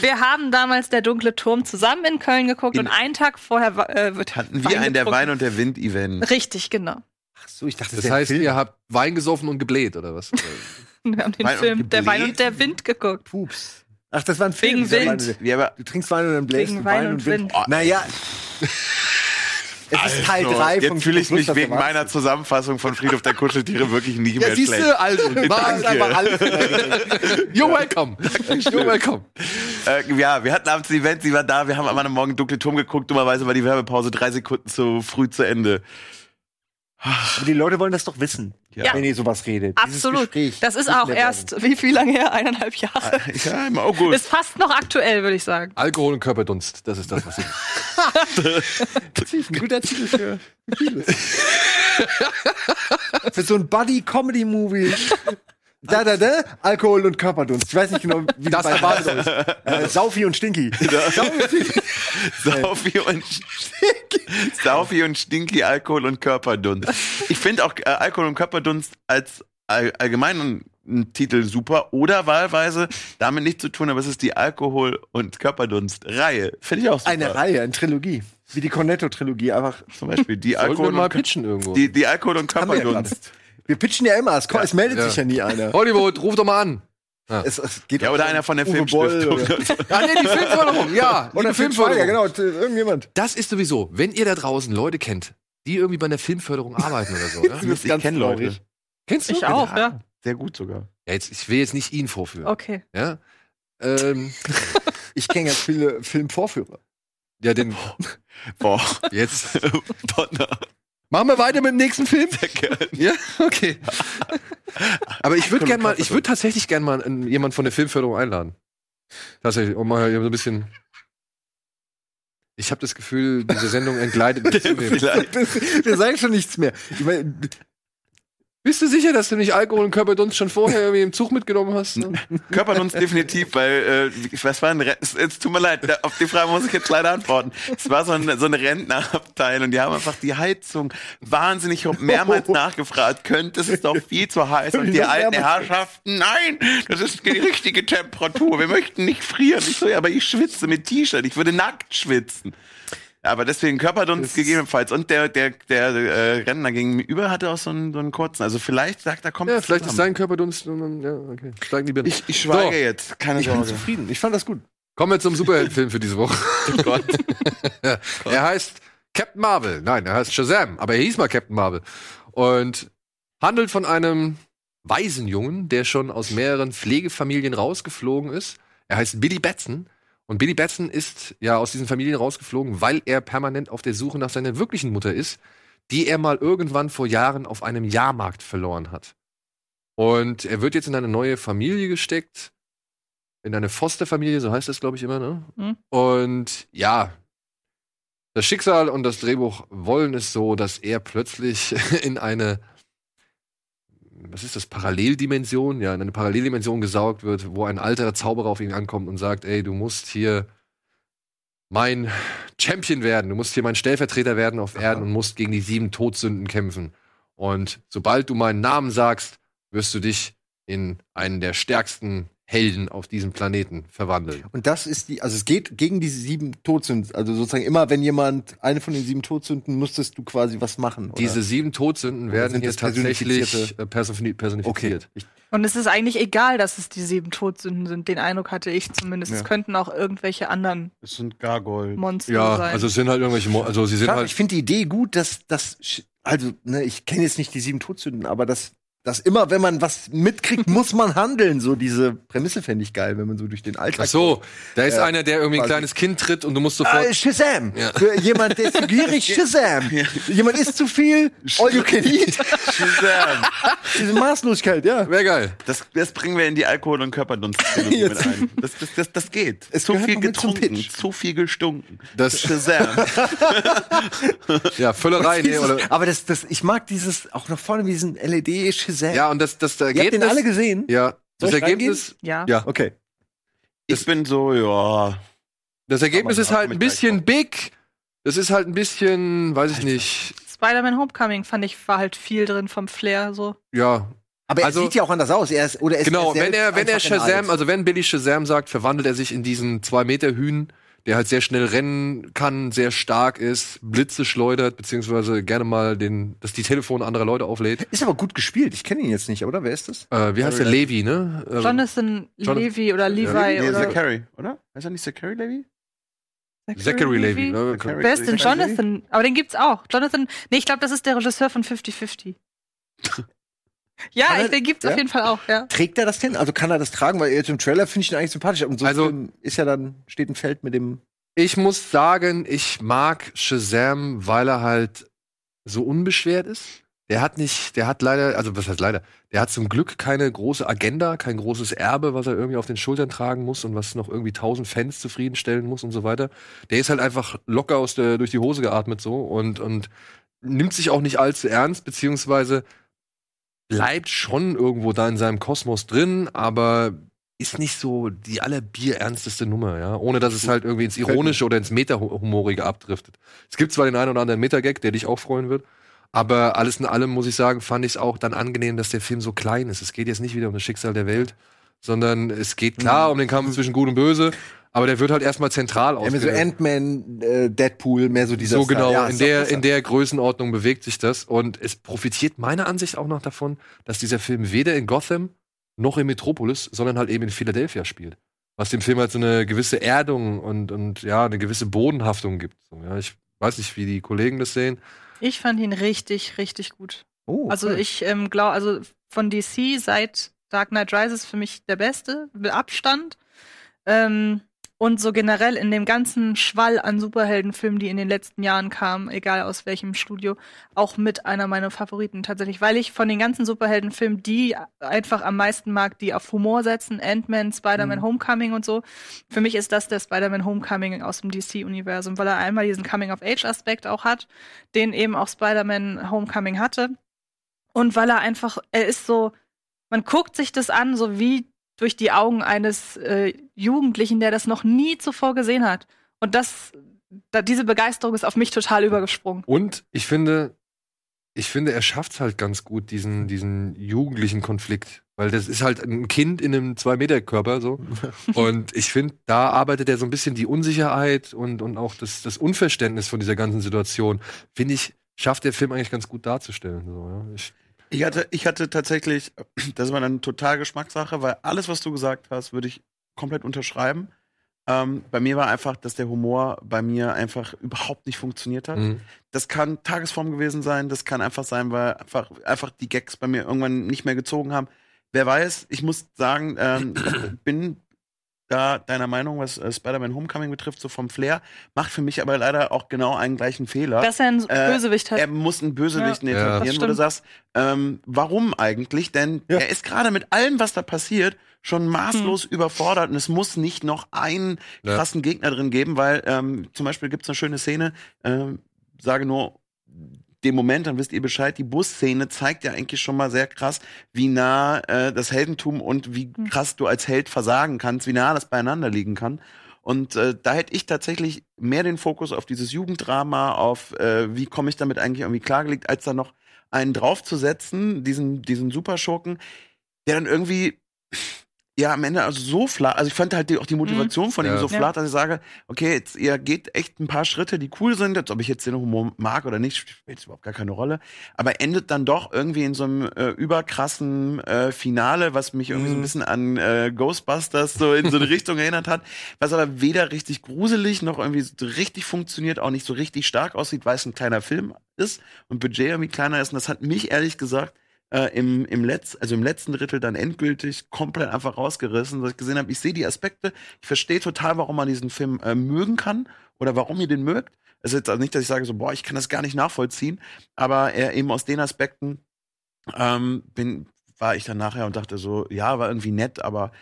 wir haben damals der dunkle Turm zusammen in Köln geguckt In- und einen Tag vorher äh, wird Hatten wir ein der. Wein und der Wind-Event. Richtig, genau. Ach so, ich dachte, Das der heißt, Film. ihr habt Wein gesoffen und gebläht, oder was? Wir haben den Wein Film Der Wein und der Wind geguckt. Pups. Ach, das war ein Film. Wegen Wind. Der- Ja, aber Du trinkst Wein und dann bläst Wegen du Wein Wein und und Wind. Wind. Naja. Es ist Teil so, 3 von jetzt fühle ich mich wegen meiner Zusammenfassung von Friedhof der Kuscheltiere wirklich nicht Ja, mehr siehst schlecht. du, also, war Danke. einfach alles. You're welcome. You're welcome. Äh, ja, wir hatten abends ein Event, sie war da, wir haben am anderen Morgen Dunkle Turm geguckt, dummerweise war die Werbepause drei Sekunden zu früh zu Ende. Aber die Leute wollen das doch wissen, Ja. wenn ihr sowas redet. Absolut. Das ist auch erst, wie viel lange her? Eineinhalb Jahre. Ja, im August. Ist fast noch aktuell, würde ich sagen. Alkohol und Körperdunst, das ist das, was ich. Werbung. Ein guter Titel für vieles. für so ein Buddy-Comedy-Movie. Da, da, da, Alkohol und Körperdunst. Ich weiß nicht genau, wie Das bei ist. Äh, Saufi und Stinky. Saufi und Stinky. Saufi und Stinky. Saufi und Stinky, Alkohol und Körperdunst. Ich finde auch äh, Alkohol und Körperdunst als all, allgemeinen Titel super oder wahlweise damit nichts zu tun, aber es ist die Alkohol- und Körperdunst-Reihe. Finde ich auch super. Eine Reihe, eine Trilogie. Wie die Cornetto-Trilogie. Einfach. Zum Beispiel die Sollten wir Alkohol mal pitchen irgendwo. die, die Alkohol- und Körperdunst. Wir pitchen ja immer. Es, ko- es meldet Ja. sich ja nie einer. Hollywood, ruf doch mal an. Es, es geht ja, oder einer von der Uwe Boll Filmstiftung. Oder, Ah, nee, die Filmförderung, ja. oder Filmförderung. genau. Irgendjemand. Das ist sowieso, wenn ihr da draußen Leute kennt, die irgendwie bei einer Filmförderung arbeiten oder so. Ja? ist Ich kenne Leute. traurig. Kennst du? Ich auch, ja. Sehr gut sogar. Ja, jetzt, ich will jetzt nicht ihn vorführen. Okay. Ja? Ähm, Ich kenne ganz viele Filmvorführer. ja, den Boah. jetzt. Donner. Machen wir weiter mit dem nächsten Film? Sehr gerne. Ja, okay. Aber ich würde gerne mal, ich würde tatsächlich gerne mal einen- jemanden von der Filmförderung einladen. Tatsächlich, um mal so ein bisschen. Ich habe das Gefühl, diese Sendung entgleitet. Vielleicht. Wir sagen schon nichts mehr. Ich meine, Bist du sicher, dass du nicht Alkohol und Körperdunst schon vorher irgendwie im Zug mitgenommen hast? Körperdunst definitiv, weil, äh, was war ein Ren- es, es tut mir leid, auf die Frage muss ich jetzt leider antworten. Es war so ein, so ein Rentnerabteil und die haben einfach die Heizung wahnsinnig mehrmals nachgefragt. Könnte es ist doch viel zu heiß. Und die alten. Herrschaften, nein, das ist die richtige Temperatur. Wir möchten nicht frieren. Ich so, ja, aber ich schwitze mit T-Shirt. Ich würde nackt schwitzen. Aber deswegen Körperdunst gegebenenfalls. Und der, der, der äh, Rentner gegenüber hatte auch so einen, so einen kurzen. Also vielleicht sagt er, kommt Ja, vielleicht ist zusammen. sein Körperdunst. und Ja, okay. Steigen die Birnen. Ich, ich schweige So. jetzt, keine ich bin Sorge. zufrieden. Ich fand das gut. Kommen wir zum Superheldenfilm für diese Woche. Oh Gott. er heißt Captain Marvel. Nein, er heißt Shazam, aber er hieß mal Captain Marvel. Und handelt von einem Waisenjungen, der schon aus mehreren Pflegefamilien rausgeflogen ist. Er heißt Billy Batson. Und Billy Batson ist ja aus diesen Familien rausgeflogen, weil er permanent auf der Suche nach seiner wirklichen Mutter ist, die er mal irgendwann vor Jahren auf einem Jahrmarkt verloren hat. Und er wird jetzt in eine neue Familie gesteckt, in eine Fosterfamilie, so heißt das, glaube ich, immer, ne? Mhm. Und ja, das Schicksal und das Drehbuch wollen es so, dass er plötzlich in eine, was ist das, Paralleldimension, ja, in eine Paralleldimension gesaugt wird, wo ein alter Zauberer auf ihn ankommt und sagt, ey, du musst hier mein Champion werden, du musst hier mein Stellvertreter werden auf Erden und musst gegen die sieben Todsünden kämpfen. Und sobald du meinen Namen sagst, wirst du dich in einen der stärksten Helden auf diesem Planeten verwandeln. Und das ist die, also es geht gegen diese sieben Todsünden. Also sozusagen immer, wenn jemand eine von den sieben Todsünden, musstest du quasi was machen. Oder? Diese sieben Todsünden Oder werden hier das tatsächlich äh, personi- okay. personifiziert. Ich, Und es ist eigentlich egal, dass es die sieben Todsünden sind. Den Eindruck hatte ich zumindest. Es Ja. könnten auch irgendwelche anderen Das sind Gargoyle. Monster Ja, sein. also es sind halt irgendwelche, Mo also sie sind Schade, halt ich finde die Idee gut, dass das, also ne, ich kenne jetzt nicht die sieben Todsünden, aber das, dass immer, wenn man was mitkriegt, muss man handeln. So diese Prämisse fände ich geil, wenn man so durch den Alltag. Ach so, da ist Ja, einer, der irgendwie ein quasi. kleines Kind tritt und du musst sofort. Ah, Shazam! Ja. Für jemand, der ist zu gierig, Shazam! Jemand isst zu viel, all you can eat. Shazam. Diese Maßlosigkeit, ja. Wäre geil. Das, das bringen wir in die Alkohol- und körperdunst mit ein. Das, das, das, das geht. Es zu viel noch getrunken, Pitch. zu viel gestunken. Das, Shazam. ja, Völlerei, nee, Dieses, oder. aber das, das, ich mag dieses, auch nach vorne, wie diesen LED Shazam. Ja, und das, das Ihr habt Ergebnis. den alle gesehen? ja, das Ergebnis, ja. Ja, okay. Ich bin so, ja. das Ergebnis ist halt ein bisschen big. Das ist halt ein bisschen, weiß ich nicht, Spider-Man Homecoming fand ich, war halt viel drin vom Flair, so. ja. Aber er Also- sieht ja auch anders aus. Er ist, oder er ist Genau, er wenn er, wenn er Shazam, also wenn Billy Shazam sagt, verwandelt er sich in diesen zwei Meter Hühn, der halt sehr schnell rennen kann, sehr stark ist, Blitze schleudert, beziehungsweise gerne mal den, dass die Telefone anderer Leute auflädt. Ist aber gut gespielt. Ich kenne ihn jetzt nicht, oder? Wer ist das? Äh, wie heißt der? Levi, ne? Äh, Jonathan John- Levy oder Levi Nee, oder Zachary, oder? Heißt er nicht Zachary Levy? Zachary Levi. Ne? Zachary- Wer ist denn Zachary Levi? Jonathan? Aber den gibt's auch. Jonathan, nee, ich glaube, das ist der Regisseur von 50-50. ja, er- ich, den gibt's ja? auf jeden Fall auch, ja. Trägt er das denn? Also kann er das tragen? Weil jetzt im Trailer finde ich ihn eigentlich sympathisch. Und so Also- ist ja dann, steht ein Feld mit dem. Ich muss sagen, ich mag Shazam, weil er halt so unbeschwert ist. Der hat nicht, der hat leider, also was heißt leider, der hat zum Glück keine große Agenda, kein großes Erbe, was er irgendwie auf den Schultern tragen muss und was noch irgendwie tausend Fans zufriedenstellen muss und so weiter. Der ist halt einfach locker aus der, durch die Hose geatmet so und, und nimmt sich auch nicht allzu ernst, beziehungsweise bleibt schon irgendwo da in seinem Kosmos drin, aber ist nicht so die allerbierernsteste Nummer, ja, ohne dass es halt irgendwie ins Ironische oder ins Meta-Humorige abdriftet. Es gibt zwar den einen oder anderen Meta-Gag, der dich auch freuen wird, aber alles in allem muss ich sagen, fand ich es auch dann angenehm, dass der Film so klein ist. Es geht jetzt nicht wieder um das Schicksal der Welt, sondern es geht klar um den Kampf zwischen Gut und Böse, aber der wird halt erstmal zentral Ja, mehr so ausgeführt. Ant-Man, äh, Deadpool, mehr so dieser So genau, Ja, in der, besser. in der Größenordnung bewegt sich das. Und es profitiert meiner Ansicht auch noch davon, dass dieser Film weder in Gotham noch in Metropolis, sondern halt eben in Philadelphia spielt. Was dem Film halt so eine gewisse Erdung und, und ja, eine gewisse Bodenhaftung gibt. So, ja, ich weiß nicht, wie die Kollegen das sehen. Ich fand ihn richtig, richtig gut. Oh, Also cool. ich ähm, glaube, also von DC seit Dark Knight Rises für mich der beste, mit Abstand. Ähm, und so generell in dem ganzen Schwall an Superheldenfilmen, die in den letzten Jahren kamen, egal aus welchem Studio, auch mit einer meiner Favoriten tatsächlich, weil ich von den ganzen Superheldenfilmen die einfach am meisten mag, die auf Humor setzen, Ant-Man, Spider-Man Mhm. Homecoming und so. Für mich ist das der Spider-Man Homecoming aus dem DC-Universum, weil er einmal diesen Coming-of-Age-Aspekt auch hat, den eben auch Spider-Man Homecoming hatte. Und weil er einfach, er ist so, man guckt sich das an, so wie durch die Augen eines äh, Jugendlichen, der das noch nie zuvor gesehen hat. Und das, da, diese Begeisterung ist auf mich total übergesprungen. Und ich finde, ich finde, er schafft es halt ganz gut, diesen, diesen jugendlichen Konflikt. Weil das ist halt ein Kind in einem Zwei-Meter-Körper so. und ich finde, da arbeitet er so ein bisschen die Unsicherheit und, und auch das, das Unverständnis von dieser ganzen Situation. Finde ich, schafft der Film eigentlich ganz gut darzustellen. So, ja. ich, Ich hatte, ich hatte tatsächlich, das war dann total Geschmackssache, weil alles, was du gesagt hast, würde ich komplett unterschreiben. Ähm, bei mir war einfach, dass der Humor bei mir einfach überhaupt nicht funktioniert hat. Mhm. Das kann Tagesform gewesen sein, das kann einfach sein, weil einfach, einfach die Gags bei mir irgendwann nicht mehr gezogen haben. Wer weiß, ich muss sagen, ähm, ich bin da deiner Meinung, was äh, Spider-Man Homecoming betrifft, so vom Flair, macht für mich aber leider auch genau einen gleichen Fehler. Dass er einen Äh, Bösewicht hat. Er muss einen Bösewicht Ja. Ja. etablieren, Das wo du sagst, ähm, warum eigentlich? Denn Ja. er ist gerade mit allem, was da passiert, schon maßlos Hm. überfordert und es muss nicht noch einen Ja. krassen Gegner drin geben, weil ähm, zum Beispiel gibt es eine schöne Szene, ähm, sage nur den Moment, dann wisst ihr Bescheid, die Busszene zeigt ja eigentlich schon mal sehr krass, wie nah äh, das Heldentum und wie Hm. krass du als Held versagen kannst, wie nah das beieinander liegen kann. Und äh, da hätte ich tatsächlich mehr den Fokus auf dieses Jugenddrama, auf äh, wie komme ich damit eigentlich irgendwie klargelegt, als da noch einen draufzusetzen, diesen, diesen Superschurken, der dann irgendwie ja am Ende also so flach, also ich fand halt die, auch die Motivation von ihm Ja. so flach, dass ich sage, okay, jetzt ihr geht echt ein paar Schritte, die cool sind, jetzt ob ich jetzt den Humor mag oder nicht, spielt überhaupt gar keine Rolle, aber endet dann doch irgendwie in so einem äh, überkrassen äh, Finale, was mich irgendwie so ein bisschen an äh, Ghostbusters so in so eine Richtung erinnert hat, was aber weder richtig gruselig noch irgendwie so richtig funktioniert, auch nicht so richtig stark aussieht, weil es ein kleiner Film ist und Budget irgendwie kleiner ist und das hat mich ehrlich gesagt äh, im, im, Letz-, also im letzten Drittel dann endgültig komplett einfach rausgerissen, dass ich gesehen habe, ich sehe die Aspekte, ich verstehe total, warum man diesen Film äh, mögen kann oder warum ihr den mögt. Es ist jetzt also nicht, dass ich sage so, boah, ich kann das gar nicht nachvollziehen, aber äh, eben aus den Aspekten ähm, bin, war ich dann nachher und dachte so, ja, war irgendwie nett, aber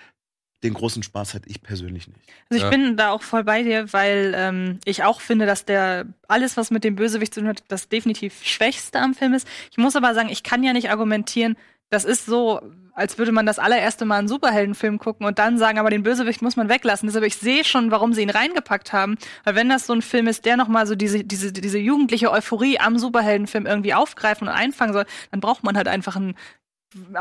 den großen Spaß hatte ich persönlich nicht. Also ich Ja. bin da auch voll bei dir, weil ähm, ich auch finde, dass der alles, was mit dem Bösewicht zu tun hat, das definitiv Schwächste am Film ist. Ich muss aber sagen, ich kann ja nicht argumentieren, Das ist so, als würde man das allererste Mal einen Superheldenfilm gucken und dann sagen, aber den Bösewicht muss man weglassen. Deshalb ich sehe schon, warum sie ihn reingepackt haben. Weil wenn das so ein Film ist, der noch mal so diese, diese, diese jugendliche Euphorie am Superheldenfilm irgendwie aufgreifen und einfangen soll, dann braucht man halt einfach einen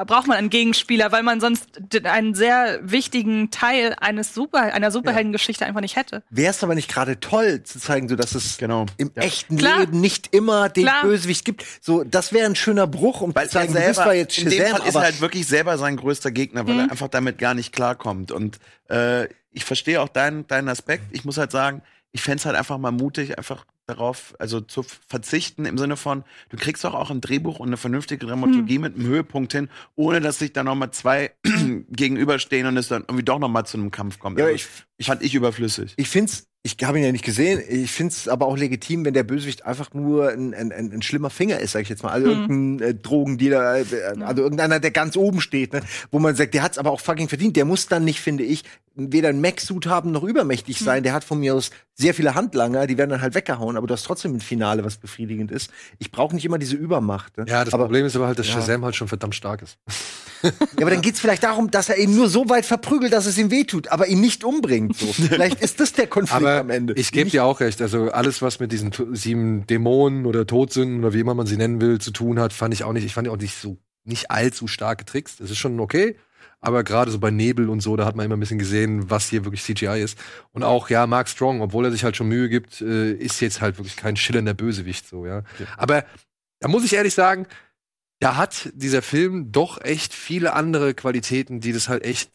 braucht man einen Gegenspieler, weil man sonst einen sehr wichtigen Teil eines Super, einer Superheldengeschichte einfach nicht hätte. Wäre es aber nicht gerade toll zu zeigen, so dass es Genau. im echten Klar. Leben nicht immer den Klar. Bösewicht gibt. So, das wäre ein schöner Bruch, um Weil zu zeigen, er selber, jetzt in dem Shazam, Fall ist aber er halt wirklich selber sein größter Gegner, weil Mhm. er einfach damit gar nicht klarkommt. Und äh, ich verstehe auch deinen, deinen Aspekt. Ich muss halt sagen, ich fänd's halt einfach mal mutig, einfach darauf, also zu verzichten im Sinne von, du kriegst doch auch ein Drehbuch und eine vernünftige Dramaturgie mit einem Höhepunkt hin, ohne dass sich da noch mal zwei gegenüberstehen und es dann irgendwie doch noch mal zu einem Kampf kommt. Ja, Also, ich- ich fand ich überflüssig. ich find's, ich habe ihn ja nicht gesehen, ich find's aber auch legitim, wenn der Bösewicht einfach nur ein, ein, ein, ein schlimmer Finger ist, sag ich jetzt mal. Also irgendein äh, Drogendealer, äh, also irgendeiner, der ganz oben steht, ne? wo man sagt, der hat's aber auch fucking verdient. Der muss dann nicht, finde ich, weder ein Mac-Suit haben noch übermächtig sein. Der hat von mir aus sehr viele Handlanger, die werden dann halt weggehauen, aber du hast trotzdem ein Finale, was befriedigend ist. Ich brauche nicht immer diese Übermacht. Ne? Ja, das aber, Problem ist aber halt, dass Ja. Shazam halt schon verdammt stark ist. Ja, aber dann geht's vielleicht darum, dass er ihn nur so weit verprügelt, dass es ihm wehtut, aber ihn nicht umbringt. So. vielleicht ist das der Konflikt Aber am Ende. ich gebe dir auch recht. Also alles, was mit diesen sieben Dämonen oder Todsünden oder wie immer man sie nennen will, zu tun hat, fand ich auch nicht. Ich fand die auch nicht so nicht allzu stark getrickst. Das ist schon okay. Aber gerade so bei Nebel und so, da hat man immer ein bisschen gesehen, was hier wirklich CGI ist. Und auch, ja, Mark Strong, obwohl er sich halt schon Mühe gibt, äh, ist jetzt halt wirklich kein schillernder Bösewicht, so, ja. Aber da muss ich ehrlich sagen, da hat dieser Film doch echt viele andere Qualitäten, die das halt echt,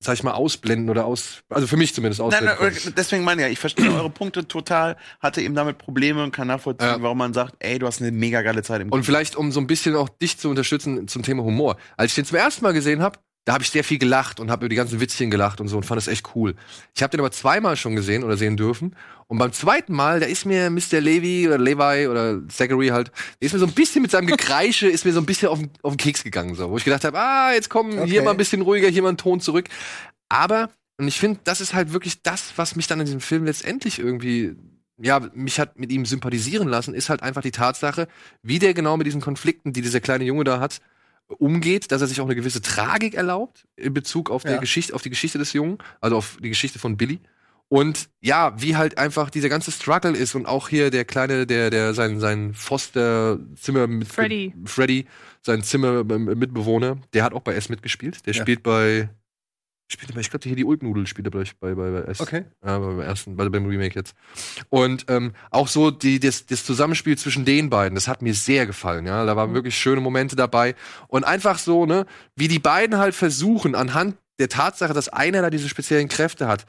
sag ich mal, ausblenden oder aus, also für mich zumindest Nein, ausblenden. nein, konnten. deswegen meine ich ja, ich verstehe eure Punkte total, hatte eben damit Probleme und kann nachvollziehen, Ja. warum man sagt, ey, du hast eine mega geile Zeit im Und vielleicht, um so ein bisschen auch dich zu unterstützen zum Thema Humor. Als ich den zum ersten Mal gesehen habe, da habe ich sehr viel gelacht und habe über die ganzen Witzchen gelacht und so und fand das echt cool. Ich habe den aber zweimal schon gesehen oder sehen dürfen. Und beim zweiten Mal, da ist mir Mr. Levi oder Levi oder Zachary halt, der ist mir so ein bisschen mit seinem Gekreische, ist mir so ein bisschen auf den, auf den Keks gegangen, so. Wo ich gedacht habe, ah, jetzt komm, hier Okay. mal ein bisschen ruhiger, hier mal einen Ton zurück. Aber, und ich finde, das ist halt wirklich das, was mich dann in diesem Film letztendlich irgendwie ja, mich hat mit ihm sympathisieren lassen, ist halt einfach die Tatsache, wie der genau mit diesen Konflikten, die dieser kleine Junge da hat, umgeht, dass er sich auch eine gewisse Tragik erlaubt in Bezug auf, der Ja. Geschichte, auf die Geschichte des Jungen, also auf die Geschichte von Billy. Und ja, wie halt einfach dieser ganze Struggle ist und auch hier der kleine, der, der sein, sein Foster-Zimmer mit Freddy. Freddy, sein Zimmer-Mitbewohner, der hat auch bei S mitgespielt. Der Ja. spielt bei, spielt bei, ich glaube, hier die Ulknudel spielt er bei, bei, bei, bei S. Okay. Ja, beim ersten, bei, beim Remake jetzt. Und ähm, auch so die, das, das Zusammenspiel zwischen den beiden, das hat mir sehr gefallen. Ja, da waren wirklich schöne Momente dabei und einfach so, ne, wie die beiden halt versuchen anhand der Tatsache, dass einer da diese speziellen Kräfte hat,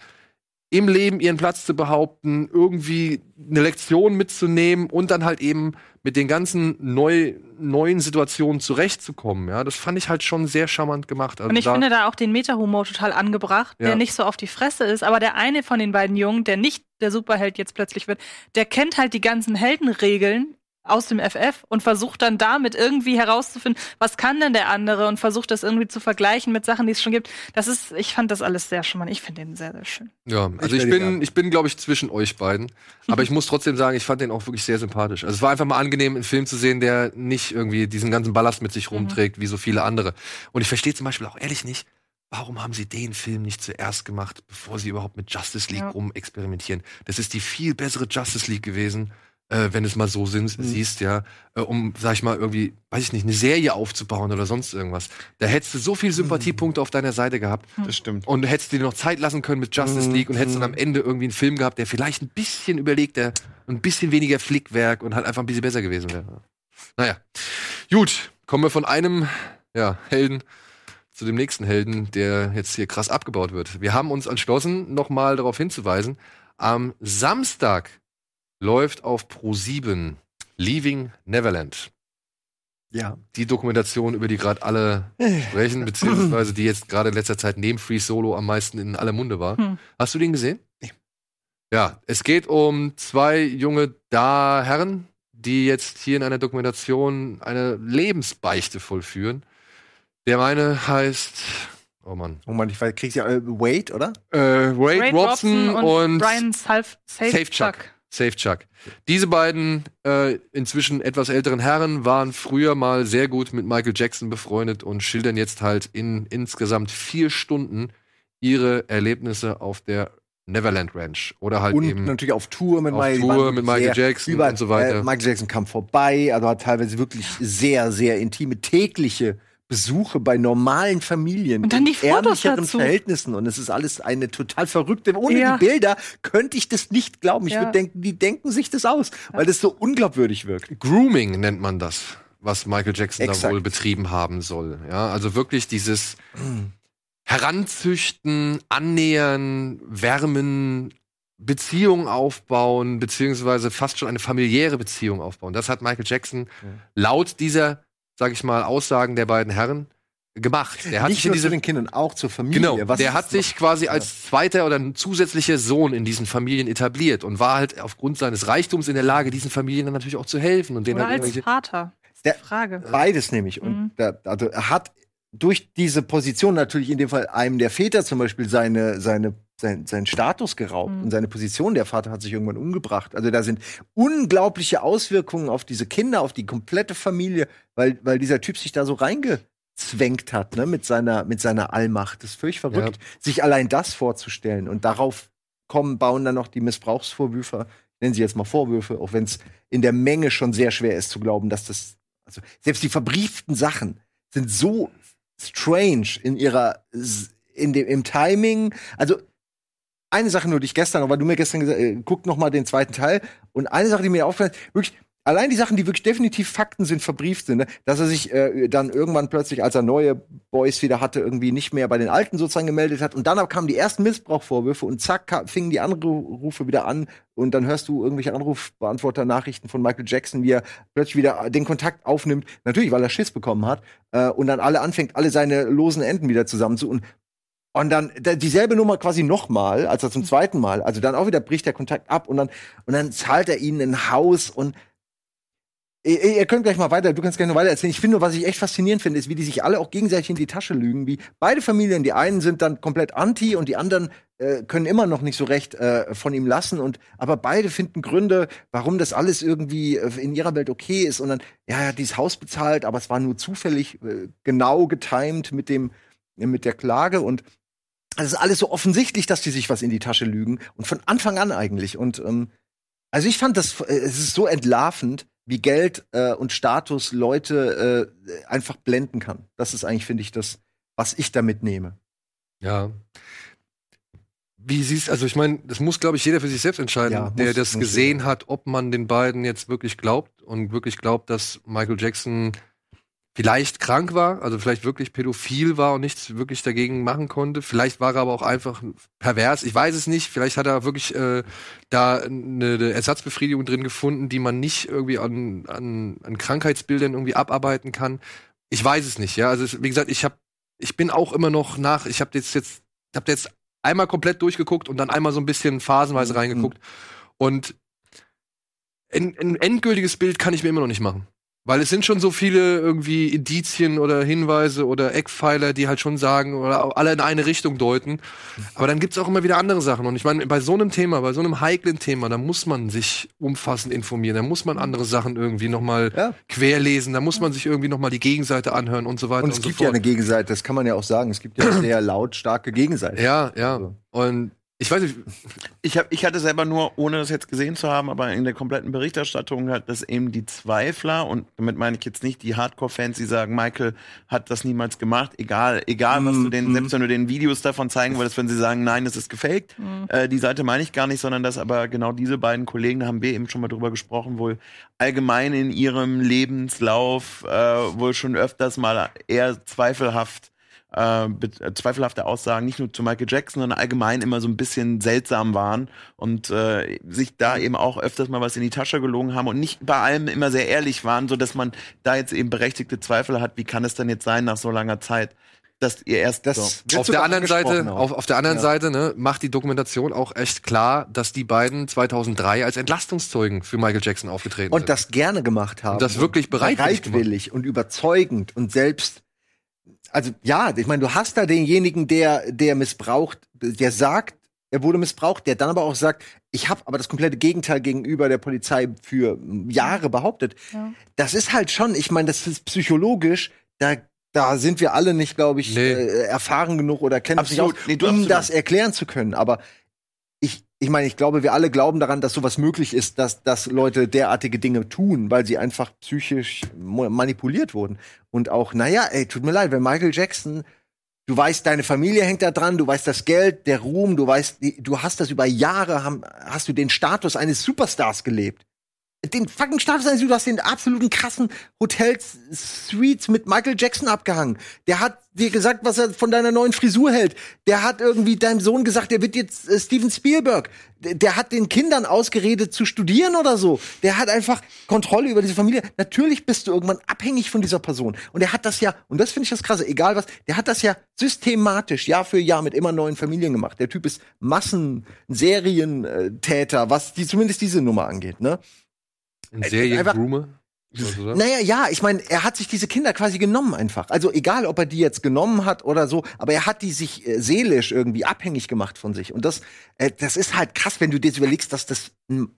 im Leben ihren Platz zu behaupten, irgendwie eine Lektion mitzunehmen und dann halt eben mit den ganzen neu, neuen Situationen zurechtzukommen. Ja, das fand ich halt schon sehr charmant gemacht. Also Und ich da- finde da auch den Meta-Humor total angebracht, Ja. der nicht so auf die Fresse ist. Aber der eine von den beiden Jungen, der nicht der Superheld jetzt plötzlich wird, der kennt halt die ganzen Heldenregeln aus dem FF und versucht dann damit irgendwie herauszufinden, was kann denn der andere und versucht das irgendwie zu vergleichen mit Sachen, die es schon gibt. Das ist, ich fand das alles sehr charmant. Ich finde den sehr, sehr schön. Ja, also ich, werde bin, ich bin, glaube ich, zwischen euch beiden. Aber ich muss trotzdem sagen, ich fand den auch wirklich sehr sympathisch. Also es war einfach mal angenehm, einen Film zu sehen, der nicht irgendwie diesen ganzen Ballast mit sich rumträgt, wie so viele andere. Und ich verstehe zum Beispiel auch ehrlich nicht, warum haben sie den Film nicht zuerst gemacht, bevor sie überhaupt mit Justice League Ja. rumexperimentieren? Das ist die viel bessere Justice League gewesen. Äh, wenn du es mal so sin- Mhm. siehst, ja, äh, um, sag ich mal, irgendwie, weiß ich nicht, eine Serie aufzubauen oder sonst irgendwas. Da hättest du so viel Sympathiepunkte auf deiner Seite gehabt. Das stimmt. Und du hättest dir noch Zeit lassen können mit Justice Mhm. League und hättest dann am Ende irgendwie einen Film gehabt, der vielleicht ein bisschen überlegter, ein bisschen weniger Flickwerk und halt einfach ein bisschen besser gewesen wäre. Naja. Gut, kommen wir von einem ja, Helden zu dem nächsten Helden, der jetzt hier krass abgebaut wird. Wir haben uns entschlossen, nochmal darauf hinzuweisen, am Samstag läuft auf Pro7 Leaving Neverland. Ja. Die Dokumentation, über die gerade alle sprechen, beziehungsweise die jetzt gerade in letzter Zeit neben Free Solo am meisten in aller Munde war. Hm. Hast du den gesehen? Nee. Ja, es geht um zwei junge da Herren, die jetzt hier in einer Dokumentation eine Lebensbeichte vollführen. Der eine heißt, oh Mann, Oh man, ich weiß, kriegst ja äh, Wade, oder? äh, Wade, Ray Robson, und, Brian Salf Safechuck. Safe Chuck. Diese beiden äh, inzwischen etwas älteren Herren waren früher mal sehr gut mit Michael Jackson befreundet und schildern jetzt halt in insgesamt vier Stunden ihre Erlebnisse auf der Neverland Ranch oder halt Und eben natürlich auf Tour mit auf Michael, Tour mit Michael Jackson über, und so weiter. Äh, Michael Jackson kam vorbei, also hat teilweise wirklich sehr, sehr intime tägliche Besuche bei normalen Familien Und dann die in ärmlicheren dazu. Verhältnissen und es ist alles eine total verrückte. Ohne Ja. die Bilder könnte ich das nicht glauben. Ich Ja. würde denken, die denken sich das aus, weil das so unglaubwürdig wirkt. Grooming nennt man das, was Michael Jackson Exakt. da wohl betrieben haben soll. Ja, also wirklich dieses Heranzüchten, Annähern, Wärmen, Beziehungen aufbauen, beziehungsweise fast schon eine familiäre Beziehung aufbauen. Das hat Michael Jackson laut dieser, sag ich mal, Aussagen der beiden Herren gemacht. Der hat nicht sich in nur diese zu den Kindern, auch zur Familie. Genau, Was der hat noch- sich quasi als zweiter oder ein zusätzlicher Sohn in diesen Familien etabliert und war halt aufgrund seines Reichtums in der Lage, diesen Familien dann natürlich auch zu helfen und denen Oder halt als Vater. Der- Frage. Beides nämlich. Und Mhm. da, also er hat durch diese Position natürlich in dem Fall einem der Väter zum Beispiel seine, seine, sein, seinen Status geraubt Mhm. und seine Position. Der Vater hat sich irgendwann umgebracht. Also da sind unglaubliche Auswirkungen auf diese Kinder, auf die komplette Familie, weil, weil dieser Typ sich da so reingezwängt hat, ne, mit seiner, mit seiner Allmacht. Das ist völlig verrückt, sich allein das vorzustellen. Und darauf kommen, bauen dann noch die Missbrauchsvorwürfe, nennen sie jetzt mal Vorwürfe, auch wenn es in der Menge schon sehr schwer ist zu glauben, dass das, also selbst die verbrieften Sachen sind so strange in ihrer, in dem, im Timing. Also eine Sache nur, die ich gestern, weil du mir gestern gesagt äh, guck noch mal den zweiten Teil. Und eine Sache, die mir aufgefallen ist, wirklich, allein die Sachen, die wirklich definitiv Fakten sind, verbrieft sind, ne? dass er sich äh, dann irgendwann plötzlich, als er neue Boys wieder hatte, irgendwie nicht mehr bei den Alten sozusagen gemeldet hat. Und dann kamen die ersten Missbrauchvorwürfe und zack, ka- fingen die Anrufe wieder an. Und dann hörst du irgendwelche Anrufbeantworter-Nachrichten von Michael Jackson, wie er plötzlich wieder den Kontakt aufnimmt. Natürlich, weil er Schiss bekommen hat. Äh, und dann alle anfängt, alle seine losen Enden wieder zusammen zu. Und und dann da, dieselbe Nummer quasi nochmal, also zum zweiten Mal. Also dann auch wieder bricht der Kontakt ab und dann, und dann zahlt er ihnen ein Haus und ihr, ihr könnt gleich mal weiter, du kannst gleich noch weiter erzählen. Ich finde nur, was ich echt faszinierend finde, ist, wie die sich alle auch gegenseitig in die Tasche lügen. Wie beide Familien, die einen sind dann komplett anti und die anderen äh, können immer noch nicht so recht äh, von ihm lassen. Und aber beide finden Gründe, warum das alles irgendwie äh, in ihrer Welt okay ist. Und dann, ja, er hat dieses Haus bezahlt, aber es war nur zufällig äh, genau getimed mit dem, mit der Klage und also es ist alles so offensichtlich, dass die sich was in die Tasche lügen und von Anfang an eigentlich. Und ähm, also ich fand das, äh, es ist so entlarvend, wie Geld äh, und Status Leute äh, einfach blenden kann. Das ist eigentlich, finde ich, das, was ich da mitnehme. Ja. Wie siehst also ich meine, das muss, glaube ich, jeder für sich selbst entscheiden, Ja, muss- der das gesehen jeder. hat, ob man den beiden jetzt wirklich glaubt und wirklich glaubt, dass Michael Jackson vielleicht krank war, also vielleicht wirklich pädophil war und nichts wirklich dagegen machen konnte. Vielleicht war er aber auch einfach pervers. Ich weiß es nicht. Vielleicht hat er wirklich äh, da eine, eine Ersatzbefriedigung drin gefunden, die man nicht irgendwie an, an, an Krankheitsbildern irgendwie abarbeiten kann. Ich weiß es nicht. Ja, also es, wie gesagt, ich habe, ich bin auch immer noch nach. Ich habe jetzt jetzt, habe jetzt einmal komplett durchgeguckt und dann einmal so ein bisschen phasenweise reingeguckt und ein, ein endgültiges Bild kann ich mir immer noch nicht machen. Weil es sind schon so viele irgendwie Indizien oder Hinweise oder Eckpfeiler, die halt schon sagen oder alle in eine Richtung deuten. Aber dann gibt's auch immer wieder andere Sachen. Und ich meine, bei so einem Thema, bei so einem heiklen Thema, da muss man sich umfassend informieren. Da muss man andere Sachen irgendwie nochmal Ja. querlesen. Da muss man sich irgendwie nochmal die Gegenseite anhören und so weiter Und und, es so gibt fort. ja eine Gegenseite, das kann man ja auch sagen. Es gibt ja eine sehr lautstarke Gegenseite. ja, ja. Also. Und ich weiß nicht, Ich, hab, ich hatte selber nur, ohne das jetzt gesehen zu haben, aber in der kompletten Berichterstattung hat das eben die Zweifler, und damit meine ich jetzt nicht die Hardcore-Fans, die sagen, Michael hat das niemals gemacht, egal, egal was du denen, selbst wenn du den Videos davon zeigen würdest, wenn sie sagen, nein, das ist gefaked, äh, die Seite meine ich gar nicht, sondern dass aber genau diese beiden Kollegen, da haben wir eben schon mal drüber gesprochen, wohl allgemein in ihrem Lebenslauf äh, wohl schon öfters mal eher zweifelhaft äh, be- äh, zweifelhafte Aussagen nicht nur zu Michael Jackson, sondern allgemein immer so ein bisschen seltsam waren und äh, sich da eben auch öfters mal was in die Tasche gelogen haben und nicht bei allem immer sehr ehrlich waren, so dass man da jetzt eben berechtigte Zweifel hat, wie kann es denn jetzt sein nach so langer Zeit, dass ihr erst Das so. auf der anderen Seite, auf, auf der anderen Ja. Seite, ne, macht die Dokumentation auch echt klar, dass die beiden 2003 als Entlastungszeugen für Michael Jackson aufgetreten Und sind. das gerne gemacht haben. Und das wirklich bereitwillig bereitwillig und überzeugend und selbst. Also ja, ich meine, du hast da denjenigen, der der missbraucht, der sagt, er wurde missbraucht, der dann aber auch sagt, ich habe aber das komplette Gegenteil gegenüber der Polizei für Jahre behauptet. Ja. Das ist halt schon, ich meine, das ist psychologisch, da da sind wir alle nicht, glaube ich, Nee. äh, erfahren genug oder kennen uns nicht aus, Absolut. Nee, um absolut. das erklären zu können. Aber ich, meine, ich glaube, wir alle glauben daran, dass sowas möglich ist, dass, dass Leute derartige Dinge tun, weil sie einfach psychisch manipuliert wurden. Und auch, naja, ey, tut mir leid, wenn Michael Jackson, du weißt, deine Familie hängt da dran, du weißt das Geld, der Ruhm, du weißt, du hast das über Jahre, hast du den Status eines Superstars gelebt. Den fucking Status du hast den absoluten krassen Hotels, Suites mit Michael Jackson abgehangen. Der hat dir gesagt, was er von deiner neuen Frisur hält. Der hat irgendwie deinem Sohn gesagt, der wird jetzt äh, Steven Spielberg. Der, der hat den Kindern ausgeredet zu studieren oder so. Der hat einfach Kontrolle über diese Familie. Natürlich bist du irgendwann abhängig von dieser Person. Und er hat das ja, und das finde ich das krasse, egal was, der hat das ja systematisch Jahr für Jahr mit immer neuen Familien gemacht. Der Typ ist Massen-Serientäter, was die, zumindest diese Nummer angeht, ne? Ein einfach- Seriengroomer. Naja, ja, ich meine, er hat sich diese Kinder quasi genommen einfach. Also egal, ob er die jetzt genommen hat oder so, aber er hat die sich äh, seelisch irgendwie abhängig gemacht von sich. Und das, äh, das ist halt krass, wenn du dir jetzt überlegst, dass das m,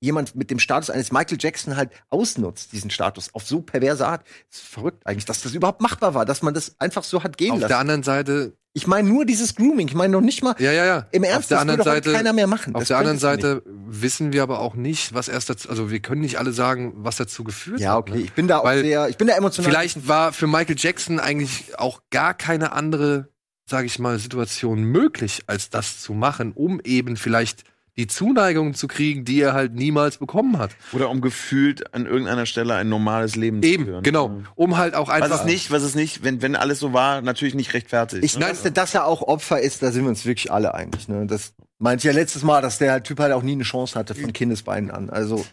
jemand mit dem Status eines Michael Jackson halt ausnutzt, diesen Status, auf so perverse Art. Das ist verrückt eigentlich, dass das überhaupt machbar war, dass man das einfach so hat gehen Auf der lassen. anderen Seite, Ich meine nur dieses Grooming, ich meine noch nicht mal, ja, ja, ja. im auf Ernst, der das anderen heute Seite, keiner mehr machen. auf Das der anderen nicht. Seite wissen wir aber auch nicht, was erst dazu, also wir können nicht alle sagen, was dazu geführt Ja, hat. okay, ne? ich bin da auch Weil sehr, ich bin da emotional. Vielleicht war für Michael Jackson eigentlich auch gar keine andere, sage ich mal, Situation möglich, als das zu machen, um eben vielleicht die Zuneigung zu kriegen, die er halt niemals bekommen hat. Oder um gefühlt an irgendeiner Stelle ein normales Leben zu Eben, führen. genau. Um halt auch einfach. Was es nicht, was es nicht, wenn, wenn alles so war, natürlich nicht rechtfertigt. Ich ne? dass er auch Opfer ist, da sind wir uns wirklich alle einig. Ne? Das meinte ich ja letztes Mal, dass der Typ halt auch nie eine Chance hatte von Kindesbeinen an. Also,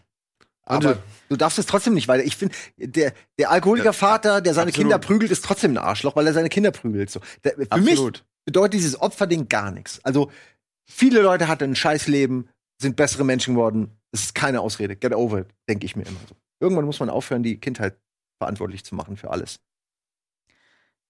aber Ante. du darfst es trotzdem nicht, weil ich finde, der, der Alkoholikervater, der seine absolut. Kinder prügelt, ist trotzdem ein Arschloch, weil er seine Kinder prügelt. So. Der, für mich Absolut. bedeutet dieses Opferding gar nichts. Also, viele Leute hatten ein Scheißleben, sind bessere Menschen geworden. Das ist keine Ausrede. Get over it, denke ich mir immer so. Irgendwann muss man aufhören, die Kindheit verantwortlich zu machen für alles.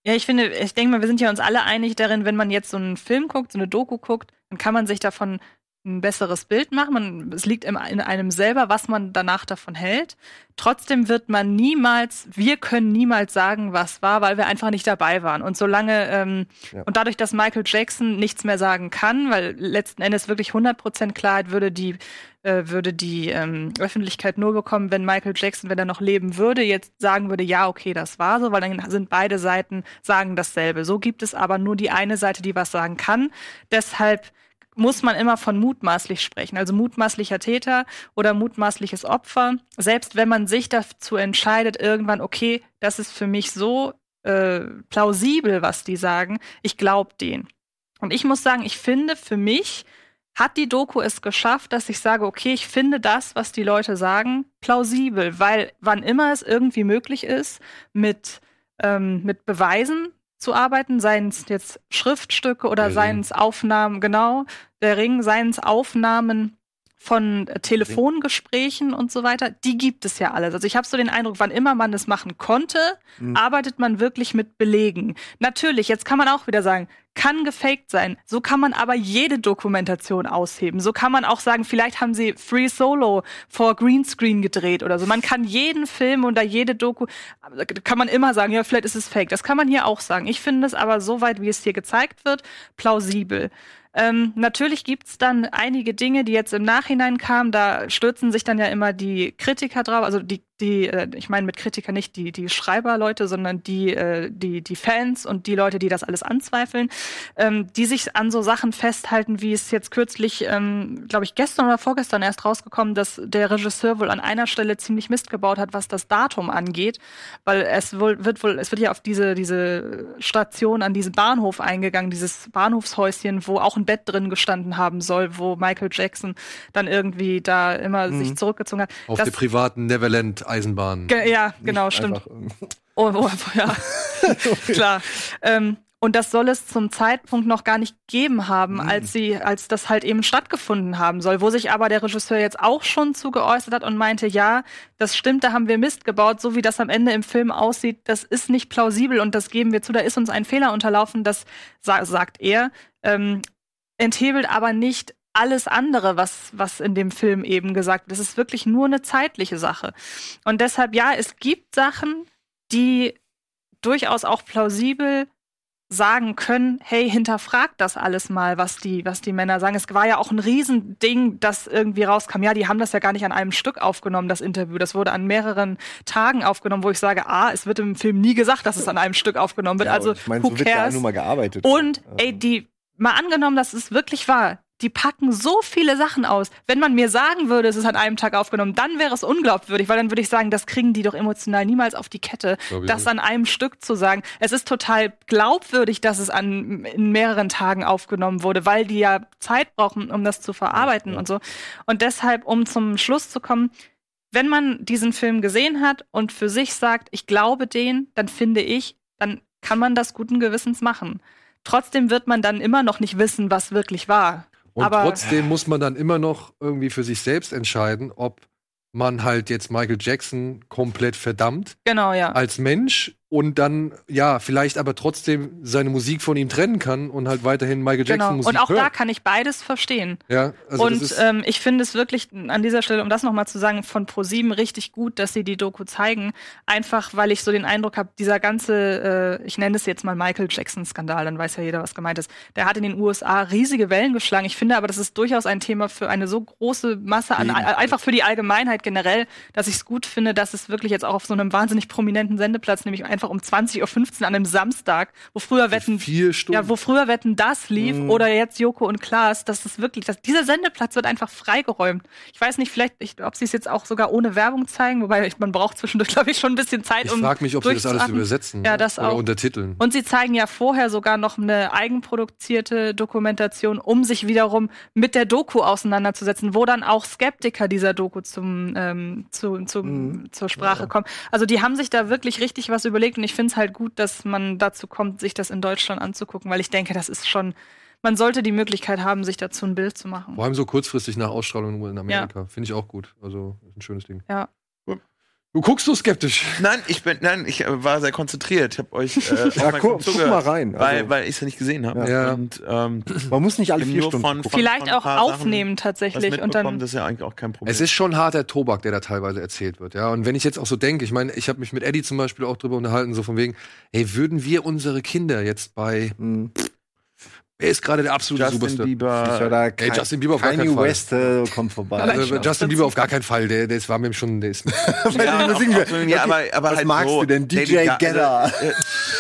Ja, ich finde, ich denke mal, wir sind ja uns alle einig darin, wenn man jetzt so einen Film guckt, so eine Doku guckt, dann kann man sich davon ein besseres Bild machen. Man, es liegt in einem selber, was man danach davon hält. Trotzdem wird man niemals, wir können niemals sagen, was war, weil wir einfach nicht dabei waren. Und solange, ähm, Ja. und dadurch, dass Michael Jackson nichts mehr sagen kann, weil letzten Endes wirklich 100% Klarheit würde die, äh, würde die ähm, Öffentlichkeit nur bekommen, wenn Michael Jackson, wenn er noch leben würde, jetzt sagen würde, ja, okay, das war so, weil dann sind beide Seiten sagen dasselbe. So gibt es aber nur die eine Seite, die was sagen kann. Deshalb muss man immer von mutmaßlich sprechen, also mutmaßlicher Täter oder mutmaßliches Opfer. Selbst wenn man sich dazu entscheidet, irgendwann, okay, das ist für mich so äh, plausibel, was die sagen, ich glaube denen. Und ich muss sagen, ich finde für mich hat die Doku es geschafft, dass ich sage, okay, ich finde das, was die Leute sagen, plausibel, weil wann immer es irgendwie möglich ist, mit, ähm, mit Beweisen zu arbeiten, seien es jetzt Schriftstücke oder Der seien es Aufnahmen, genau, der Ring, seien es Aufnahmen von äh, Telefongesprächen und so weiter, die gibt es ja alles. Also ich habe so den Eindruck, wann immer man es machen konnte, arbeitet man wirklich mit Belegen. Natürlich, jetzt kann man auch wieder sagen, kann gefaked sein. So kann man aber jede Dokumentation ausheben. So kann man auch sagen, vielleicht haben sie Free Solo vor Greenscreen gedreht oder so. Man kann jeden Film oder jede Doku, kann man immer sagen, ja, vielleicht ist es fake. Das kann man hier auch sagen. Ich finde es aber soweit, wie es hier gezeigt wird, plausibel. Ähm, natürlich gibt's dann einige Dinge, die jetzt im Nachhinein kamen. Da stürzen sich dann ja immer die Kritiker drauf. Also die, die, äh, ich meine mit Kritiker nicht die, die Schreiberleute, sondern die, äh, die, die Fans und die Leute, die das alles anzweifeln, ähm, die sich an so Sachen festhalten, wie es jetzt kürzlich, ähm, glaube ich, gestern oder vorgestern erst rausgekommen, dass der Regisseur wohl an einer Stelle ziemlich Mist gebaut hat, was das Datum angeht, weil es wohl wird wohl, es wird ja auf diese diese Station an diesen Bahnhof eingegangen, dieses Bahnhofshäuschen, wo auch ein Bett drin gestanden haben soll, wo Michael Jackson dann irgendwie da immer sich zurückgezogen hat. auf Das- der privaten Neverland-Eisenbahn. Ge- ja, genau, stimmt. Oh, oh, ja, klar. Ähm, und das soll es zum Zeitpunkt noch gar nicht gegeben haben, als sie, als das halt eben stattgefunden haben soll, wo sich aber der Regisseur jetzt auch schon zu geäußert hat und meinte, ja, das stimmt, da haben wir Mist gebaut, so wie das am Ende im Film aussieht, das ist nicht plausibel und das geben wir zu, da ist uns ein Fehler unterlaufen, das sa sagt er. Ähm, enthebelt aber nicht alles andere, was, was in dem Film eben gesagt wird. Es ist wirklich nur eine zeitliche Sache. Und deshalb, ja, es gibt Sachen, die durchaus auch plausibel sagen können, hey, hinterfragt das alles mal, was die, was die Männer sagen. Es war ja auch ein Riesending, das irgendwie rauskam. Ja, die haben das ja gar nicht an einem Stück aufgenommen, das Interview. Das wurde an mehreren Tagen aufgenommen, wo ich sage, ah, es wird im Film nie gesagt, dass es an einem Stück aufgenommen wird. Ja, also, ich meine, so wird ja nur mal gearbeitet. Und ey, die, mal angenommen, dass es wirklich war, die packen so viele Sachen aus. Wenn man mir sagen würde, es ist an einem Tag aufgenommen, dann wäre es unglaubwürdig, weil dann würde ich sagen, das kriegen die doch emotional niemals auf die Kette, das an einem Stück zu sagen. Es ist total glaubwürdig, dass es an, in mehreren Tagen aufgenommen wurde, weil die ja Zeit brauchen, um das zu verarbeiten und so. Und deshalb, um zum Schluss zu kommen, wenn man diesen Film gesehen hat und für sich sagt, ich glaube den, dann finde ich, dann kann man das guten Gewissens machen. Trotzdem wird man dann immer noch nicht wissen, was wirklich war. Und Aber- trotzdem muss man dann immer noch irgendwie für sich selbst entscheiden, ob man halt jetzt Michael Jackson komplett verdammt Genau, ja. als Mensch und dann, ja, vielleicht aber trotzdem seine Musik von ihm trennen kann und halt weiterhin Michael Jackson Genau. Musik Und auch hört. da kann ich beides verstehen. ja, also und ähm, ich finde es wirklich an dieser Stelle, um das nochmal zu sagen, von ProSieben richtig gut, dass sie die Doku zeigen. Einfach, weil ich so den Eindruck habe, dieser ganze, äh, ich nenne es jetzt mal Michael Jackson-Skandal, dann weiß ja jeder, was gemeint ist. Der hat in den USA riesige Wellen geschlagen. Ich finde aber, das ist durchaus ein Thema für eine so große Masse an, einfach für die Allgemeinheit generell, dass ich es gut finde, dass es wirklich jetzt auch auf so einem wahnsinnig prominenten Sendeplatz, nämlich einfach um 20.15 Uhr an einem Samstag, wo früher Wetten vier Stunden. ja, wo früher Wetten das lief oder jetzt Joko und Klaas, das ist wirklich, das, dieser Sendeplatz wird einfach freigeräumt. Ich weiß nicht, vielleicht, ich, ob sie es jetzt auch sogar ohne Werbung zeigen, wobei ich, man braucht zwischendurch, glaube ich, schon ein bisschen Zeit, ich um frage mich, ob sie das alles übersetzen Ja, das oder auch. untertiteln. Und sie zeigen ja vorher sogar noch eine eigenproduzierte Dokumentation, um sich wiederum mit der Doku auseinanderzusetzen, wo dann auch Skeptiker dieser Doku zum, ähm, zu, zum, zur Sprache kommen. Also die haben sich da wirklich richtig was überlegt und ich finde es halt gut, dass man dazu kommt, sich das in Deutschland anzugucken, weil ich denke, das ist schon, man sollte die Möglichkeit haben, sich dazu ein Bild zu machen. Vor allem so kurzfristig nach Ausstrahlung in Amerika. Finde ich auch gut. Also, ist ein schönes Ding. Ja. Du guckst so skeptisch. Nein, ich bin, nein, ich äh, war sehr konzentriert. Ich habe euch äh, Ja, guck, guck mal rein. weil, Also, weil ich es ja nicht gesehen habe. Ja. Und ähm, man muss nicht alle vier Stunden von, Vielleicht von auch Sachen aufnehmen was tatsächlich und dann das ist ja eigentlich auch kein Problem. Es ist schon harter Tobak, der da teilweise erzählt wird, ja. Und wenn ich jetzt auch so denke, ich meine, ich habe mich mit Eddie zum Beispiel auch drüber unterhalten, so von wegen, ey, würden wir unsere Kinder jetzt bei, Mhm. Wer ist gerade der absolute Justin Superstar? Bieber. Ey, Justin Bieber auf gar keinen Fall. West äh, kommt vorbei. Also, Justin Bieber auf gar keinen Fall, der, der war mir schon, der ist Ja, auch, singen auch, ja, aber, aber Was halt magst so. du denn? DJ Ga- Gedda. Also, äh,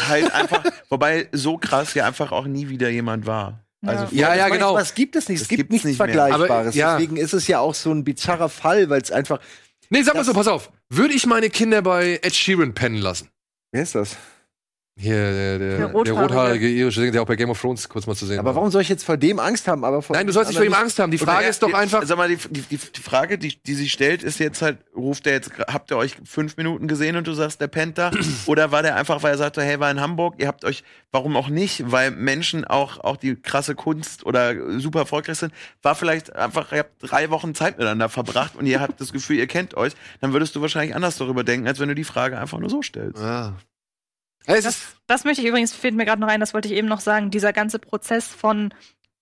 halt einfach, wobei so krass ja einfach auch nie wieder jemand war. Also Ja, ja, genau. Was gibt es nicht? Es Das gibt nichts nicht. Vergleichbares. Aber, ja. Deswegen ist es ja auch so ein bizarrer Fall, weil es einfach. Nee, sag mal so, pass auf. Würde ich meine Kinder bei Ed Sheeran pennen lassen? Wer ist das? Hier, der, der, Der der, rothaarige. irische, Sänger, der auch bei Game of Thrones kurz mal zu sehen Aber war. warum soll ich jetzt vor dem Angst haben? Aber vor Nein, du sollst nicht vor ihm Angst haben. Die Frage ist doch einfach, Sag mal, die, die, die Frage, die, die sie stellt, ist jetzt halt, ruft er jetzt, habt ihr euch fünf Minuten gesehen und du sagst, der Penta? Oder war der einfach, weil er sagte, hey, war in Hamburg, ihr habt euch, warum auch nicht? Weil Menschen auch, auch die krasse Kunst oder super erfolgreich sind, war vielleicht einfach, ihr habt drei Wochen Zeit miteinander verbracht und ihr habt das Gefühl, ihr kennt euch, dann würdest du wahrscheinlich anders darüber denken, als wenn du die Frage einfach nur so stellst. Ja. Das, das möchte ich übrigens, fehlt mir gerade noch ein, das wollte ich eben noch sagen, dieser ganze Prozess von,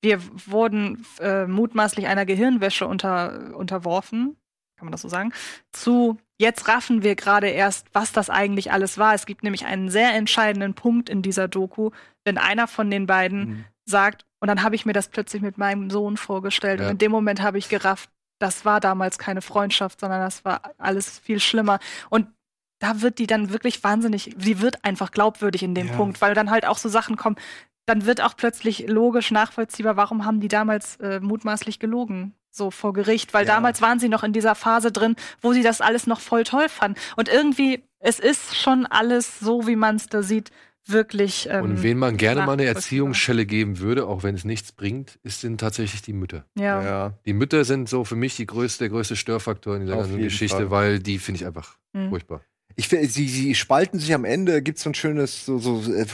wir wurden äh, mutmaßlich einer Gehirnwäsche unter, unterworfen, kann man das so sagen, zu jetzt raffen wir gerade erst, was das eigentlich alles war. Es gibt nämlich einen sehr entscheidenden Punkt in dieser Doku, wenn einer von den beiden Mhm. sagt, und dann habe ich mir das plötzlich mit meinem Sohn vorgestellt Ja. und in dem Moment habe ich gerafft, das war damals keine Freundschaft, sondern das war alles viel schlimmer. Und da wird die dann wirklich wahnsinnig, sie wird einfach glaubwürdig in dem Ja. Punkt, weil dann halt auch so Sachen kommen, dann wird auch plötzlich logisch nachvollziehbar, warum haben die damals äh, mutmaßlich gelogen, so vor Gericht, weil Ja. damals waren sie noch in dieser Phase drin, wo sie das alles noch voll toll fanden. Und irgendwie, es ist schon alles so, wie man es da sieht, wirklich. Ähm, und wen man gerne mal eine. Erziehungsschelle geben würde, auch wenn es nichts bringt, ist sind tatsächlich die Mütter. Ja. Ja. Die Mütter sind so für mich die größte, der größte Störfaktor in dieser Auf ganzen Geschichte, Fall. weil die finde ich einfach Mhm. furchtbar. Ich finde, sie, sie spalten sich am Ende, gibt so ein schönes, so, so, äh,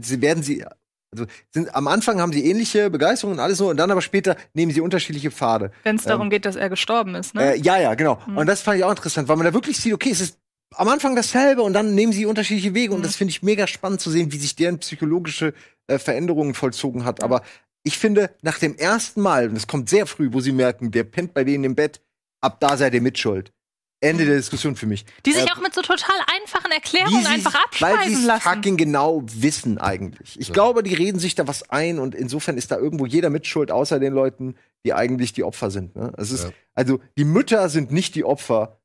sie werden sie, also sind, am Anfang haben sie ähnliche Begeisterung und alles so, und dann aber später nehmen sie unterschiedliche Pfade. Wenn es darum Ähm, geht, dass er gestorben ist, ne? Äh, ja, ja, genau. Mhm. Und das fand ich auch interessant, weil man da wirklich sieht, okay, es ist am Anfang dasselbe und dann nehmen sie unterschiedliche Wege und Mhm. das finde ich mega spannend zu sehen, wie sich deren psychologische äh, Veränderungen vollzogen hat. Aber ich finde, nach dem ersten Mal, und es kommt sehr früh, wo sie merken, der pennt bei denen im Bett, ab da seid ihr mitschuld. Ende der Diskussion für mich. Die sich Äh, auch mit so total einfachen Erklärungen sie- einfach Weil abspeisen sie lassen. fucking genau wissen eigentlich. Ich glaube, die reden sich da was ein und insofern ist da irgendwo jeder mitschuld, außer den Leuten, die eigentlich die Opfer sind. Ne? Es ist, Ja. Also die Mütter sind nicht die Opfer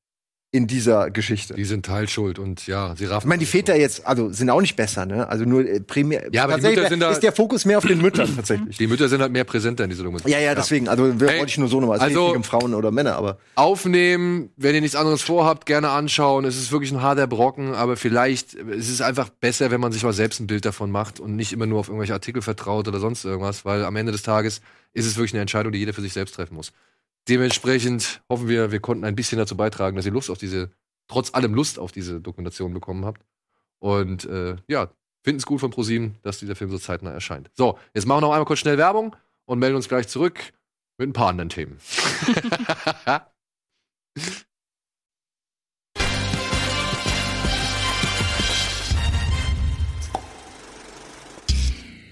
in dieser Geschichte. Die sind teilschuld und ja, sie raffen. Ich meine, die Väter jetzt, also sind auch nicht besser, ne? Also nur äh, primär. Ja, aber die Mütter sind da- ist der Fokus mehr auf den Müttern tatsächlich. Die Mütter sind halt mehr präsenter in dieser Dokumentation. Ja, ja, deswegen. Also wir Hey, wollte ich nur so nochmal. Es geht also- nicht um Frauen oder Männer, aber Aufnehmen, wenn ihr nichts anderes vorhabt, gerne anschauen. Es ist wirklich ein harter Brocken, aber vielleicht es ist einfach besser, wenn man sich mal selbst ein Bild davon macht und nicht immer nur auf irgendwelche Artikel vertraut oder sonst irgendwas, weil am Ende des Tages ist es wirklich eine Entscheidung, die jeder für sich selbst treffen muss. Dementsprechend hoffen wir, wir konnten ein bisschen dazu beitragen, dass ihr Lust auf diese, trotz allem Lust auf diese Dokumentation bekommen habt. Und äh, ja, finden es gut von ProSieben, dass dieser Film so zeitnah erscheint. So, jetzt machen wir noch einmal kurz schnell Werbung und melden uns gleich zurück mit ein paar anderen Themen.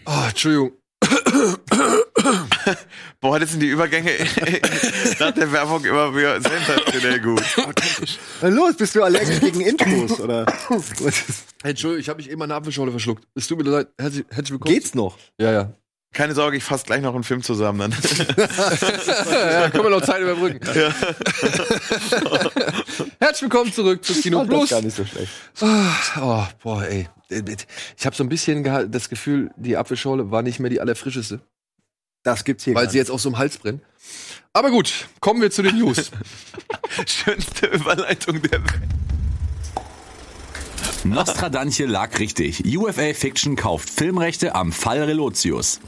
Oh, Entschuldigung. Boah, das sind die Übergänge nach der Werbung immer wieder sensationell gut. Los, bist du allergisch gegen Intros oder? Hey, Entschuldigung, ich habe mich eben an der Apfelschorle verschluckt. Es tut mir leid. Herzlich, herzlich willkommen. Geht's noch? Ja, ja. Keine Sorge, ich fasse gleich noch einen Film zusammen. Dann. ja, können wir noch Zeit überbrücken. Herzlich willkommen zurück zu Kino Plus. gar nicht so schlecht. Oh, boah, ey. Ich habe so ein bisschen das Gefühl, die Apfelschorle war nicht mehr die allerfrischeste, Das gibt's hier. weil gar sie jetzt auch so im Hals brennt. Aber gut, kommen wir zu den News. Schönste Überleitung der Welt. Nostradantje lag richtig. UFA Fiction kauft Filmrechte am Fall Relotius.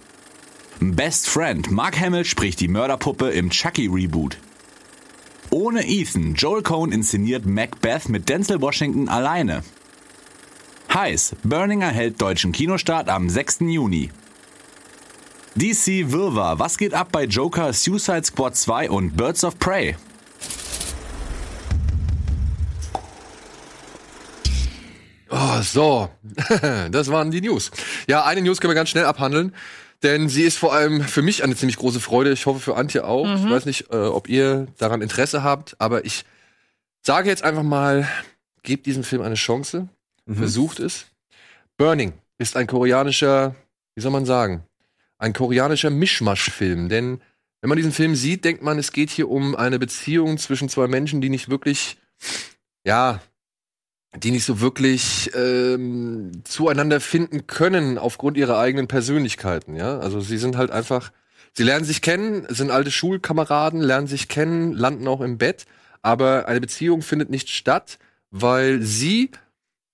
Best Friend Mark Hamill spricht die Mörderpuppe im Chucky-Reboot. Ohne Ethan, Joel Cohn inszeniert Macbeth mit Denzel Washington alleine. Heiß, Burning erhält deutschen Kinostart am 6. Juni. DC Wirrwarr, was geht ab bei Joker, Suicide Squad 2 und Birds of Prey? Oh, so, das waren die News. Ja, eine News können wir ganz schnell abhandeln, denn sie ist vor allem für mich eine ziemlich große Freude. Ich hoffe für Antje auch. Ich weiß nicht, äh, ob ihr daran Interesse habt, aber ich sage jetzt einfach mal, gebt diesem Film eine Chance, versucht es. Burning ist ein koreanischer, wie soll man sagen, ein koreanischer Mischmasch-Film, denn wenn man diesen Film sieht, denkt man, es geht hier um eine Beziehung zwischen zwei Menschen, die nicht wirklich, ja, die nicht so wirklich ähm, zueinander finden können aufgrund ihrer eigenen Persönlichkeiten, ja. Also sie sind halt einfach, sie lernen sich kennen, sind alte Schulkameraden, lernen sich kennen, landen auch im Bett, aber eine Beziehung findet nicht statt, weil sie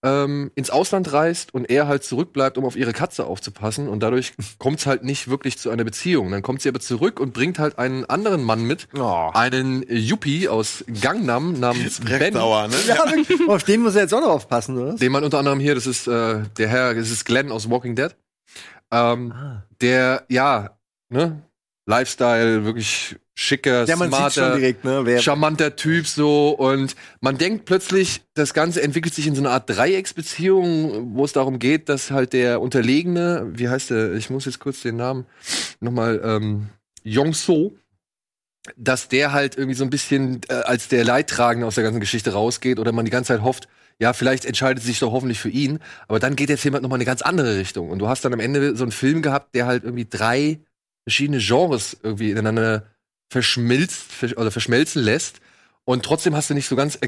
ähm, ins Ausland reist und er halt zurückbleibt, um auf ihre Katze aufzupassen und dadurch kommt es halt nicht wirklich zu einer Beziehung. Dann kommt sie aber zurück und bringt halt einen anderen Mann mit, Oh. einen Yuppie aus Gangnam namens Ben. Ne? Ja, auf den muss er jetzt auch noch aufpassen, oder? Den man unter anderem hier, das ist äh, der Herr, das ist Glenn aus Walking Dead. Ähm, Ah. Der, ja, ne, Lifestyle, wirklich schicker, Ja, smarter, direkt, ne? Charmanter Typ so und man denkt plötzlich, das Ganze entwickelt sich in so eine Art Dreiecksbeziehung, wo es darum geht, dass halt der Unterlegene, wie heißt der, ich muss jetzt kurz den Namen nochmal, ähm, Yong So, dass der halt irgendwie so ein bisschen äh, als der Leidtragende aus der ganzen Geschichte rausgeht oder man die ganze Zeit hofft, ja, vielleicht entscheidet sich doch hoffentlich für ihn, aber dann geht der Film halt nochmal in eine ganz andere Richtung und du hast dann am Ende so einen Film gehabt, der halt irgendwie drei verschiedene Genres irgendwie ineinander verschmilzt versch oder verschmelzen lässt. Und trotzdem hast du nicht so ganz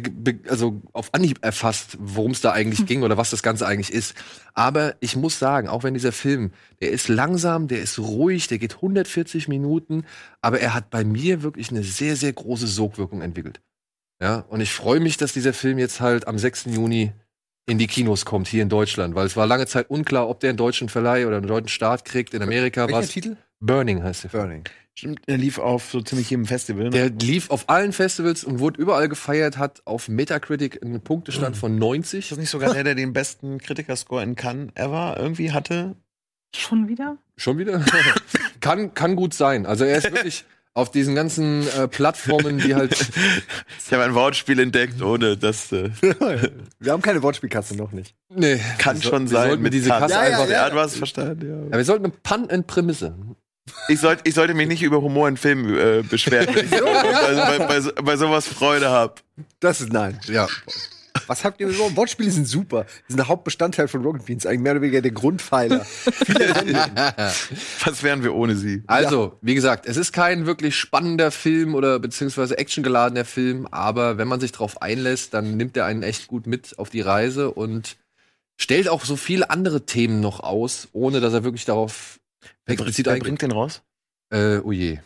also auf Anhieb erfasst, worum es da eigentlich ging oder was das Ganze eigentlich ist. Aber ich muss sagen, auch wenn dieser Film, der ist langsam, der ist ruhig, der geht 140 Minuten, aber er hat bei mir wirklich eine sehr, sehr große Sogwirkung entwickelt. Ja, und ich freue mich, dass dieser Film jetzt halt am 6. Juni in die Kinos kommt, hier in Deutschland, weil es war lange Zeit unklar, ob der einen deutschen Verleih oder einen deutschen Start kriegt. In Amerika war es Titel? Burning heißt der Film. Burning. Stimmt, er lief auf so ziemlich jedem Festival. Ne? Der lief auf allen Festivals und wurde überall gefeiert, hat auf Metacritic einen Punktestand von 90. ist das nicht sogar der, der den besten Kritikerscore in Cannes ever irgendwie hatte? Schon wieder? Schon wieder? kann, kann gut sein. Also er ist wirklich auf diesen ganzen äh, Plattformen, die halt. Ich habe ein Wortspiel entdeckt, ohne das äh, Wir haben keine Wortspielkatze noch nicht. Nee, kann wir schon wir sein. Sollten wir diese. Kasse Ja, ja, einfach. ja, du hast es verstanden. Ja. Ja, wir sollten eine Pun and Prämisse. Ich, sollte, ich sollte mich nicht über Humor in Filmen äh, beschweren, wenn ich bei, bei, bei, bei sowas Freude habe. Das ist nein. Ja. Was habt ihr so? Wortspiele sind super. Die sind der Hauptbestandteil von Rocket Beans, eigentlich mehr oder weniger der Grundpfeiler. Was wären wir ohne sie? Also, wie gesagt, es ist kein wirklich spannender Film oder beziehungsweise actiongeladener Film, aber wenn man sich darauf einlässt, dann nimmt er einen echt gut mit auf die Reise und stellt auch so viele andere Themen noch aus, ohne dass er wirklich darauf explizit Wer eingeht. bringt den raus? Äh, oh je.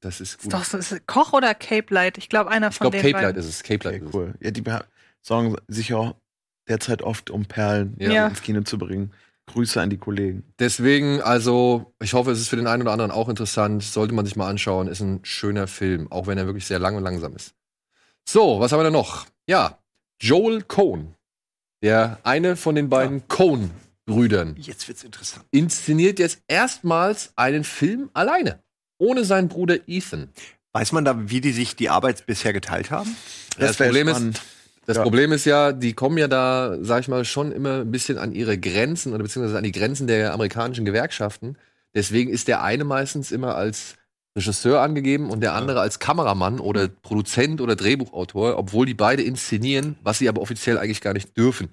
Das ist Ist gut. doch so, ist es Koch oder Cape Light? Ich glaube, einer ich von glaube, den Cape Light ist es. Cape Light Okay, ist cool. Ja, die sorgen sich ja derzeit oft um Perlen Ja. Ja. ins Kino zu bringen. Grüße an die Kollegen. es. Deswegen, also, ich hoffe, es ist für den einen oder anderen auch interessant. Sollte man sich mal anschauen. Ist ein schöner Film, auch wenn er wirklich sehr lang und langsam ist. So, was haben wir denn noch? Ja, Joel Cohn. Der eine von den beiden Cohn-Brüdern. Jetzt wird's interessant. inszeniert jetzt erstmals einen Film alleine. Ohne seinen Bruder Ethan. Weiß man da, wie die sich die Arbeit bisher geteilt haben? Das wär Problem ist-. Das Ja. Problem ist ja, die kommen ja da, sag ich mal, schon immer ein bisschen an ihre Grenzen oder beziehungsweise an die Grenzen der amerikanischen Gewerkschaften. Deswegen ist der eine meistens immer als Regisseur angegeben und der andere als Kameramann oder Produzent oder Drehbuchautor, obwohl die beide inszenieren, was sie aber offiziell eigentlich gar nicht dürfen.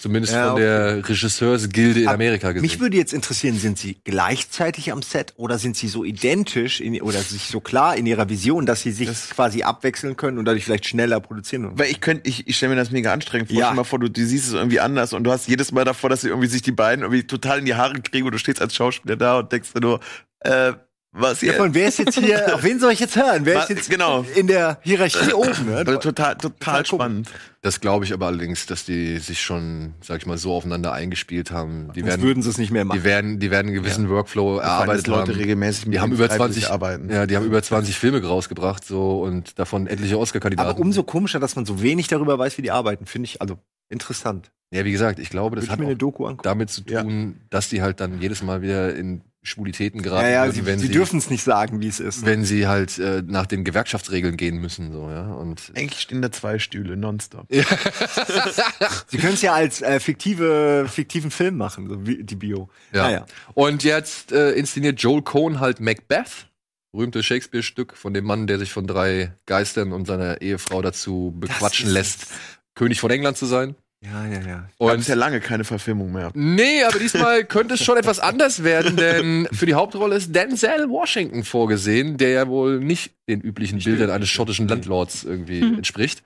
Zumindest Ja, von okay. der Regisseursgilde in Amerika gesehen. Mich würde jetzt interessieren, sind sie gleichzeitig am Set oder sind sie so identisch in, oder sich so klar in ihrer Vision, dass sie sich quasi abwechseln können und dadurch vielleicht schneller produzieren? Weil ich könnte, ich, ich stelle mir das mega anstrengend vor. Ja. Stell dir mal vor, du, du siehst es irgendwie anders und du hast jedes Mal davor, dass sie irgendwie sich die beiden irgendwie total in die Haare kriegen und du stehst als Schauspieler da und denkst dir nur, äh, was Ja, hier? von wer ist jetzt hier, auf wen soll ich jetzt hören? Wer Was- ist jetzt genau. in der Hierarchie oben? Ne? Total, total Total spannend. Das glaube ich aber allerdings, dass die sich schon, sag ich mal, so aufeinander eingespielt haben. Die Sonst werden, würden sie es nicht mehr machen. die werden, die werden einen gewissen Workflow Vor allem, erarbeitet dass Leute haben. regelmäßig mit Die haben über freiwillig 20 arbeiten. Ja, die haben über 20 Filme rausgebracht, so und davon etliche Aber Oscar-Kandidaten. umso komischer, dass man so wenig darüber weiß, wie die arbeiten, finde ich also interessant. ja, wie gesagt, ich glaube, das Würde hat mir auch eine Doku angucken. damit zu tun, dass die halt dann jedes Mal wieder in Schwulitäten geraten Ja, ja, würden, sie, wenn sie sie, dürfen es nicht sagen, wie es ist. wenn sie halt äh, nach den Gewerkschaftsregeln gehen müssen, so ja. Und Eigentlich stehen da zwei Stühle nonstop. Sie können es ja als äh, fiktive, fiktiven Film machen, so wie die Bio. Ja. Naja. Und jetzt äh, inszeniert Joel Cohn halt Macbeth, berühmtes Shakespeare-Stück von dem Mann, der sich von drei Geistern und seiner Ehefrau dazu bequatschen lässt, König von England zu sein. Ja, ja, ja. Und ist ja lange keine Verfilmung mehr. nee, aber diesmal könnte es schon etwas anders werden, denn für die Hauptrolle ist Denzel Washington vorgesehen, der ja wohl nicht den üblichen Bildern eines schottischen Landlords irgendwie entspricht.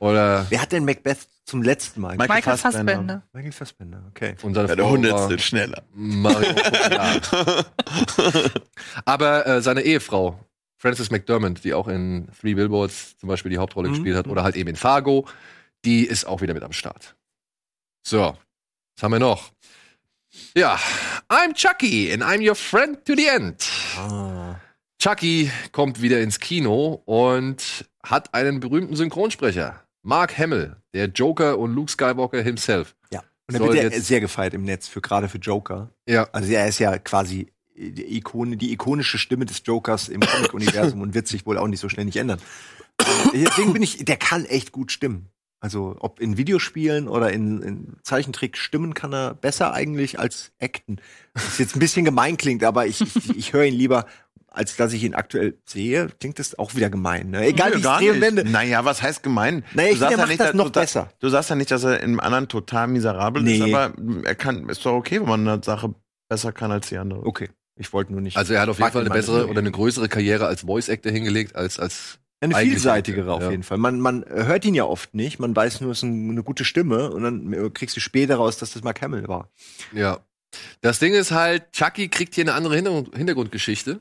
Oder Wer hat denn Macbeth zum letzten Mal? Michael Michael Fassbender. Fassbender. Michael Fassbender, okay. und seine Ja, der war schneller. Mario. Aber äh, seine Ehefrau, Frances McDermott, die auch in Three Billboards zum Beispiel die Hauptrolle Mhm. gespielt hat, oder halt eben in Fargo, die ist auch wieder mit am Start. So, was haben wir noch? Ja, I'm Chucky and I'm your friend to the end. Ah. Chucky kommt wieder ins Kino und hat einen berühmten Synchronsprecher. Mark Hamill, der Joker und Luke Skywalker himself. Ja. Und er wird ja sehr gefeiert im Netz, für gerade für Joker. Ja, Also er ist ja quasi die, Ikone, die ikonische Stimme des Jokers im Comic-Universum und wird sich wohl auch nicht so schnell nicht ändern. Deswegen bin ich, der kann echt gut stimmen. Also ob in Videospielen oder in, in Zeichentrick stimmen kann er besser eigentlich als acten. Was jetzt ein bisschen gemein klingt, aber ich, ich, ich höre ihn lieber, als dass ich ihn aktuell sehe. Klingt das auch wieder gemein. Ne? Egal wie ich gar drehe und nicht. wende. Naja, was heißt gemein? Naja, ich finde, er macht das dass- noch du, besser. Du sagst ja nicht, dass er im anderen total miserabel Nee. ist, aber er kann, ist doch okay, wenn man eine Sache besser kann als die andere. Okay, ich wollte nur nicht. also er hat auf jeden Fall eine bessere nicht. oder eine größere Karriere als Voice Actor hingelegt als als Eine vielseitigere auf ja. jeden Fall. Man, man hört ihn ja oft nicht. Man weiß nur, es ist ein, eine gute Stimme und dann kriegst du später raus, dass das Mark Hamill war. Ja. Das Ding ist halt, Chucky kriegt hier eine andere Hintergrund Hintergrundgeschichte.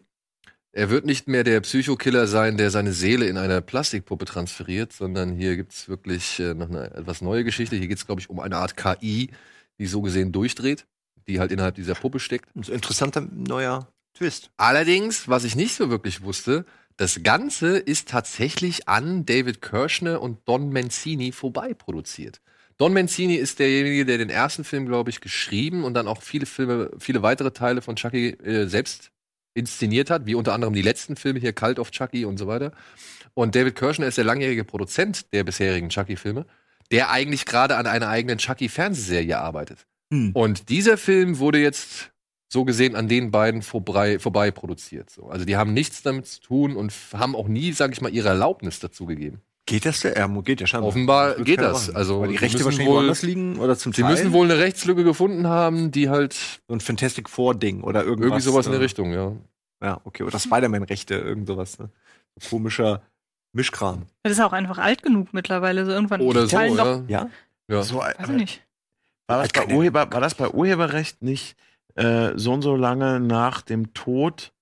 Er wird nicht mehr der Psychokiller sein, der seine Seele in eine Plastikpuppe transferiert, sondern hier gibt's wirklich äh, noch eine etwas neue Geschichte. Hier geht's, glaube ich, um eine Art KI, die so gesehen durchdreht, die halt innerhalb dieser Puppe steckt. Ein interessanter neuer Twist. Allerdings, was ich nicht so wirklich wusste, das Ganze ist tatsächlich an David Kirschner und Don Mancini vorbei produziert. Don Mancini ist derjenige, der den ersten Film, glaube ich, geschrieben und dann auch viele Filme, viele weitere Teile von Chucky äh, selbst inszeniert hat, wie unter anderem die letzten Filme hier, Cult of Chucky und so weiter. Und David Kirschner ist der langjährige Produzent der bisherigen Chucky-Filme, der eigentlich gerade an einer eigenen Chucky-Fernsehserie arbeitet. Hm. Und dieser Film wurde jetzt so gesehen an den beiden vorbei, vorbei produziert. So. Also die haben nichts damit zu tun und haben auch nie, sag ich mal, ihre Erlaubnis dazu gegeben. Geht das der? Ja, geht ja schon. Offenbar geht das. Also Weil die Rechte müssen wahrscheinlich wohl- woanders liegen oder zum Sie Teil. müssen wohl eine Rechtslücke gefunden haben, die halt so ein Fantastic Four Ding oder irgendwas. irgendwie sowas in der äh, Richtung, ja. Ja, okay. Oder Spider-Man-Rechte, irgend sowas. Ne? So komischer Mischkram. Das ist auch einfach alt genug mittlerweile. So irgendwann Oder die so, teilen doch, ja. Ja? ja. So, Weiß ich aber nicht. war, das bei Urheber, war das bei Urheberrecht nicht äh, so und so lange nach dem Tod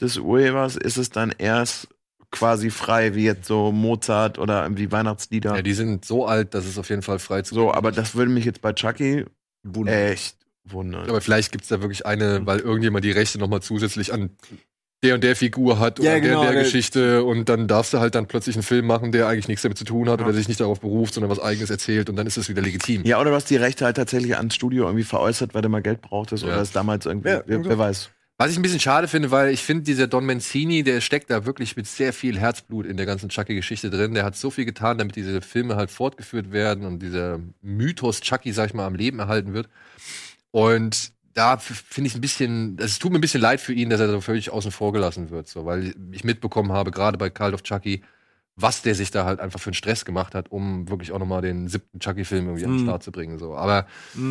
des Urhebers ist es dann erst quasi frei, wie jetzt so Mozart oder irgendwie Weihnachtslieder. Ja, die sind so alt, dass es auf jeden Fall frei zu so, aber das würde mich jetzt bei Chucky Wunder. echt wundern. Aber vielleicht gibt's da wirklich eine, weil irgendjemand die Rechte nochmal zusätzlich an der und der Figur hat oder Ja, genau, der und der der- Geschichte und dann darfst du halt dann plötzlich einen Film machen, der eigentlich nichts damit zu tun hat Ja. oder sich nicht darauf beruft, sondern was eigenes erzählt und dann ist es wieder legitim. ja, oder du hast die Rechte halt tatsächlich ans Studio irgendwie veräußert, weil du mal Geld brauchtest Ja. oder es damals irgendwie, Ja, wer, wer weiß. Was ich ein bisschen schade finde, weil ich finde, dieser Don Mancini, der steckt da wirklich mit sehr viel Herzblut in der ganzen Chucky-Geschichte drin. Der hat so viel getan, damit diese Filme halt fortgeführt werden und dieser Mythos Chucky, sag ich mal, am Leben erhalten wird. Und da finde ich ein bisschen, es tut mir ein bisschen leid für ihn, dass er so völlig außen vor gelassen wird, so, weil ich mitbekommen habe, gerade bei Call of Chucky, was der sich da halt einfach für einen Stress gemacht hat, um wirklich auch nochmal den siebten Chucky-Film irgendwie an den Mhm. Start zu bringen. So. Aber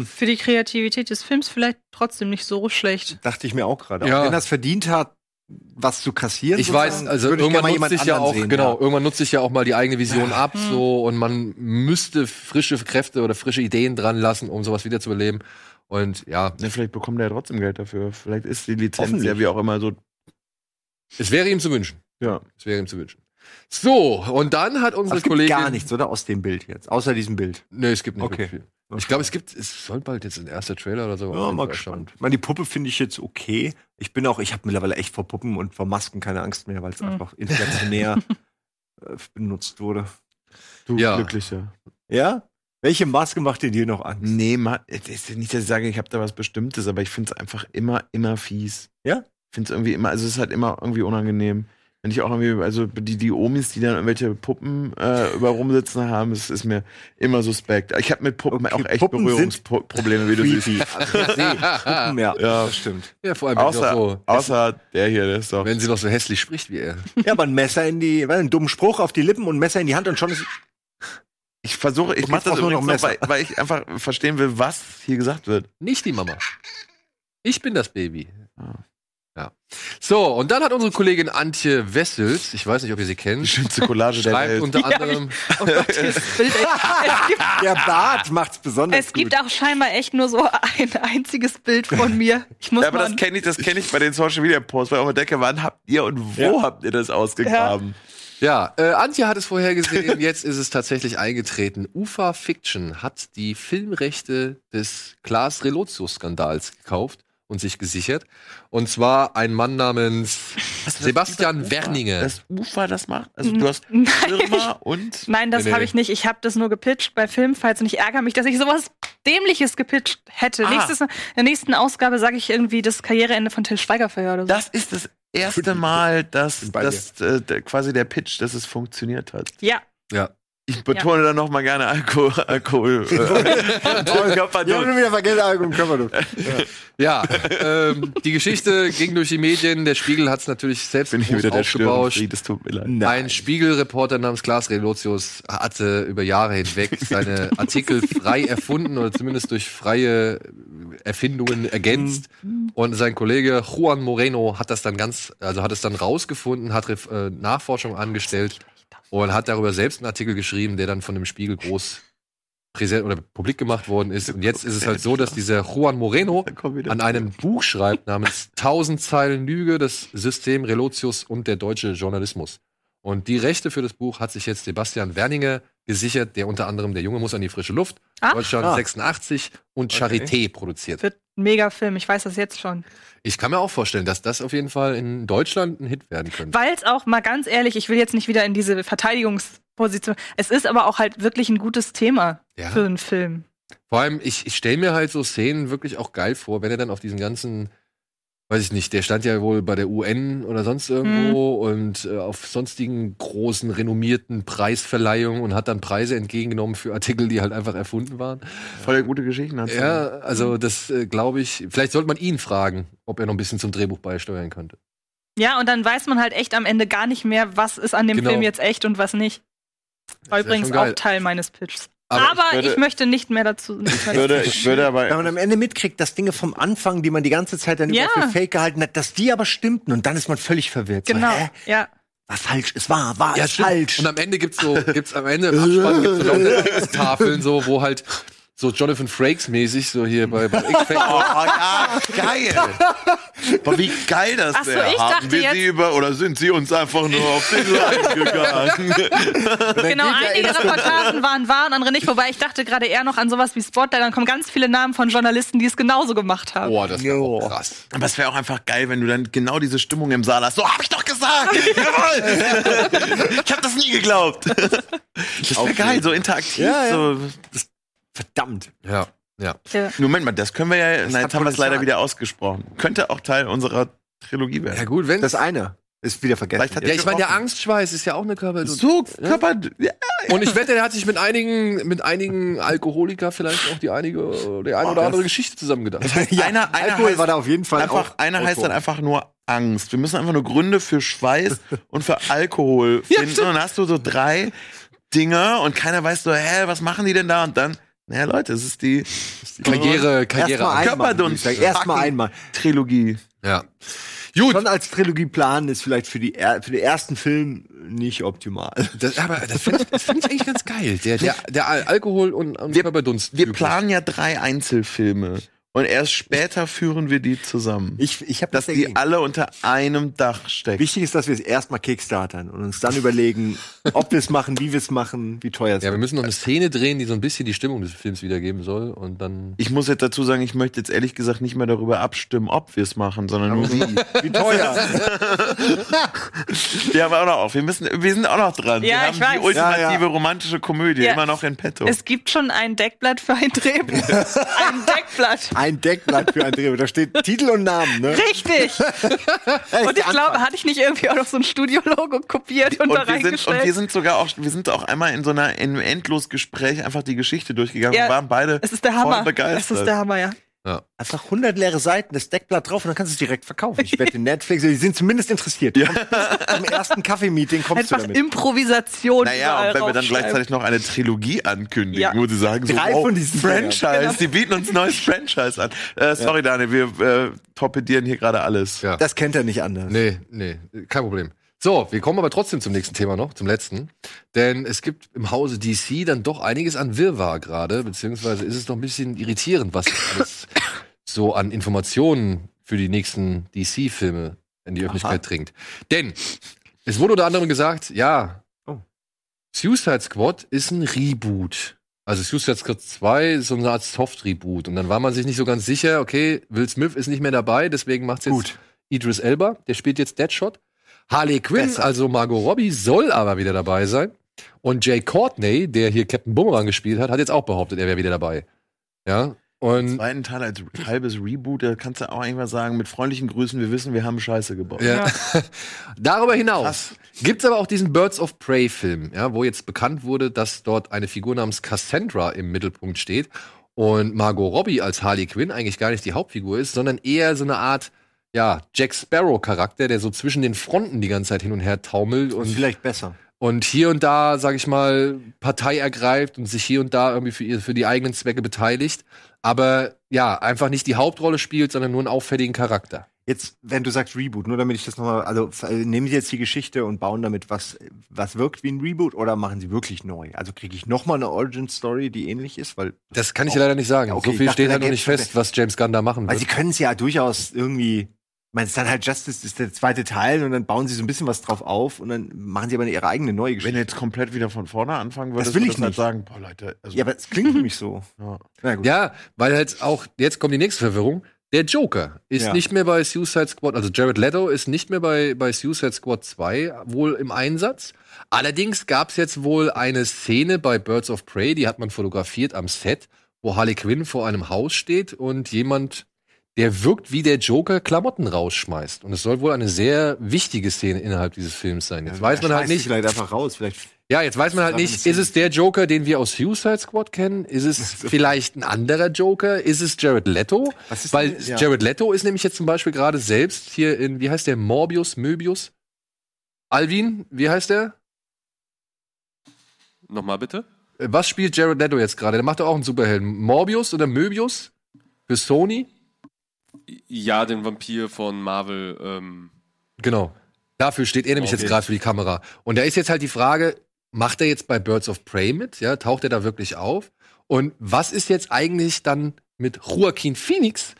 Für die Kreativität des Films vielleicht trotzdem nicht so schlecht. Dachte ich mir auch gerade. Ja. Auch wenn er es verdient hat, was zu kassieren. Ich weiß, also würde ich irgendwann nutzt sich ja auch, sehen, genau, ja. irgendwann nutzt sich ja auch mal die eigene Vision ab, Hm. so, und man müsste frische Kräfte oder frische Ideen dran lassen, um sowas wieder zu beleben. Und ja, Ja, vielleicht bekommt er ja trotzdem Geld dafür. Vielleicht ist die Lizenz ja wie auch immer so. es wäre ihm zu wünschen. Ja. Es wäre ihm zu wünschen. So, und dann hat Aber unsere es gibt Kollegin. gar nichts, oder? Aus dem Bild jetzt. Außer diesem Bild. Nee, es gibt nicht Okay. viel. Ich glaube, es gibt, es soll bald jetzt ein erster Trailer oder so. Ja, mal gespannt. Ich meine, die Puppe finde ich jetzt okay. Ich bin auch, ich habe mittlerweile echt vor Puppen und vor Masken keine Angst mehr, weil es Mhm. einfach inflationär äh, benutzt wurde. Du Ja. Glücklicher. Ja? Welche Maske macht ihr dir noch Angst? Nee, ma, ist nicht, dass ich sage, ich habe da was Bestimmtes, aber ich finde es einfach immer, immer fies. Ja? Ich finde es irgendwie immer, also es ist halt immer irgendwie unangenehm. Wenn ich auch irgendwie, also die, die Omis, die dann irgendwelche Puppen äh, über rumsitzen haben, es ist mir immer suspekt. Ich habe mit Puppen Okay, auch echt Puppen Berührungsprobleme, wie du siehst. Also, Puppen, ja, Ja. das stimmt. Ja, vor allem, Außer, so, außer der hier, der ist doch. wenn sie noch so hässlich spricht wie er. Ja, aber ein Messer in die, weil einen dummen Spruch auf die Lippen und ein Messer in die Hand und schon ist. Ich versuche, ich mache das du noch noch, weil, weil ich einfach verstehen will, was hier gesagt wird. Nicht die Mama. Ich bin das Baby. Ah. Ja. So, und dann hat unsere Kollegin Antje Wessels, ich weiß nicht, ob ihr sie Die kennt, schönste Collage der schreibt Welt. unter Ja, anderem, Oh Gott, Bild. Es gibt, Der Bart macht's besonders es gibt auch scheinbar echt nur so ein einziges Bild von mir. Ich muss Ja, aber mal das kenne ich, das kenne ich bei den Social Media Posts, weil ich auch denke, wann habt ihr und wo Ja. habt ihr das ausgegraben? Ja, äh, Antje hat es vorher gesehen, jetzt ist es tatsächlich eingetreten. UFA Fiction hat die Filmrechte des Klaas Relotius-Skandals gekauft und sich gesichert. Und zwar ein Mann namens Sebastian Werninger. Das Ufer das macht? Also du hast Nein. Firma und Nein, das Nee, nee. habe ich nicht. Ich habe das nur gepitcht bei Filmfights und ich ärgere mich, dass ich sowas Dämliches gepitcht hätte. Ah. Nächstes, in der nächsten Ausgabe sage ich irgendwie das Karriereende von Till Schweiger oder so. das ist das erste Mal, dass, dass äh, quasi der Pitch, dass es funktioniert hat. ja, Ja. Ich betone dann noch mal gerne Alkohol. Alkohol äh, Körperduft. Ich habe schon wieder vergessen, Album Körperduft. Ja, ähm, die Geschichte ging durch die Medien. Der Spiegel hat es natürlich selbst bin ich wieder der aufgebauscht. Störenfried, das tut mir leid. Ein Spiegelreporter namens Klaas Relotius hatte über Jahre hinweg seine Artikel frei erfunden oder zumindest durch freie Erfindungen ergänzt. Und sein Kollege Juan Moreno hat das dann ganz, also hat es dann rausgefunden, hat äh, Nachforschung angestellt und hat darüber selbst einen Artikel geschrieben, der dann von dem Spiegel groß präsent oder publik gemacht worden ist. Und jetzt ist es halt so, dass dieser Juan Moreno an einem Buch schreibt namens 1000 Zeilen Lüge, das System Relotius und der deutsche Journalismus. Und die Rechte für das Buch hat sich jetzt Sebastian Werninger gesichert, der unter anderem Der Junge muss an die frische Luft, Ach. Deutschland Ah. 86 und Charité produziert. wird ein Mega-Film. Ich weiß das jetzt schon. Ich kann mir auch vorstellen, dass das auf jeden Fall in Deutschland ein Hit werden könnte. Weil es auch mal ganz ehrlich, ich will jetzt nicht wieder in diese Verteidigungsposition. Es ist aber auch halt wirklich ein gutes Thema Ja. für einen Film. Vor allem, ich, ich stelle mir halt so Szenen wirklich auch geil vor, wenn er dann auf diesen ganzen weiß ich nicht, der stand ja wohl bei der UN oder sonst irgendwo und äh, auf sonstigen großen, renommierten Preisverleihungen und hat dann Preise entgegengenommen für Artikel, die halt einfach erfunden waren. Voll gute Geschichten hat. Ja, also das äh, glaube ich, vielleicht sollte man ihn fragen, ob er noch ein bisschen zum Drehbuch beisteuern könnte. Ja, und dann weiß man halt echt am Ende gar nicht mehr, was ist an dem Genau. Film jetzt echt und was nicht. War übrigens auch Teil meines Pitches. Aber Aber, ich würde- ich, möchte nicht mehr dazu. Nicht mehr Ich würde, ich würde Wenn aber. man am Ende mitkriegt, dass Dinge vom Anfang, die man die ganze Zeit dann Ja. für fake gehalten hat, dass die aber stimmten und dann ist man völlig verwirrt. Genau. So, hä? Ja. War falsch, es war, war, es stimmt. falsch. Und am Ende gibt's so, gibt's am Ende im Abspann gibt's so Tafeln so, wo halt so Jonathan Frakes mäßig so hier bei, bei Oh, X-Factor. ja, geil. Boah, wie geil das Ach so, wäre. ich Haben wir jetzt- sie über oder sind sie uns einfach nur auf den Leim gegangen? Genau, einige Reportagen waren wahr und andere nicht, wobei ich dachte gerade eher noch an sowas wie Spotlight, dann kommen ganz viele Namen von Journalisten, die es genauso gemacht haben. Boah, das wäre auch krass. Aber es wäre auch einfach geil, wenn du dann genau diese Stimmung im Saal hast. So, hab ich doch gesagt! Jawohl! ich hab das nie geglaubt. Das wäre geil, so interaktiv. Ja, ja. So. Verdammt. Ja, ja. Ja. Moment mal, das können wir ja. Nein, hat jetzt haben wir es leider wieder ausgesprochen. Könnte auch Teil unserer Trilogie werden. Ja gut, wenn Das eine ist wieder vergessen. Vielleicht hat Ja, ich meine, der. Angstschweiß ist ja auch eine Körper. So, Körper. Ja. Und ich wette, der hat sich mit einigen, mit einigen Alkoholiker vielleicht auch die einige, die eine oder andere Geschichte zusammengedacht. ja, einer- einer Alkohol heißt war da auf jeden Fall Einfach, auch einer heißt dann einfach nur Angst. Wir müssen einfach nur Gründe für Schweiß und für Alkohol finden. und dann hast du so drei Dinge und keiner weiß so, hä, was machen die denn da? Und dann, naja, Leute, es ist die, Karriere, Karriere. Erstmal einmal. Erstmal einmal. Trilogie. Ja. Gut. Schon als Trilogieplan ist vielleicht für, die, für den ersten Film nicht optimal. Das, aber das finde ich, das find ich eigentlich ganz geil. Der, der, der Al Alkohol und, und Wir- Körperdunst. Wir planen ja drei Einzelfilme und erst später führen wir die zusammen. Ich, ich habe dass das die dagegen. alle unter einem Dach stecken. Wichtig ist, dass wir es erstmal kickstartern und uns dann überlegen, ob wir es machen, wie wir es machen, wie teuer es Ja, wir müssen noch eine Szene drehen, die so ein bisschen die Stimmung des Films wiedergeben soll. Und dann. Ich muss jetzt dazu sagen, ich möchte jetzt ehrlich gesagt nicht mehr darüber abstimmen, ob wir es machen, sondern nur wie. Wie teuer. Wir haben auch noch auf. Wir müssen, wir sind auch noch dran. Ja, wir haben ich weiß. die ultimative Ja, ja. romantische Komödie Ja. immer noch in petto. Es gibt schon ein Deckblatt für ein Drehbuch. ein Deckblatt. Ein Deckblatt für ein Drehbuch. Da steht Titel und Namen, ne? Richtig. Und ich glaube, hatte ich nicht irgendwie auch noch so ein Studio-Logo kopiert und, da und wir, sind, reingestellt? und wir sind sogar auch, wir sind auch einmal in so einer in einem Endlosgespräch einfach die Geschichte durchgegangen Ja, und waren beide es ist der voll Hammer. begeistert. Es ist der Hammer, ja. Einfach 100 leere Seiten, das Deckblatt drauf und dann kannst du es direkt verkaufen. Ich wette, Netflix, die sind zumindest interessiert. Ja. Zum ersten Kaffeemeeting kommst Einfach du damit. Improvisation. Naja, und wenn wir dann gleichzeitig noch eine Trilogie ankündigen, Ja. wo sie sagen, so, Drei wow, von diesen Franchise, Genau. die bieten uns ein neues Franchise an. Äh, sorry, Daniel, wir äh, torpedieren hier gerade alles. Ja. Das kennt er nicht anders. Nee, nee, kein Problem. So, wir kommen aber trotzdem zum nächsten Thema noch, zum letzten. Denn es gibt im Hause DC dann doch einiges an Wirrwarr gerade, beziehungsweise ist es doch ein bisschen irritierend, was alles so an Informationen für die nächsten DC-Filme in die Öffentlichkeit dringt. Denn es wurde unter anderem gesagt, ja, Oh. Suicide Squad ist ein Reboot. Also Suicide Squad 2 ist so eine Art Soft-Reboot. Und dann war man sich nicht so ganz sicher, okay, Will Smith ist nicht mehr dabei, deswegen macht's jetzt Gut. Idris Elba, der spielt jetzt Deadshot. Harley Quinn, Besser. also Margot Robbie, soll aber wieder dabei sein. Und Jay Courtney, der hier Captain Boomerang gespielt hat, hat jetzt auch behauptet, er wäre wieder dabei. Ja. Im Und zweiten Teil als halbes Reboot, da kannst du auch irgendwas sagen, mit freundlichen Grüßen, wir wissen, wir haben Scheiße gebaut. ja. darüber hinaus Krass. gibt's aber auch diesen Birds of Prey Film, ja, wo jetzt bekannt wurde, dass dort eine Figur namens Cassandra im Mittelpunkt steht und Margot Robbie als Harley Quinn eigentlich gar nicht die Hauptfigur ist, sondern eher so eine Art ja, Jack Sparrow Charakter, der so zwischen den Fronten die ganze Zeit hin und her taumelt und Vielleicht besser. und hier und da, sag ich mal, Partei ergreift und sich hier und da irgendwie für, für die eigenen Zwecke beteiligt. Aber ja, einfach nicht die Hauptrolle spielt, sondern nur einen auffälligen Charakter. Jetzt, wenn du sagst Reboot, nur damit ich das nochmal, also äh, nehmen Sie jetzt die Geschichte und bauen damit was, was wirkt wie ein Reboot oder machen Sie wirklich neu? Also kriege ich nochmal eine Origin-Story, die ähnlich ist? Weil, Das kann ich dir leider nicht sagen. Ja, okay, so viel dachte, steht halt noch nicht fest, was James Gunn da machen weil wird. Sie können es ja durchaus irgendwie, meine, es ist dann halt Justice, ist der zweite Teil und dann bauen Sie so ein bisschen was drauf auf und dann machen Sie aber Ihre eigene neue Wenn Geschichte. du jetzt komplett wieder von vorne anfangen würdest, Das will würdest ich halt nicht. sagen, boah Leute, also, Ja, aber es klingt für mich so. ja. Na gut. Ja, weil halt auch, jetzt kommt die nächste Verwirrung. Der Joker ist Ja. nicht mehr bei Suicide Squad, also Jared Leto ist nicht mehr bei, bei Suicide Squad 2 wohl im Einsatz. Allerdings gab es jetzt wohl eine Szene bei Birds of Prey, die hat man fotografiert am Set, wo Harley Quinn vor einem Haus steht und jemand, der wirkt wie der Joker Klamotten rausschmeißt. Und es soll wohl eine sehr wichtige Szene innerhalb dieses Films sein. Jetzt weiß man halt nicht, Vielleicht einfach raus. Vielleicht ja, jetzt weiß man halt nicht, ist es der Joker, den wir aus Suicide Squad kennen? Ist es vielleicht ein anderer Joker? Ist es Jared Leto? Weil denn- ja. Jared Leto ist nämlich jetzt zum Beispiel gerade selbst hier in, wie heißt der, Morbius, Möbius? Alvin, wie heißt der? Nochmal bitte? Äh, Was spielt Jared Leto jetzt gerade? Der macht doch auch einen Superhelden. Morbius oder Möbius? Für Sony? Ja, den Vampir von Marvel. Ähm, Genau. Dafür steht er nämlich Okay. jetzt gerade für die Kamera. Und da ist jetzt halt die Frage, macht er jetzt bei Birds of Prey mit? Ja, taucht er da wirklich auf? Und was ist jetzt eigentlich dann mit Joaquin Phoenix,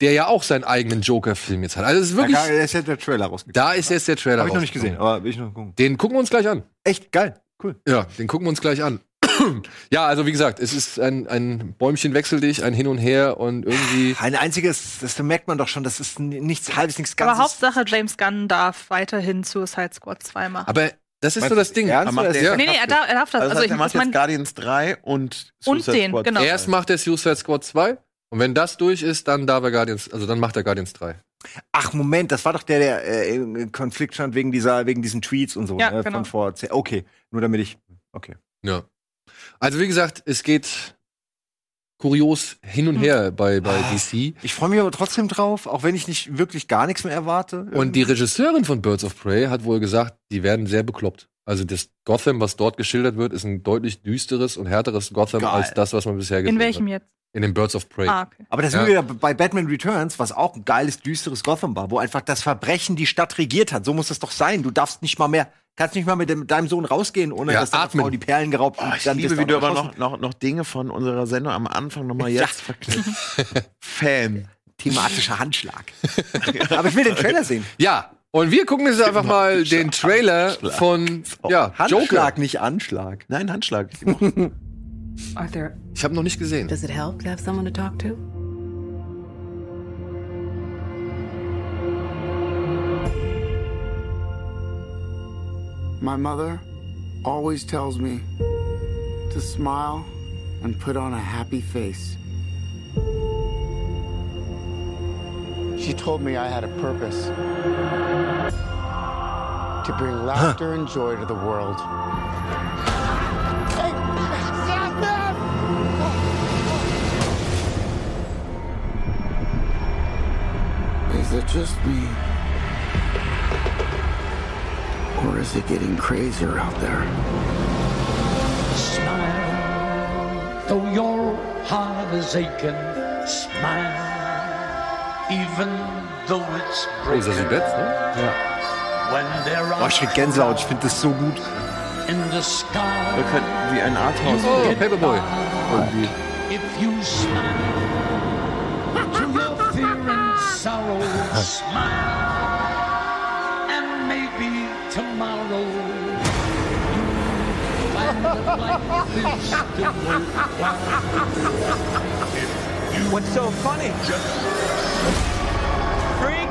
der ja auch seinen eigenen Joker-Film jetzt hat? Also es ist wirklich, Da ist ja der Trailer rausgekommen. da ist jetzt der Trailer Habe ich noch nicht gesehen, aber will ich noch gucken. Den gucken wir uns gleich an. Echt geil. Cool. Ja, den gucken wir uns gleich an. ja, also wie gesagt, es ist ein, ein Bäumchen wechsel dich, ein Hin und Her und irgendwie. Ein einziges, das merkt man doch schon, das ist nichts halbes, nichts Aber Ganzes. Hauptsache James Gunn darf weiterhin Suicide Squad 2 machen. Aber das ist Meinst so das Ding. ernst? macht Ja. nee, nee, er darf, er darf das. Also, das Also, heißt, ich, er macht ich mein, jetzt Guardians 3 und Und Suicide den, Squad genau. 2. Erst macht er Suicide Squad 2 und wenn das durch ist, dann darf er Guardians, also dann macht er Guardians 3. Ach Moment, das war doch der, der äh, im Konflikt stand wegen dieser, wegen diesen Tweets und so. Ja, ne, genau. Von vor. Okay, nur damit ich. Okay. Ja. Also wie gesagt, es geht kurios hin und her bei, bei Ah. DC. Ich freue mich aber trotzdem drauf, auch wenn ich nicht wirklich gar nichts mehr erwarte. Und die Regisseurin von Birds of Prey hat wohl gesagt, die werden sehr bekloppt. Also das Gotham, was dort geschildert wird, ist ein deutlich düsteres und härteres Gotham Geil. als das, was man bisher gesehen in welchem hat. jetzt? In den Birds of Prey. Ah, okay. Aber das Ja. sind wir wieder bei Batman Returns, was auch ein geiles, düsteres Gotham war, wo einfach das Verbrechen die Stadt regiert hat. So muss es doch sein. Du darfst nicht mal mehr, kannst nicht mal mit, dem, deinem Sohn rausgehen, ohne Ja, dass deine atmen. Frau die Perlen geraubt Oh, ich dann liebe, bist wie du aber noch, noch, noch Dinge von unserer Sendung am Anfang nochmal jetzt verknüpft. Fan. thematischer Handschlag. aber ich will den Trailer sehen. Ja, und wir gucken jetzt einfach mal den Trailer von ja, Joker. Handschlag, nicht Anschlag. Nein, Handschlag. Arthur, Ich habe noch nicht gesehen. does it help to have someone to talk to? My mother always tells me to smile and put on a happy face. She told me I had a purpose to bring laughter and joy to the world. Hey, stop them! Is it just me? Or is it getting crazier out there? Smile, though your heart is aching. Smile, even though it's Oh, ist das breaking. die Bett, ne? When there Boah, are ich krieg Gänsehaut, ich finde das so gut. in the sky, Wir könnten wie ein Arthouse. Oh, Paperboy. Irgendwie. if you smile to your fear and sorrow, smile, What's so funny? Freak!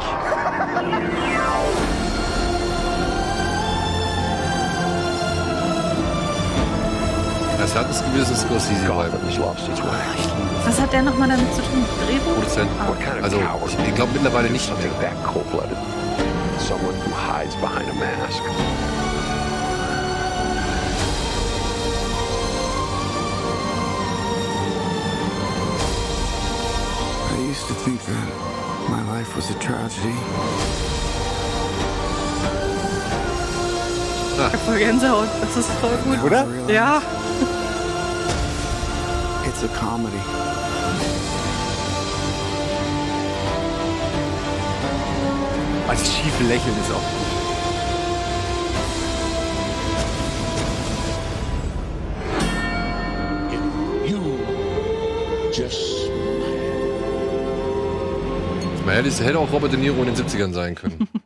Das hat ein gewisses Scorsese-Vibe. Was hat der nochmal damit zu tun? Drehbuch? Produzent. Ah. Also, ich, ich glaube mittlerweile nicht mehr. My life was a tragedy. Voll Gänsehaut. Das ist voll gut. Oder? Ja. It's a comedy. Also das schiefe Lächeln ist auch gut. You just Man hätte, es hätte auch Robert De Niro in den 70ern sein können.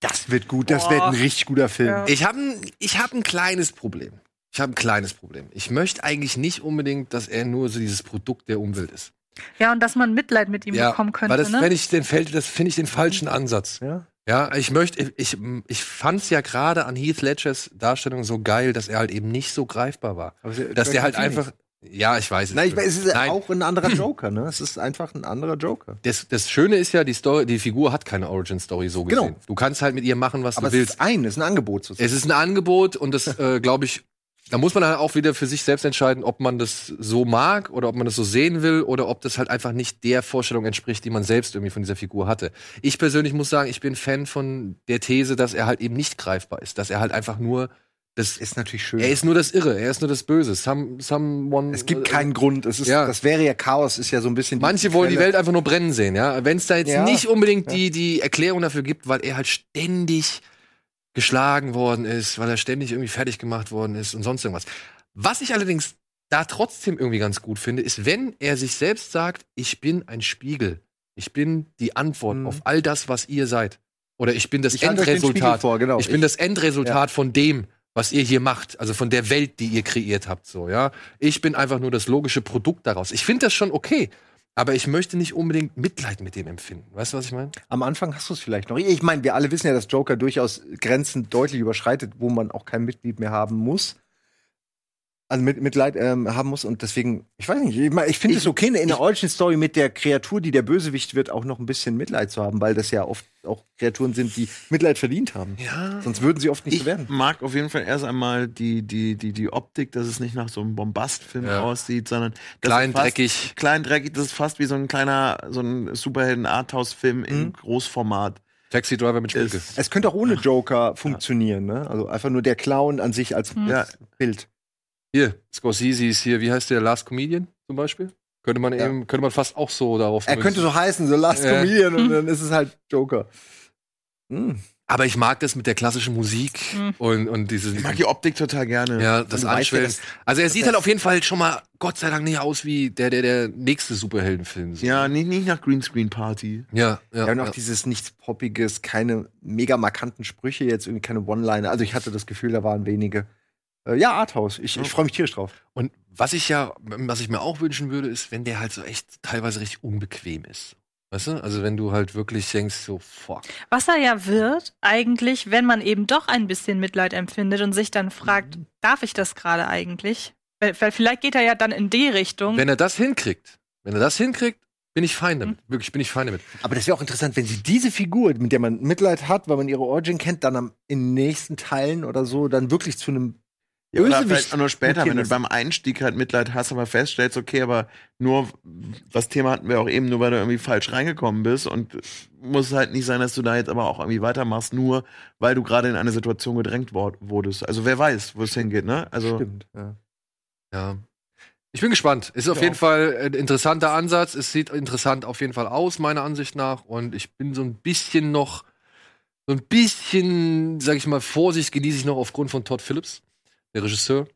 Das wird gut, das wird ein richtig guter Film. Ja. Ich habe ein, ich hab ein kleines Problem. Ich habe ein kleines Problem. Ich möchte eigentlich nicht unbedingt, dass er nur so dieses Produkt der Umwelt ist. Ja, und dass man Mitleid mit ihm bekommen könnte. weil das, ne? wenn ich den fällt, das finde ich den falschen Ansatz. Ja. Ja, ich möchte, ich, ich fand's ja gerade an Heath Ledgers Darstellung so geil, dass er halt eben nicht so greifbar war. Es Dass der halt einfach, Ja, ich weiß es. Nein, ich, es ist Nein. auch ein anderer Joker, ne? Es ist einfach ein anderer Joker. Das, das Schöne ist ja, die, Story, die Figur hat keine Origin-Story so gesehen. Genau. Du kannst halt mit ihr machen, was Aber du es willst. ist ein, es ist ein Angebot sozusagen. Es ist ein Angebot und das, äh, glaube ich, da muss man dann auch wieder für sich selbst entscheiden, ob man das so mag oder ob man das so sehen will oder ob das halt einfach nicht der Vorstellung entspricht, die man selbst irgendwie von dieser Figur hatte. Ich persönlich muss sagen, ich bin Fan von der These, dass er halt eben nicht greifbar ist, dass er halt einfach nur das ist natürlich schön. Er ist nur das Irre, er ist nur das Böse. Some, someone, Es gibt keinen Grund. Es ist, Ja. Das wäre ja Chaos, ist ja so ein bisschen. die Manche wollen die. Welt einfach nur brennen sehen, ja. Wenn es da jetzt Ja. nicht unbedingt die, die Erklärung dafür gibt, weil er halt ständig geschlagen worden ist, weil er ständig irgendwie fertig gemacht worden ist und sonst irgendwas. Was ich allerdings da trotzdem irgendwie ganz gut finde, ist, wenn er sich selbst sagt, ich bin ein Spiegel. Ich bin die Antwort auf all das, was ihr seid. Oder ich bin das Mhm. Ich Endresultat. vor, genau. Ich bin Ich- das Endresultat von dem, was ihr hier macht, also von der Welt, die ihr kreiert habt, so, ja. Ich bin einfach nur das logische Produkt daraus. Ich finde das schon okay, aber ich möchte nicht unbedingt Mitleid mit dem empfinden. Weißt du, was ich meine? Am Anfang hast du es vielleicht noch. Ich meine, wir alle wissen ja, dass Joker durchaus Grenzen deutlich überschreitet, wo man auch kein Mitglied mehr haben muss. Also mit, Mitleid ähm, haben muss und deswegen, ich weiß nicht, ich, ich finde es okay, in der Origin-Story mit der Kreatur, die der Bösewicht wird, auch noch ein bisschen Mitleid zu haben, weil das ja oft auch Kreaturen sind, die Mitleid verdient haben. Ja. Sonst würden sie oft nicht Ich so werden. mag auf jeden Fall erst einmal die, die, die, die Optik, dass es nicht nach so einem Bombastfilm Ja. aussieht, sondern dass Klein, es fast, dreckig. Klein, dreckig, das ist fast wie so ein kleiner, so ein Superhelden-Arthouse-Film Mhm. im Großformat. Taxi Driver mit Schminke. Ist, Es könnte auch ohne Joker funktionieren, ne? Also einfach nur der Clown an sich als ja, Bild. Hier, Scorsese ist hier, wie heißt der, Last Comedian zum Beispiel? Könnte man Ja. eben, könnte man fast auch so darauf. Er könnte so heißen, so Last Ja. Comedian und dann ist es halt Joker. Hm. Aber ich mag das mit der klassischen Musik Mhm. und, und dieses. ich mag die Optik total gerne. Ja, das du weißt Anschwellen. dass- Also er sieht halt auf jeden Fall schon mal, Gott sei Dank, nicht aus wie der, der, der nächste Superheldenfilm. So. Ja, nicht, nicht nach Greenscreen Party. ja, ja. Ja, und auch ja. dieses nichts Poppiges, keine mega markanten Sprüche, jetzt irgendwie keine One-Liner. Also ich hatte das Gefühl, da waren wenige. Äh, ja, Arthouse. Ich, ich freue mich tierisch drauf. Und was ich ja, was ich mir auch wünschen würde, ist, wenn der halt so echt teilweise richtig unbequem ist. Weißt du? Also wenn du halt wirklich denkst, so, fuck. Was er ja wird, eigentlich, wenn man eben doch ein bisschen Mitleid empfindet und sich dann fragt, Mhm. darf ich das gerade eigentlich? Weil, weil vielleicht geht er ja dann in die Richtung. Wenn er das hinkriegt, wenn er das hinkriegt, bin ich fein damit. Wirklich, bin ich fein damit. Aber das wäre auch interessant, wenn sie diese Figur, mit der man Mitleid hat, weil man ihre Origin kennt, dann am, in den nächsten Teilen oder so, dann wirklich zu einem Ja, oder vielleicht auch nur später, wenn du beim Einstieg halt Mitleid hast, aber feststellst, okay, aber nur, das Thema hatten wir auch eben, nur weil du irgendwie falsch reingekommen bist und muss halt nicht sein, dass du da jetzt aber auch irgendwie weitermachst, nur weil du gerade in eine Situation gedrängt wurdest. Also wer weiß, wo es hingeht, ne? Also Stimmt, ja. Ja. Ich bin gespannt. Ist auf Ja. jeden Fall ein interessanter Ansatz. Es sieht interessant auf jeden Fall aus, meiner Ansicht nach. Und ich bin so ein bisschen noch, so ein bisschen, sag ich mal, Vorsicht genieße ich noch aufgrund von Todd Phillips, der Regisseur.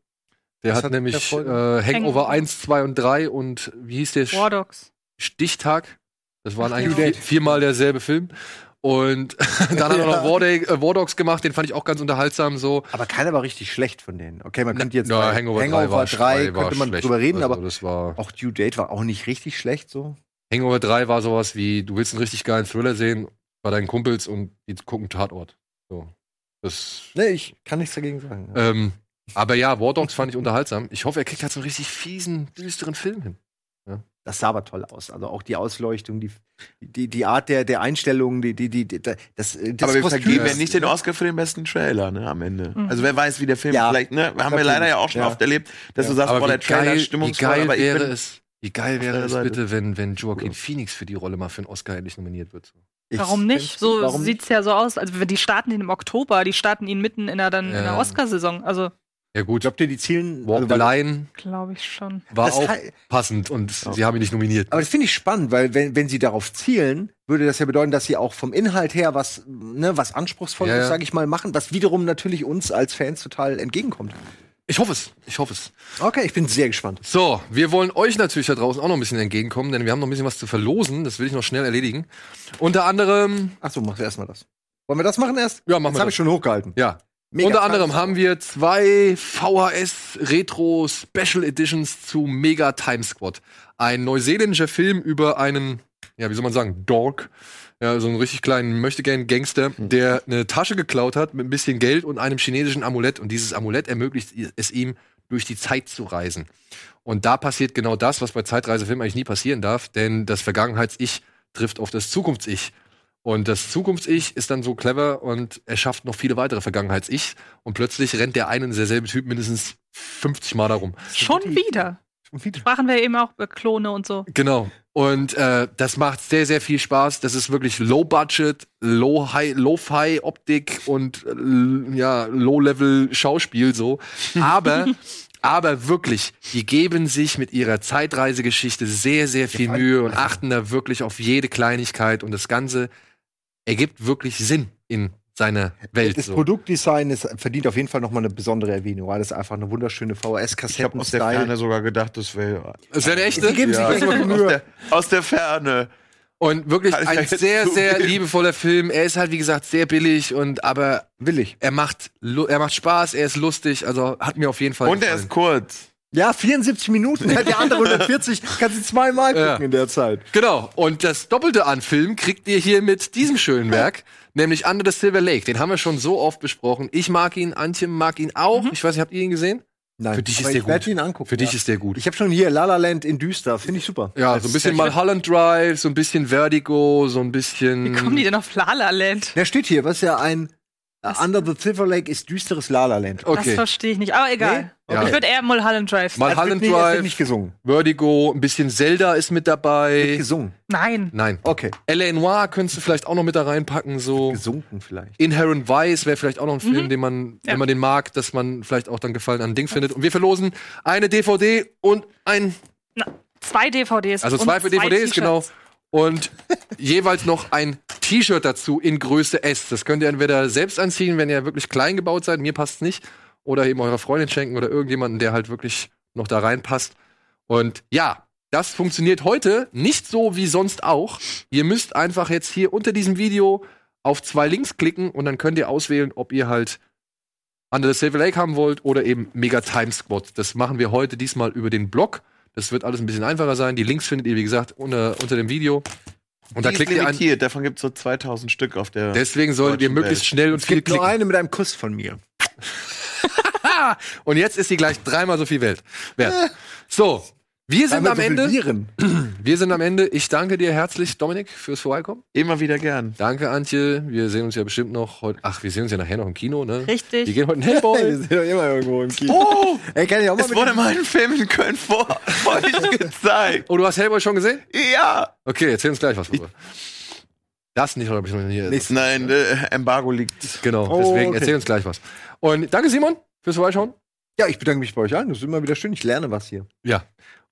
Der hat, hat nämlich äh, Hangover Hangover. 1, 2 und 3 und wie hieß der? War Dogs. Stichtag. Das waren Ach, eigentlich vier, viermal derselbe Film. Und dann hat er noch War, Day, äh, War Dogs gemacht, den fand ich auch ganz unterhaltsam so. Aber keiner war richtig schlecht von denen. Okay, man könnte jetzt Ja, bei Hangover 3 Hangover war, 3 war könnte man schlecht. drüber reden, also, aber das war auch Due Date war auch nicht richtig schlecht so. Hangover 3 war sowas wie, du willst einen richtig geilen Thriller sehen bei deinen Kumpels und die gucken Tatort. So. Das, Nee, ich kann nichts dagegen sagen. Ähm, aber ja, War Dogs fand ich unterhaltsam. Ich hoffe, er kriegt halt so einen richtig fiesen, düsteren Film hin. Das sah aber toll aus. Also auch die Ausleuchtung, die, die, die Art der, der Einstellungen, die, die, die, die das, das aber wir vergeben ja nicht den Oscar für den besten Trailer, ne, am Ende. Mhm. Also wer weiß, wie der Film Ja, vielleicht, ne, haben wir leider ja auch schon Ja. oft erlebt, dass Ja. du sagst, aber boah, der wie Trailer geil, stimmungsvoll, geil aber ich wäre bin, es, wie geil wäre es bitte, wenn, wenn Joaquin Phoenix für die Rolle mal für einen Oscar endlich nominiert wird. Ich Warum nicht? So warum sieht's ja so aus. Also die starten ihn im Oktober, die starten ihn mitten in der, dann in der Ja. Oscarsaison. Also Ja gut, Glaubt ihr, die zielen? Walk also, the weil- Line glaube ich schon. war Das auch passend und sie haben ihn nicht nominiert. Aber das finde ich spannend, weil wenn, wenn sie darauf zielen, würde das ja bedeuten, dass sie auch vom Inhalt her was, ne, was anspruchsvolles, Ja, ja. sage ich mal, machen, was wiederum natürlich uns als Fans total entgegenkommt. Ich hoffe es, ich hoffe es. Okay, ich bin sehr gespannt. So, wir wollen euch natürlich da draußen auch noch ein bisschen entgegenkommen, denn wir haben noch ein bisschen was zu verlosen. Das will ich noch schnell erledigen. Unter anderem, Achso, mach erstmal das. Wollen wir das machen erst? ja, machen Das wir habe das. ich schon hochgehalten. Ja. Mega Unter anderem haben wir zwei VHS Retro Special Editions zu Mega Time Squad. Ein neuseeländischer Film über einen, ja, wie soll man sagen, Dog. Ja, so einen richtig kleinen Möchtegern-Gangster, der eine Tasche geklaut hat mit ein bisschen Geld und einem chinesischen Amulett. Und dieses Amulett ermöglicht es ihm, durch die Zeit zu reisen. Und da passiert genau das, was bei Zeitreisefilmen eigentlich nie passieren darf, denn das Vergangenheits-Ich trifft auf das Zukunfts-Ich. Und das Zukunfts-Ich ist dann so clever und er schafft noch viele weitere Vergangenheits-Ich. Und plötzlich rennt der eine derselbe Typ mindestens 50 Mal darum. Schon wieder. Sprachen wir eben auch über Klone und so. Genau. Und äh, das macht sehr, sehr viel Spaß. Das ist wirklich Low Budget, Low High, Low Fi Optik und äh, ja Low Level Schauspiel so. Aber aber wirklich, die geben sich mit ihrer Zeitreisegeschichte sehr, sehr viel Mühe und achten da wirklich auf jede Kleinigkeit und das Ganze ergibt wirklich Sinn in seiner Welt. Das so. Produktdesign ist, verdient auf jeden Fall nochmal eine besondere Erwähnung, weil das ist einfach eine wunderschöne Ich habe aus der. Ferne sogar gedacht, das wäre. Das wäre eine echte? Die geben sich Ja, echt mal aus, Mühe. der, aus der Ferne. Und wirklich ja ein sehr, sehr liebevoller Film. Er ist halt, wie gesagt, sehr billig und aber Willig. er macht, er macht Spaß, er ist lustig, also hat mir auf jeden Fall Und er gefallen. ist kurz. Ja, 74 Minuten, der andere 140, kannst du zweimal gucken Ja. in der Zeit. Genau. Und das Doppelte an Film kriegt ihr hier mit diesem schönen Werk, nämlich Under the Silver Lake. Den haben wir schon so oft besprochen. Ich mag ihn, Antje mag ihn auch. Ich weiß nicht, habt ihr ihn gesehen? Nein, Für dich ist der gut. ihn angucken. Für dich ja. ist der gut. Ich habe schon hier La La Land in düster, finde ich super. Ja, so ein bisschen Mulholland Drive, so ein bisschen Vertigo, so ein bisschen. Wie kommen die denn auf La La Land? Der steht hier, was ja ein äh, Under the Silver Lake ist düsteres La La Land. Das Okay. verstehe ich nicht. Aber egal. Nee? Ja. Ich würde eher Mulholland Drive. Mulholland wird nie- es wird Drive, nicht gesungen. Vertigo, ein bisschen Zelda ist mit dabei. Gesungen. Nein. Nein. Okay. L.A. Noir könntest du vielleicht auch noch mit da reinpacken, so. Gesunken vielleicht. Inherent Vice wäre vielleicht auch noch ein Film, Mhm. den man, Ja. wenn man den mag, dass man vielleicht auch dann Gefallen an ein Ding findet. Und wir verlosen eine DVD und ein, Na, zwei DVDs. also und zwei für DVDs, genau. Und jeweils noch ein T-Shirt dazu in Größe S. Das könnt ihr entweder selbst anziehen, wenn ihr wirklich klein gebaut seid, mir passt's nicht, oder eben eurer Freundin schenken oder irgendjemanden, der halt wirklich noch da reinpasst. Und ja, das funktioniert heute nicht so wie sonst auch. Ihr müsst einfach jetzt hier unter diesem Video auf zwei Links klicken und dann könnt ihr auswählen, ob ihr halt Under the Silver Lake haben wollt oder eben Mega Time Squad. Das machen wir heute diesmal über den Blog. Das wird alles ein bisschen einfacher sein. Die Links findet ihr, wie gesagt, unter, unter dem Video. Und da Die ist klickt ihr an. limitiert. Davon gibt es so 2000 Stück auf der. Deswegen solltet ihr möglichst Welt. schnell und Es viel gibt nur klicken. eine mit einem Kuss von mir. Und jetzt ist sie gleich dreimal so viel wert. wert. So, wir sind am Ende. Viren. Wir sind am Ende. Ich danke dir herzlich, Dominik, fürs Vorbeikommen. Immer wieder gern. Danke, Antje. Wir sehen uns ja bestimmt noch heute. Ach, wir sehen uns ja nachher noch im Kino, ne? Richtig. Wir gehen heute in Wir Hellboy. sind doch immer irgendwo im Kino. Oh! Ey, kann ich auch mal Es wurde mal ein Film in Köln vor euch gezeigt. Oh, du hast Hellboy schon gesehen? Ja! Okay, erzähl uns gleich was drüber. Das nicht, oder hab ich noch hier. Nächstes Nein, äh, Embargo liegt. Genau, Oh, deswegen okay. erzähl uns gleich was. Und danke, Simon, fürs Vorbeischauen. Ja, ich bedanke mich bei euch allen. Das ist immer wieder schön. Ich lerne was hier. Ja.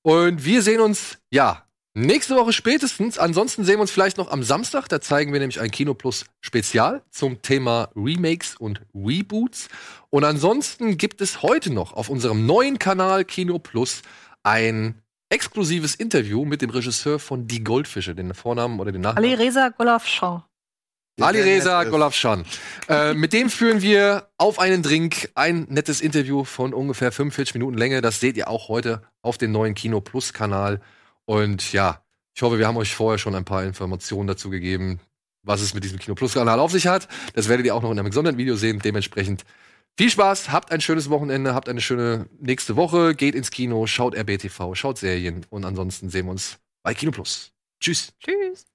Und wir sehen uns, ja, nächste Woche spätestens. Ansonsten sehen wir uns vielleicht noch am Samstag. Da zeigen wir nämlich ein Kino Plus Spezial zum Thema Remakes und Reboots. Und ansonsten gibt es heute noch auf unserem neuen Kanal Kino Plus ein exklusives Interview mit dem Regisseur von Die Goldfische, den Vornamen oder den Nachnamen. Ali Reza Ali Reza. Golafshan. Äh, mit dem führen wir auf einen Drink ein nettes Interview von ungefähr 45 Minuten Länge. Das seht ihr auch heute auf dem neuen Kino Plus Kanal. Und ja, ich hoffe, wir haben euch vorher schon ein paar Informationen dazu gegeben, was es mit diesem Kino Plus Kanal auf sich hat. Das werdet ihr auch noch in einem gesonderten Video sehen. Dementsprechend viel Spaß, habt ein schönes Wochenende, habt eine schöne nächste Woche, geht ins Kino, schaut RBTV, schaut Serien und ansonsten sehen wir uns bei Kino Plus. Tschüss. Tschüss.